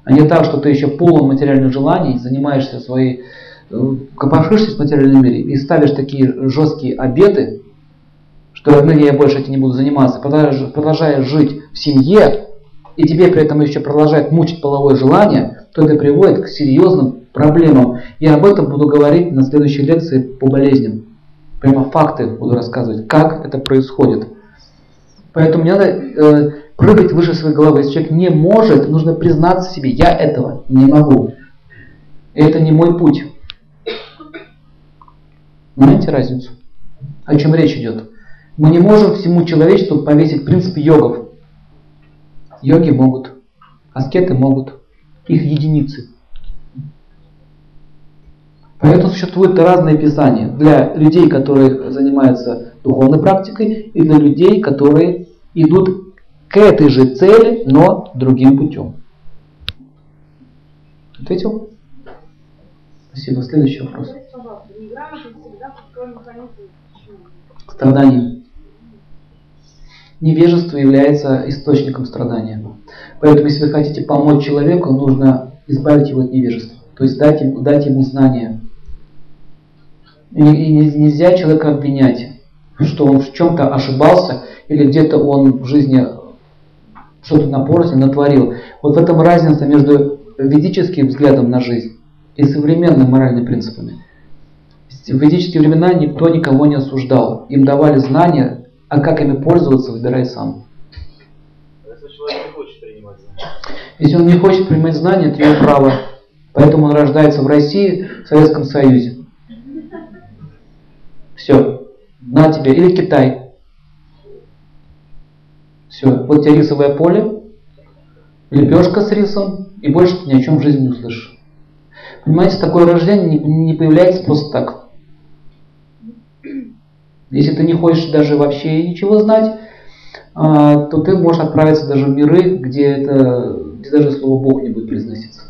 А не так, что ты еще полон материальных желаний, занимаешься своей, э, копошишься в материальном мире и ставишь такие жесткие обеты, что ну, я больше этим не буду заниматься, продолжаешь, продолжаешь жить в семье, и тебе при этом еще продолжает мучить половое желание, то это приводит к серьезным проблемам. Я об этом буду говорить на следующей лекции по болезням. Прямо факты буду рассказывать, как это происходит. Поэтому не надо э, прыгать выше своей головы. Если человек не может, нужно признаться себе, я этого не могу. Это не мой путь. Понимаете разницу? О чем речь идет? Мы не можем всему человечеству повесить принцип йогов. Йоги могут, аскеты могут, их единицы. Поэтому существуют разные писания для людей, которые занимаются духовной практикой, и для людей, которые идут к этой же цели, но другим путем. Ответил? Спасибо. Следующий вопрос. Страданий. Невежество является источником страдания. Поэтому, если вы хотите помочь человеку, нужно избавить его от невежества. То есть дать ему, дать ему знания. И, и не- нельзя человека обвинять, что он в чем-то ошибался или где-то он в жизни что-то напортил, натворил. Вот в этом разница между ведическим взглядом на жизнь и современными моральными принципами. В ведические времена никто никого не осуждал. Им давали знания, а как ими пользоваться, выбирай сам. Если человек не хочет принимать знания. Если он не хочет принимать знания, это его право. Поэтому он рождается в России, в Советском Союзе. Все. На тебе. Или Китай. Все. Вот тебе рисовое поле, лепешка с рисом, и больше ты ни о чем в жизни не услышишь. Понимаете, такое рождение не, не появляется просто так. Если ты не хочешь даже вообще ничего знать, а, то ты можешь отправиться даже в миры, где, это, где даже слово Бог не будет произноситься.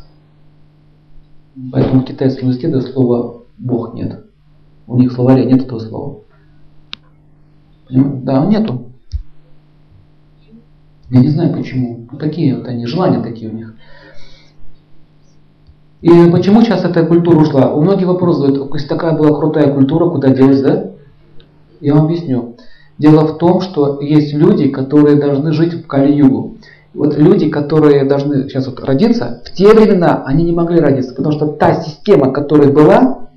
Поэтому в китайском языке даже слова Бог нет. У них в словаре нет этого слова. Да, нету. Я не знаю почему. Ну, такие вот они, желания такие у них. И почему сейчас эта культура ушла? У многих вопрос задают, если такая была крутая культура, куда делась, да? Я вам объясню. Дело в том, что есть люди, которые должны жить в Кали-Югу. Вот люди, которые должны сейчас вот родиться, в те времена они не могли родиться, потому что та система, которая была,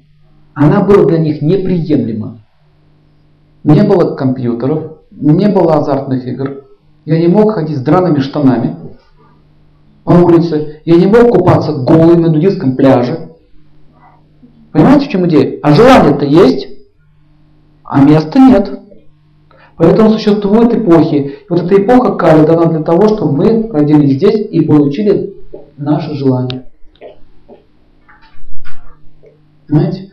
она была для них неприемлема. Не было компьютеров, не было азартных игр. Я не мог ходить с драными штанами по улице. Я не мог купаться голый на нудистском пляже. Понимаете, в чем идея? А желание-то есть, а места нет. Поэтому существуют эпохи. Вот эта эпоха Кали дана для того, чтобы мы родились здесь и получили наше желание. Понимаете?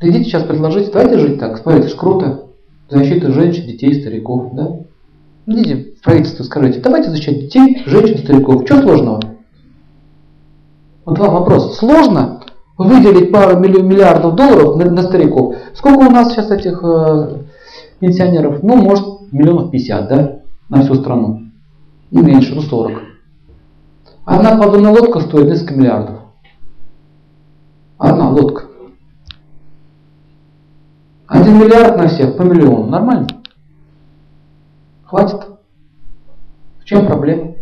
Идите сейчас предложите, давайте жить так. Смотрите, это же круто. Защита женщин, детей, стариков, да? Идите в правительство, скажите, давайте защищать детей, женщин, стариков. Что сложного? Вот вам вопрос. Сложно выделить пару миллиардов долларов на, на стариков? Сколько у нас сейчас этих э, пенсионеров, ну, может, миллионов 50, да, на всю страну. Не меньше, ну 40. Одна подводная лодка стоит несколько миллиардов. Одна лодка. Один миллиард на всех, по миллиону. Нормально? Хватит? В чем проблема?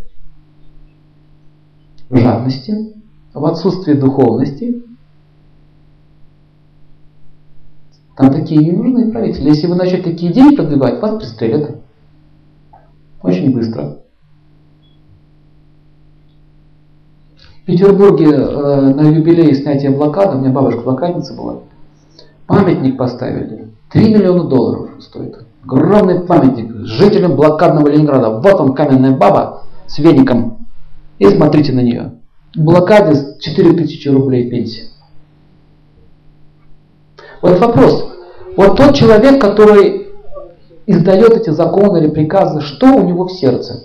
В жадности, в отсутствии духовности, Там такие не нужны правители. Если вы начнете такие идеи продвигать, вас пристрелят. Очень быстро. В Петербурге э, на юбилее снятия блокады, у меня бабушка блокадница была, памятник поставили. 3 миллиона долларов стоит. Огромный памятник жителям блокадного Ленинграда. Вот он, каменная баба с веником. И смотрите на нее. Блокаде 4000 рублей пенсия. Вот вопрос. Вот тот человек, который издает эти законы или приказы, что у него в сердце?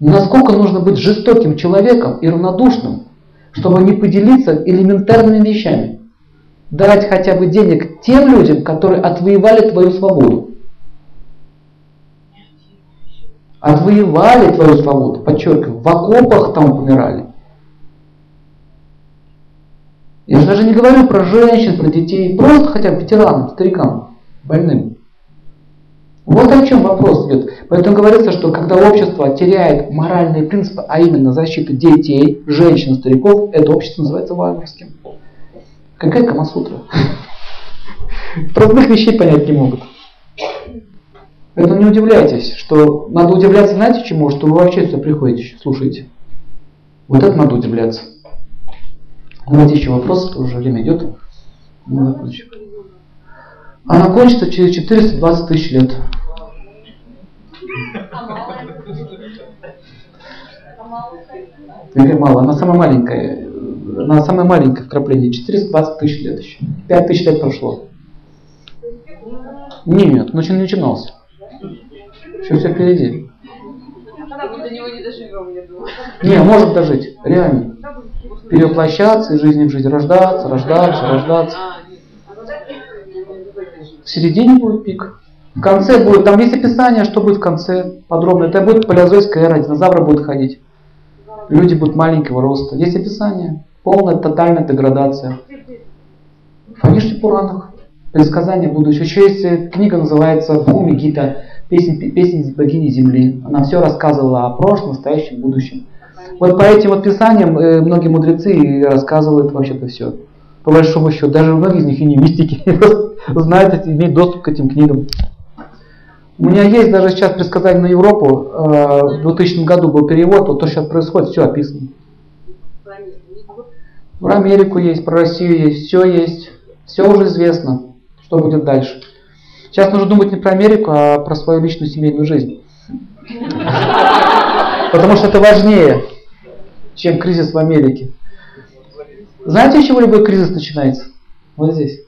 Насколько нужно быть жестоким человеком и равнодушным, чтобы не поделиться элементарными вещами? Дать хотя бы денег тем людям, которые отвоевали твою свободу. Отвоевали твою свободу, подчеркиваю, в окопах там помирали. Я же даже не говорю про женщин, про детей, просто хотя бы ветеранам, старикам, больным. Вот о чем вопрос идет. Поэтому говорится, что когда общество теряет моральные принципы, а именно защиту детей, женщин, стариков, это общество называется варварским. Какая Камасутра? Простых вещей понять не могут. Поэтому не удивляйтесь, что надо удивляться, знаете чему? Что вы вообще сюда приходите, слушаете. Вот это надо удивляться. Давайте еще вопрос, уже время идет. Она кончится через 420 тысяч лет. Или мало, она самая маленькая. Она самая маленькая вкрапление. 420 тысяч лет еще. 5 тысяч лет прошло. Нет, ну не начинался. Еще все впереди. До него не доживем, я думаю. Не, может дожить, реально перевоплощаться из жизни в жизнь, рождаться, рождаться, рождаться. В середине будет пик. В конце будет, там есть описание, что будет в конце подробно. Это будет палеозойская эра, динозавры будут ходить. Люди будут маленького роста. Есть описание. Полная, тотальная деградация. В Фаниште Пуранах. Предсказание будущего. Еще есть книга, называется Бхуми Гита. Песня, песня богини Земли. Она все рассказывала о прошлом, настоящем, будущем. Вот по этим вот писаниям э, многие мудрецы рассказывают вообще-то все. По большому счету, даже многие из них и не мистики, знают, имеют доступ к этим книгам. У меня есть даже сейчас предсказание на Европу. Э, в 2000 году был перевод, вот то, что сейчас происходит, все описано. Про Америку есть, про Россию есть, все есть. Все уже известно, что будет дальше. Сейчас нужно думать не про Америку, а про свою личную семейную жизнь. Потому что это важнее чем кризис в Америке. Знаете, с чего любой кризис начинается? Вот здесь.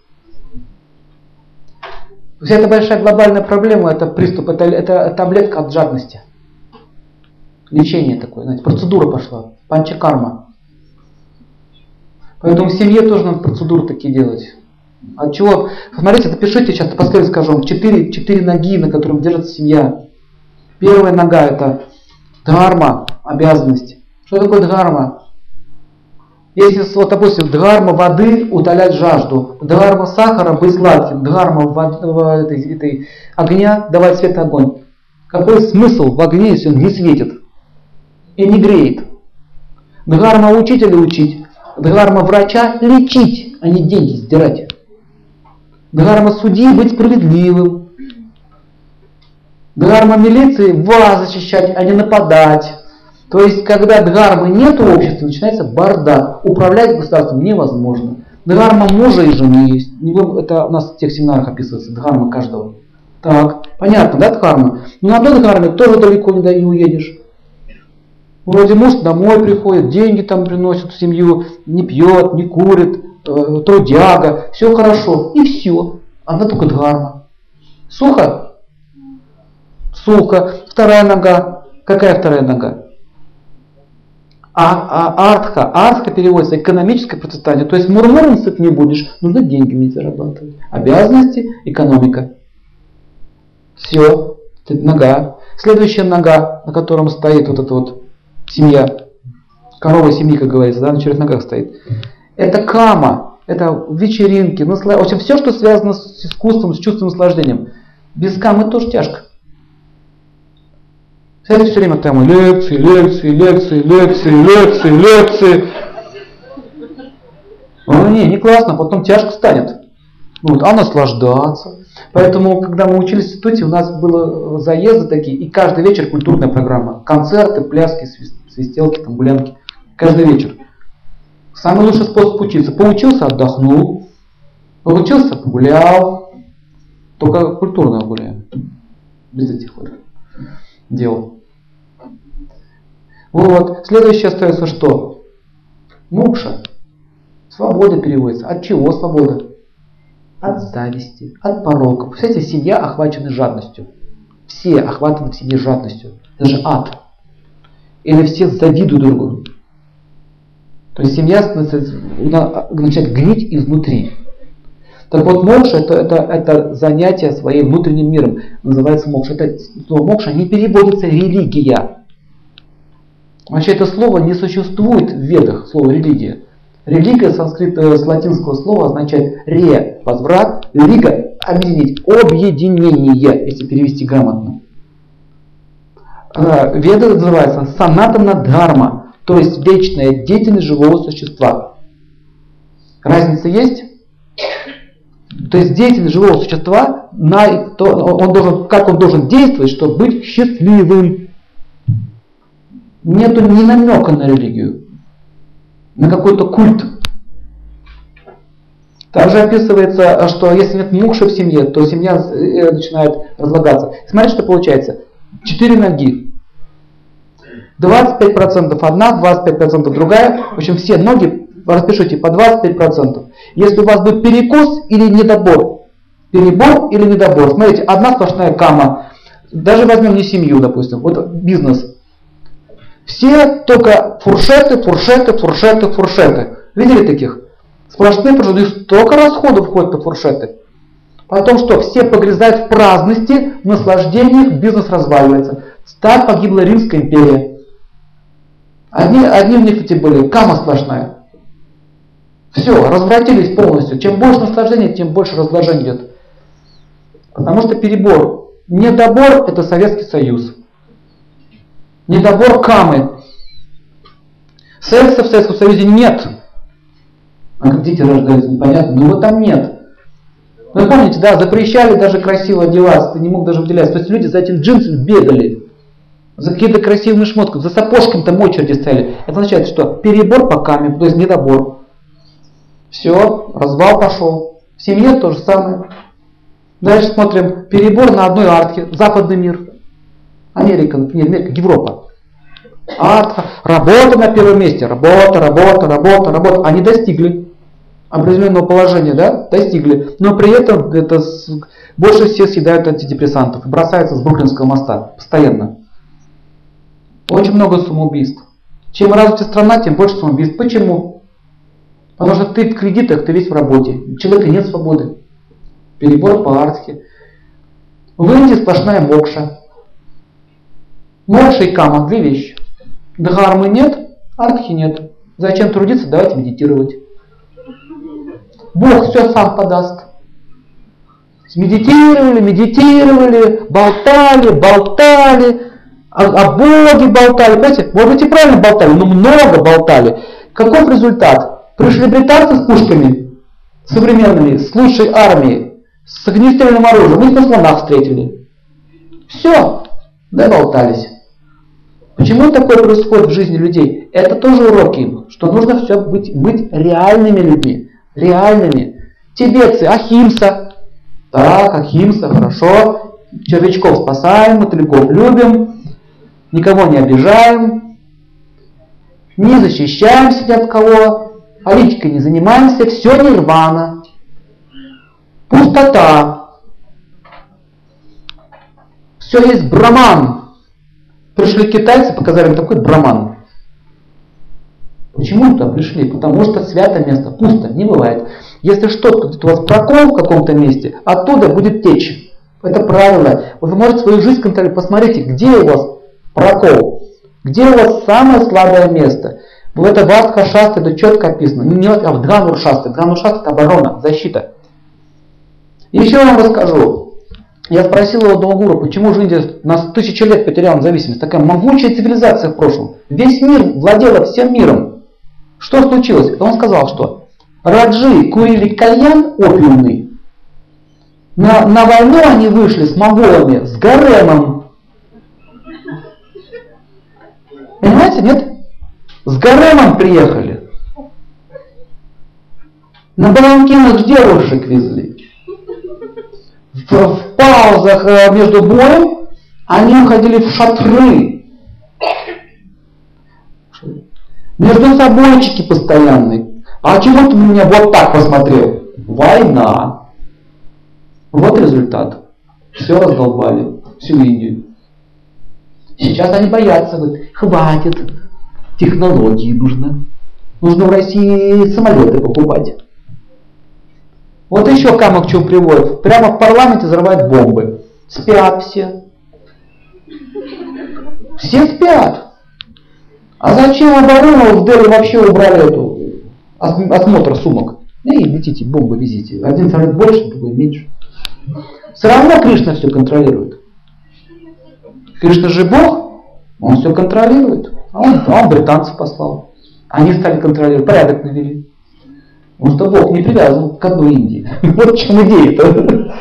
Вся эта большая глобальная проблема, это приступ, это, это таблетка от жадности. Лечение такое, знаете, процедура пошла, панчакарма. Поэтому в семье тоже надо процедуры такие делать. От чего? Смотрите, запишите, сейчас поскорее скажу вам, четыре, четыре ноги, на которых держится семья. Первая нога это дхарма, обязанность. Что такое дхарма? Если, вот, допустим, дхарма воды утолять жажду, дхарма сахара быть сладким, дхарма воды, этой, этой, огня давать свет и огонь. Какой смысл в огне, если он не светит и не греет? Дхарма учителя учить, дхарма врача лечить, а не деньги сдирать. Дхарма судьи быть справедливым. Дхарма милиции вас защищать, а не нападать. То есть, когда дхармы нет в обществе, начинается бардак. Управлять государством невозможно. Дхарма мужа и жены есть. Это у нас в тех семинарах описывается, дхарма каждого. Так, понятно, да, дхарма? Но на одной дхарме тоже далеко не уедешь. Вроде муж домой приходит, деньги там приносит в семью, не пьет, не курит, э, трудяга, все хорошо. И все. Она только дхарма. Сухо? Сухо. Вторая нога. Какая вторая нога? А, а артха, артха переводится экономическое процветание. То есть мурмуром сыт не будешь, нужно деньги мне зарабатывать. Обязанности, экономика. Все, нога. Следующая нога, на котором стоит вот эта вот семья, корова семьи, как говорится, да, на четырех ногах стоит. Это кама, это вечеринки, насла... в общем, все, что связано с искусством, с чувством наслаждением. Без камы тоже тяжко. Сядете все время там лекции, лекции, лекции, лекции, лекции, лекции. Ну не, не классно, потом тяжко станет. Вот, а наслаждаться. Поэтому, когда мы учились в институте, у нас было заезды такие, и каждый вечер культурная программа. Концерты, пляски, свистелки, там, гулянки. Каждый вечер. Самый лучший способ учиться. Поучился, отдохнул. Поучился, погулял. Только культурно гуляем. Без этих вот дел. Вот. Следующее остается что? Мукша. Свобода переводится. От чего свобода? От зависти, от пороков. Представляете, семья охвачена жадностью. Все охвачены в семье жадностью. Даже ад. Или все завидуют друг другу. То есть семья начинает гнить изнутри. Так вот, мокша это, это, это занятие своим внутренним миром. Называется мокша. Это слово мокша не переводится религия. Вообще это слово не существует в ведах, слово религия. Религия санскрит, э, с латинского слова означает ре – возврат, лига – объединить, объединение, если перевести грамотно. Э, Веда называется санатана дхарма, то есть вечная деятельность живого существа. Разница есть? То есть деятельность живого существа, на, то, он должен, как он должен действовать, чтобы быть счастливым нету ни намека на религию, на какой-то культ. Также описывается, что если нет мукши в семье, то семья э, начинает разлагаться. Смотрите, что получается. Четыре ноги. 25% одна, 25% другая. В общем, все ноги распишите по 25%. Если у вас будет перекос или недобор, перебор или недобор, смотрите, одна сплошная кама. Даже возьмем не семью, допустим, вот бизнес. Все только фуршеты, фуршеты, фуршеты, фуршеты. Видели таких? Сплошные прожиды, столько расходов входит на фуршеты. Потом что? Все погрязают в праздности, в наслаждениях, бизнес разваливается. Так погибла Римская империя. Одни, одни в них эти были, кама сплошная. Все, развратились полностью. Чем больше наслаждения, тем больше разложения идет. Потому что перебор. Недобор – это Советский Союз недобор камы. Секса в Советском Союзе нет. А как дети рождаются, непонятно. Но его там нет. Вы помните, да, запрещали даже красиво одеваться, ты не мог даже выделяться. То есть люди за этим джинсами бегали. За какие-то красивыми шмотками, за сапожками там очереди стояли. Это означает, что перебор по каме, то есть недобор. Все, развал пошел. В семье то же самое. Дальше смотрим, перебор на одной артке, западный мир. Америка, не Америка, Европа. А работа на первом месте, работа, работа, работа, работа. Они достигли определенного положения, да, достигли. Но при этом это больше всех съедают антидепрессантов и бросаются с Бруклинского моста постоянно. Очень много самоубийств. Чем развита страна, тем больше самоубийств. Почему? Потому что ты в кредитах, ты весь в работе. У человека нет свободы. Перебор по артхе. В Индии сплошная мокша. Мокша и кама – две вещи. Дхармы нет, артхи нет. Зачем трудиться? Давайте медитировать. Бог все сам подаст. Медитировали, медитировали, болтали, болтали, о, о Боге болтали. Понимаете, может быть и правильно болтали, но много болтали. Каков результат? Пришли британцы с пушками современными, с лучшей армией, с огнестрельным оружием, мы их на слонах встретили. Все, доболтались. Почему такое происходит в жизни людей? Это тоже уроки им, что нужно все быть, быть реальными людьми. Реальными. Тибетцы, Ахимса. Так, Ахимса, хорошо. Червячков спасаем, мотыльков любим. Никого не обижаем. Не защищаемся ни от кого. Политикой не занимаемся. Все нирвана. Пустота. Все есть браман. Пришли китайцы, показали им такой браман. Почему туда пришли? Потому что святое место пусто, не бывает. Если что-то у вас прокол в каком-то месте, оттуда будет течь. Это правило. Вы можете свою жизнь контролировать. Посмотрите, где у вас прокол, где у вас самое слабое место. В это Вастха Шаста это четко описано. Не а в Дганур Шаста. Дганур Шаста это оборона, защита. Еще вам расскажу. Я спросил у одного гуру, почему же Индия нас тысячи лет потеряла независимость. Такая могучая цивилизация в прошлом. Весь мир владела всем миром. Что случилось? Он сказал, что Раджи курили кальян опиумный. На, на войну они вышли с моголами, с гаремом. Понимаете, нет? С гаремом приехали. На баланкинах девушек везли в, в паузах э, между боем они уходили в шатры. Между собойчики постоянные. А чего ты на меня вот так посмотрел? Война. Вот результат. Все раздолбали. Всю Индию. Сейчас они боятся. Говорят, хватит. Технологии нужно. Нужно в России самолеты покупать. Вот еще камок к чему приводит. Прямо в парламенте взрывают бомбы. Спят все. Все спят. А зачем оборону в Дели вообще убрали эту осмотр сумок? Ну и летите, бомбы везите. Один взрыв больше, другой меньше. Все равно Кришна все контролирует. Кришна же Бог, он все контролирует. А он, а он британцев послал. Они стали контролировать, порядок навели. Потому что Бог не привязан к одной Индии. Вот в чем идея-то.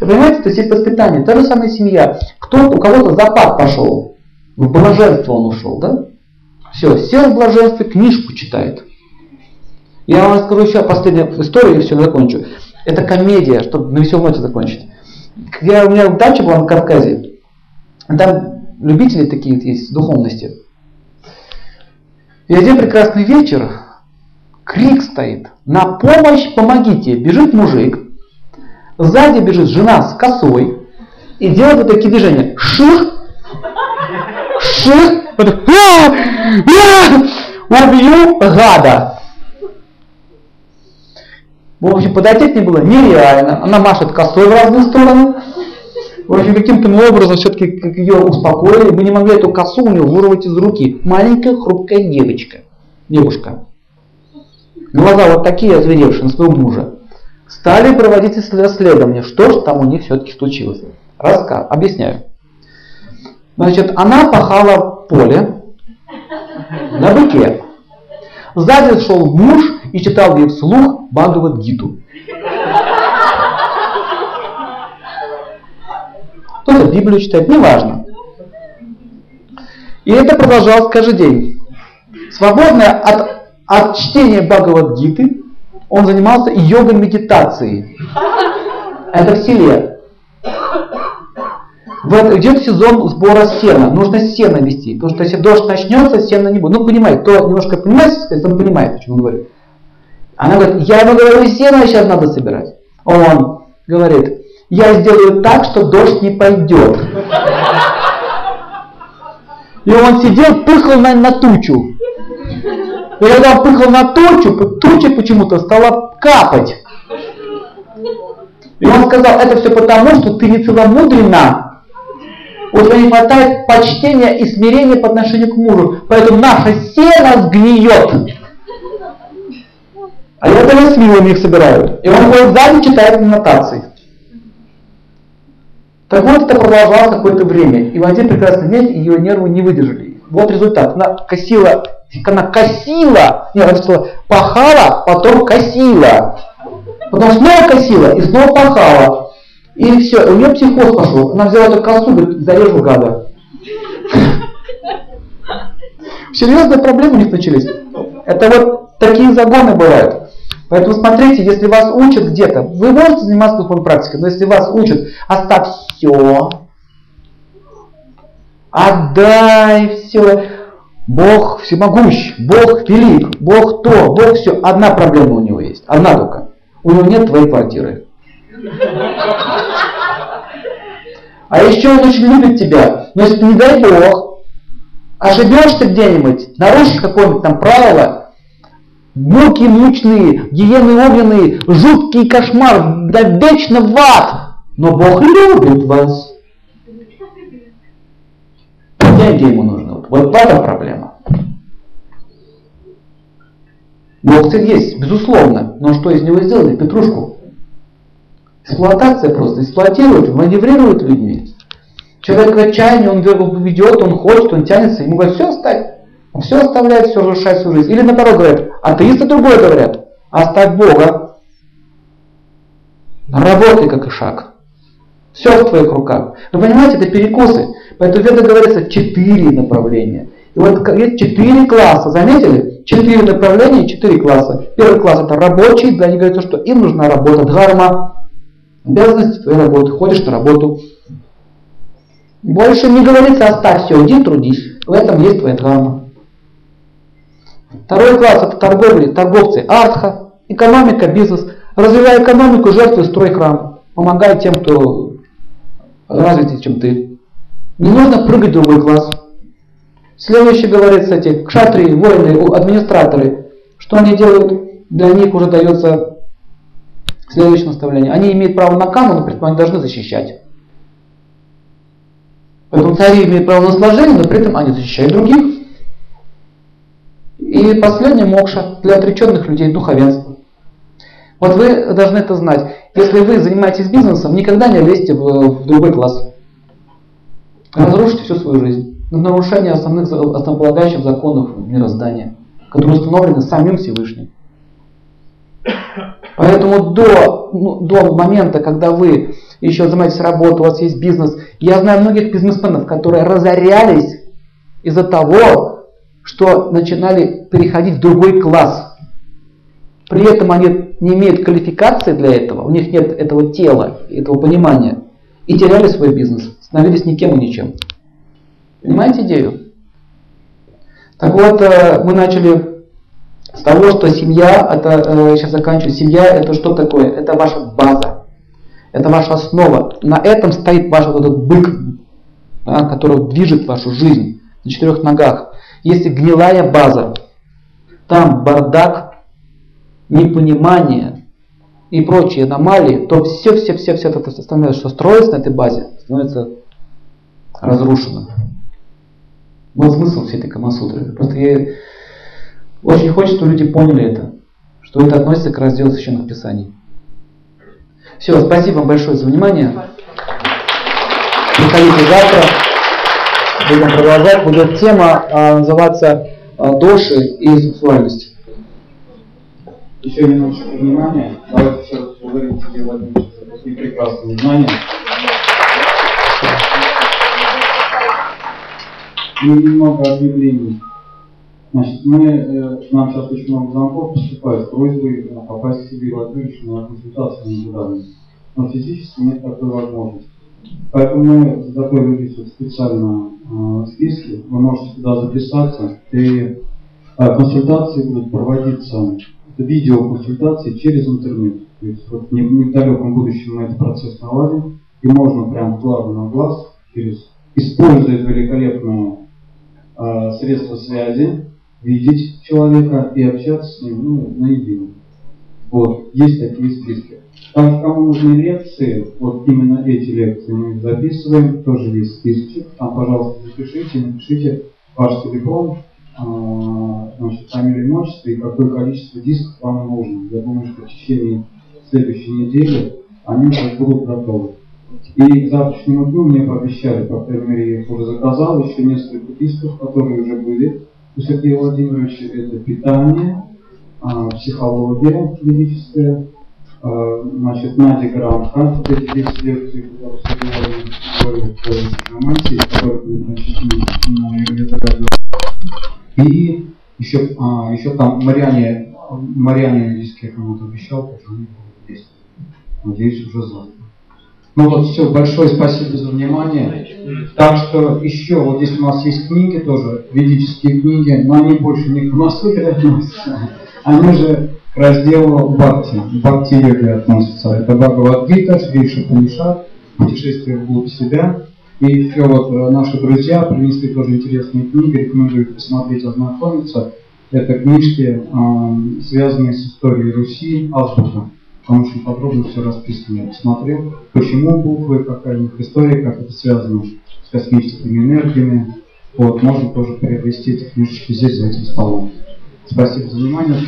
Понимаете, то есть есть воспитание. Та же самая семья. Кто, у кого-то запад пошел. В блаженство он ушел, да? Все, сел в блаженстве, книжку читает. Я вам расскажу еще последнюю историю и все, закончу. Это комедия, чтобы на веселую ночь закончить. Я, у меня дача была на Кавказе. Там любители такие есть духовности. И один прекрасный вечер Крик стоит. На помощь помогите. Бежит мужик. Сзади бежит жена с косой. И делает вот такие движения. Ших. Ших. Убью гада. В общем, подойти к ней было нереально. Она машет косой в разные стороны. В общем, каким-то образом все-таки ее успокоили. Мы не могли эту косу у нее вырвать из руки. Маленькая хрупкая девочка. Девушка глаза вот такие озверевшие на своего мужа, стали проводить исследования, что же там у них все-таки случилось. Рассказ, объясняю. Значит, она пахала поле на быке. Сзади шел муж и читал ей вслух Бхагавад Гиту. Кто-то Библию читает, неважно. И это продолжалось каждый день. Свободная от от чтения Бхагавадгиты он занимался йогой-медитацией. Это в селе. Идет сезон сбора сена. Нужно сено вести. Потому что если дождь начнется, сена не будет. Ну, понимаете, кто немножко понимает, он понимает, о чем он говорит. Она говорит, я ему говорю, сено сейчас надо собирать. Он говорит, я сделаю так, что дождь не пойдет. И он сидел, пыхал на, на тучу. И когда он пыхал на тучу, туча почему-то стала капать. И он сказал, это все потому, что ты не целомудрена. У тебя не хватает почтения и смирения по отношению к мужу. Поэтому наша сено сгниет. А я даже с милыми их собираю. И он ходит сзади, читает нотации. Так вот, это продолжалось какое-то время. И в один прекрасный день ее нервы не выдержали. Вот результат. Она косила, она косила, нет, она сказала, пахала, потом косила. Потом снова косила и снова пахала. И все, у нее психоз пошел. Она взяла эту косу, говорит, зарежу гада. Серьезные проблемы у них начались. Это вот такие загоны бывают. Поэтому смотрите, если вас учат где-то, вы можете заниматься духовной практикой, но если вас учат, оставь все, отдай все, Бог всемогущ, Бог велик, Бог то, Бог все. Одна проблема у него есть, одна только. У него нет твоей квартиры. А еще он очень любит тебя. Но если ты, не дай Бог, ошибешься где-нибудь, нарушишь какое-нибудь там правило, муки мучные, гиены огненные, жуткий кошмар, да вечно в ад. Но Бог любит вас. Деньги ему нужны. Вот в этом проблема. Бог цель есть, безусловно. Но что из него сделали? Петрушку. Эксплуатация просто. Эксплуатируют, маневрируют людьми. Человек в отчаянии, он ведет, он хочет, он тянется, ему говорят, все оставь. Он все оставляет, все разрушает свою жизнь. Или наоборот говорят, атеисты другое говорят, оставь Бога. Работай как шаг. Все в твоих руках. Вы понимаете, это перекосы. Поэтому в Ведах говорится четыре направления. И вот есть четыре класса, заметили? Четыре направления, четыре класса. Первый класс это рабочий, да, они говорят, что им нужна работа, дхарма, обязанности твоей работы, ходишь на работу. Больше не говорится, оставь все, иди трудись. В этом есть твоя дхарма. Второй класс это торговли, торговцы, артха, экономика, бизнес. Развивай экономику, жертвуй, строй храм. Помогай тем, кто развитый, чем ты. Не нужно прыгать в другой класс. Следующий говорится эти кшатрии, воины, администраторы. Что они делают? Для них уже дается следующее наставление. Они имеют право на каму, но при этом они должны защищать. Поэтому цари имеют право на сложение, но при этом они защищают других. И последнее мокша для отреченных людей духовенство. Вот вы должны это знать. Если вы занимаетесь бизнесом, никогда не лезьте в, в другой класс. Разрушите всю свою жизнь. На нарушение основных основополагающих законов мироздания, которые установлены самим Всевышним. Поэтому до, ну, до момента, когда вы еще занимаетесь работой, у вас есть бизнес, я знаю многих бизнесменов, которые разорялись из-за того, что начинали переходить в другой класс. При этом они не имеют квалификации для этого, у них нет этого тела, этого понимания. И теряли свой бизнес, становились никем и ничем. Понимаете идею? Так вот, э, мы начали с того, что семья, это, э, сейчас заканчиваю, семья это что такое? Это ваша база, это ваша основа. На этом стоит ваш вот этот бык, да, который движет вашу жизнь на четырех ногах. Если гнилая база, там бардак, непонимание и прочие аномалии, то все, все, все, все это остальное, что строится на этой базе, становится разрушено. Вот смысл всей этой Камасутры. Просто я очень хочется, чтобы люди поняли это, что это относится к разделу священных писаний. Все, спасибо вам большое за внимание. Приходите завтра будем продолжать. Будет тема а, называться а, доши и сексуальность. Еще немножечко внимания. Давайте раз благодарим тебе, Владимир, за такие прекрасные знания. И немного объявлений. Значит, мы, э, нам сейчас очень много звонков поступает с просьбой попасть к себе в Латвию на консультацию индивидуальную. Но физически нет такой возможности. Поэтому мы заготовили специально э, списки, вы можете туда записаться, и э, консультации будут проводиться, видеоконсультации через интернет. То есть вот не, не в далеком будущем мы этот процесс наладим, и можно прям глаз на глаз, через, используя великолепные э, средства связи, видеть человека и общаться с ним ну, наедине. Вот, есть такие списки. Там, кому нужны лекции, вот именно эти лекции мы записываем, тоже есть списочек. Там, пожалуйста, запишите, напишите ваш телефон, а, значит, фамилию, имущество и какое количество дисков вам нужно. Я думаю, что в течение следующей недели они уже будут готовы. И к завтрашнему дню мне пообещали, по крайней мере, я их уже заказал, еще несколько дисков, которые уже были у Сергея Владимировича. Это питание, а, психология физическая, а, значит, Надя Гранка, вот эти 10 лекций, которые Сергей Владимирович говорил по романтии, которые начислены на Евгения И еще, а, еще там Мариане, Мариане я кому-то обещал, тоже они будут здесь. Надеюсь, уже завтра. Ну вот все, большое спасибо за внимание. Так что еще, вот здесь у нас есть книги тоже, ведические книги, но они больше не к Махасудре относятся. Они же к разделу Бхакти, Бхакти йоги относятся. Это Бхагавадгита, Шри Шапанишат, путешествие вглубь себя. И все вот э, наши друзья принесли тоже интересные книги, рекомендую посмотреть, ознакомиться. Это книжки, связанные с историей Руси, азбука. Там очень подробно все расписано. Я посмотрел, почему буквы, какая у них история, как это связано с космическими энергиями. Вот, можно тоже приобрести эти книжечки здесь, за этим столом. Спасибо за внимание.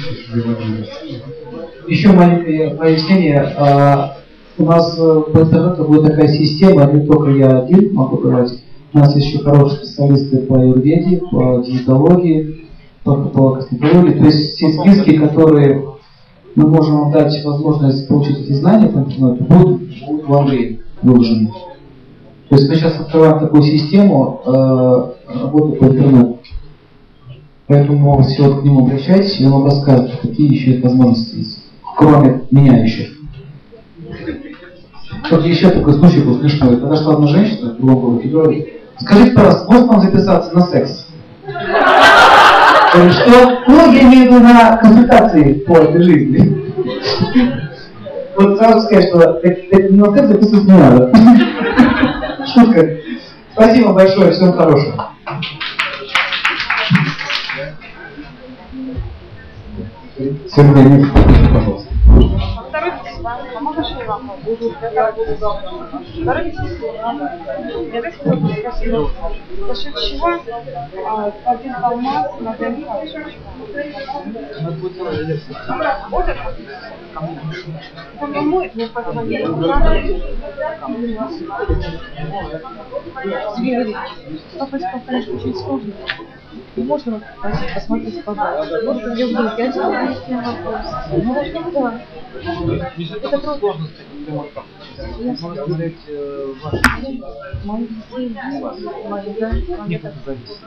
Еще маленькое пояснение. А, у нас э, по интернету будет такая система, не только я один могу говорить. У нас еще хорошие специалисты по юрведе, по диетологии, по, по косметологии. То есть все списки, которые мы можем вам дать возможность получить эти знания по интернету, будут, будут вам выложены. То есть мы сейчас открываем такую систему э, работы по интернету. Поэтому все вот к нему обращайтесь, и он вам расскажет, какие еще возможности есть, кроме меня еще. Тут еще такой случай был смешной. Подошла одна женщина городе говорит, скажите, пожалуйста, можно вам записаться на секс? Что? Ну, я на консультации по этой жизни. Вот сразу сказать, что на секс записывать не надо. Шутка. Спасибо большое, всем хорошего. Сергей, пожалуйста. Второй Я так спросила, за счет чего а, один алмаз на? Вот это. Кому мне позвонили? Попасть в конференцию очень сложно. Можно посмотреть, пожалуйста. Можно мне будет, я делаю вопрос. Ну, да. Это трудно. Можно сказать, Мои детей, мои, да, это зависит.